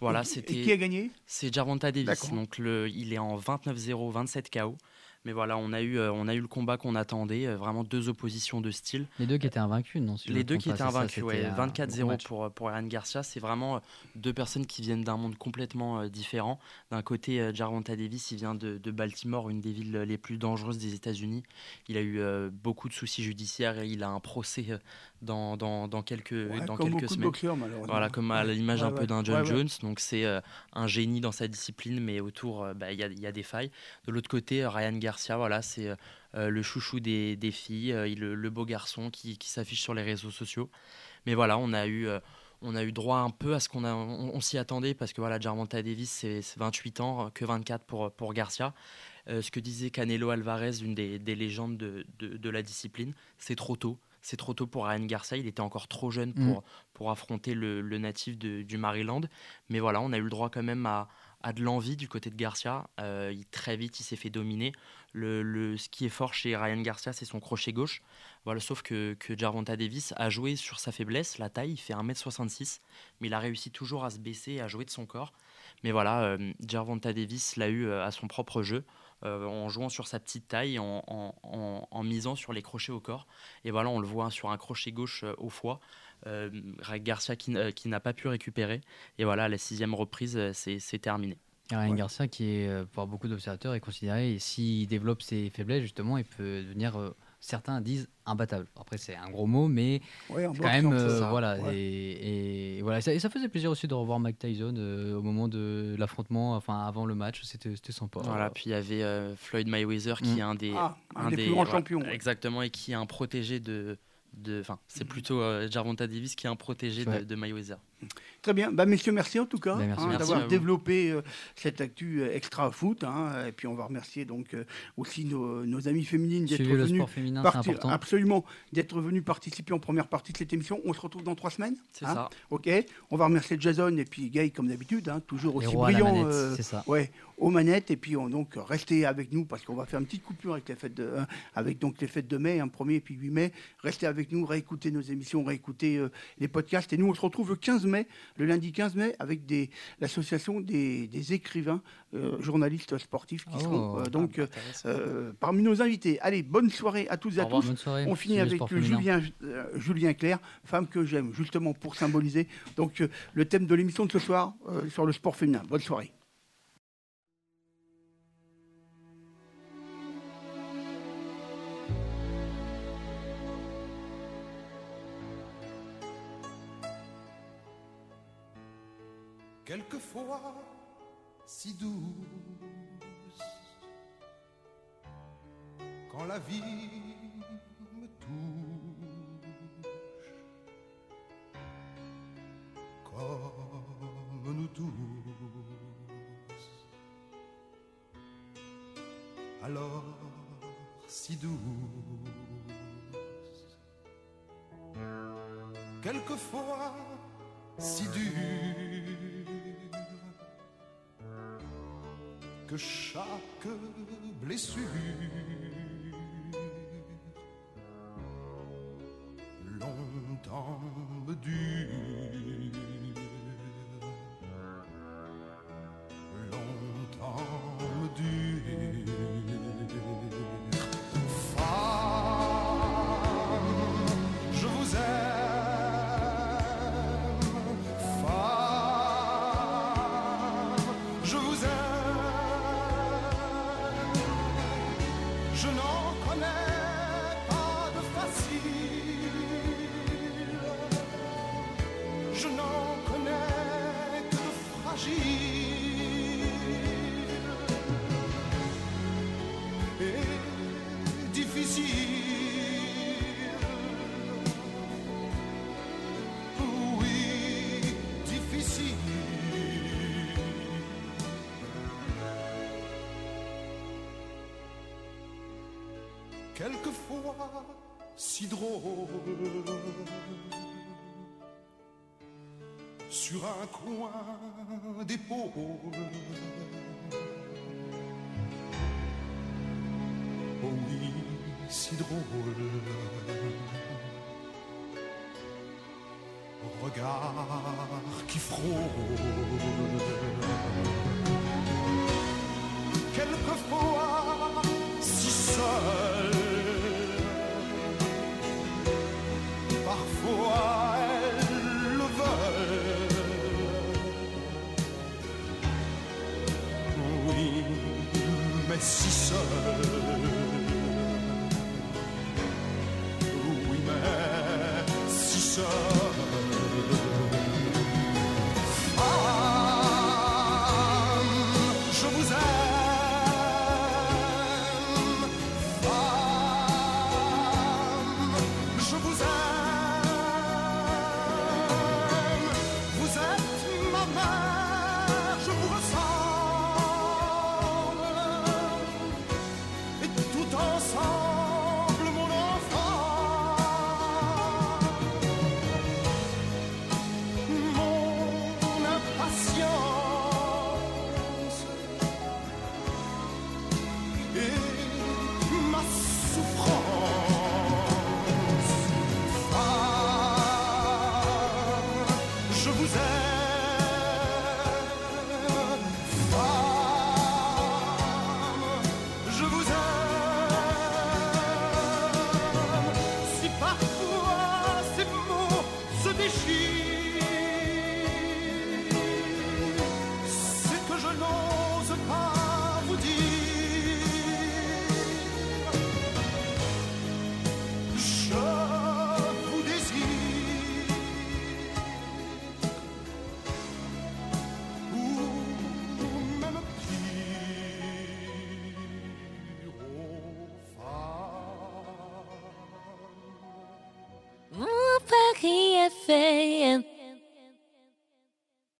Voilà, Et- c'était. Et qui a gagné? C'est Gervonta Davis. Donc le, il est en 29-0, 27 KO. Mais voilà, on a eu, euh, on a eu le combat qu'on attendait. euh, vraiment deux oppositions de style. Les deux qui étaient invaincus, non si Les deux qui étaient invaincus, ouais, un gros 24-0 match. pour, pour Aaron Garcia. C'est vraiment euh, deux personnes qui viennent d'un monde complètement différent. D'un côté, Gervonta Davis, il vient de, de Baltimore, une des villes les plus dangereuses des États-Unis. Il a eu beaucoup de soucis judiciaires et il a un procès dans, dans, dans quelques, Ouais, dans Comme quelques beaucoup de semaines. boxeurs. Voilà, comme à l'image Ouais, un peu d'un John. Jones. Donc c'est euh, un génie dans sa discipline, mais autour, euh, bah, il y, a, il y a des failles. De l'autre côté, euh, Ryan Garcia, voilà, c'est euh, le chouchou des, des filles, euh, il- le, le beau garçon qui, qui s'affiche sur les réseaux sociaux. Mais voilà, on a eu, on a eu droit un peu à ce qu'on a, on, on s'y attendait parce que voilà, Davis, c'est c'est 28 ans, que 24 pour, pour Garcia. Euh, ce que disait Canelo Alvarez, une des, des légendes de, de, de la discipline, c'est trop tôt. C'est trop tôt pour Ryan Garcia. Il était encore trop jeune pour, pour affronter le, le natif de- du Maryland. Mais voilà, on a eu le droit quand même à, de l'envie du côté de Garcia. Euh, il, très vite, il s'est fait dominer. Le, le- ce qui est fort chez Ryan Garcia, c'est son crochet gauche. Voilà, sauf que, que Jarvonta Davis a joué sur sa faiblesse, la taille. Il fait 1m66, mais il a réussi toujours à se baisser et à jouer de son corps. Mais voilà, euh, Jarvonta Davis l'a eu euh, à son propre jeu. Euh, en jouant sur sa petite taille, en, en- en- en misant sur les crochets au corps. Et voilà, on le voit sur un crochet gauche euh, au foie. Euh, Garcia qui, euh, n'a pas pu récupérer. Et voilà, à la sixième reprise, c'est c'est terminé. Ryan Ouais. Garcia, qui est, par beaucoup d'observateurs, est considéré, et s'il développe ses faiblesses, justement, il peut devenir, euh, certains disent, imbattable. Après, c'est un gros mot, mais Ouais, quand même, euh, ça, voilà. ouais. Et, et voilà, ça, et ça faisait plaisir aussi de revoir Mike Tyson euh, au moment de l'affrontement, enfin, avant le match, c'était c'était sympa. Voilà, puis il y avait euh, Floyd Mayweather qui Mm. est un des, Ah, un des plus grands champions, ouais. Exactement, et qui est un protégé de. de- Enfin, c'est plutôt euh, Jarvonta Davis qui est un protégé de, de Mayweather. Très bien. Bah, messieurs, merci en tout cas Bah, hein, d'avoir développé euh, cette actu euh, extra foot. hein. et puis on va remercier donc euh, aussi nos, nos amies féminines d'être venues féminin, absolument d'être venues participer en première partie de cette émission. On se retrouve dans trois semaines. C'est hein. ça. Ok. On va remercier Jason et puis Gay comme d'habitude, toujours aussi brillant. manette, euh, c'est ça. Ouais, aux manettes et puis on donc restez avec nous parce qu'on va faire une petite coupure avec les fêtes de, avec donc les fêtes de mai, un 1er et puis 8 mai. Restez avec nous, réécoutez nos émissions, réécoutez les podcasts et nous on se retrouve le 15 mai, le lundi 15 mai avec des l'association des, des écrivains euh, journalistes sportifs qui Oh. seront euh, donc Ah, euh, parmi nos invités. Allez, bonne soirée à toutes et à revoir. tous. On finit le avec. Julien, Julien Clerc, femme que j'aime, justement pour symboliser donc le thème de l'émission de ce soir sur le sport féminin. Bonne soirée. Quelquefois si douce. Quand la vie me touche, comme nous tous, alors si douce. Quelquefois si dure que chaque blessure longtemps dure, si drôle sur un coin d'épaule. Oh oui, si drôle. Regard qui frôle. Quelquefois si seul.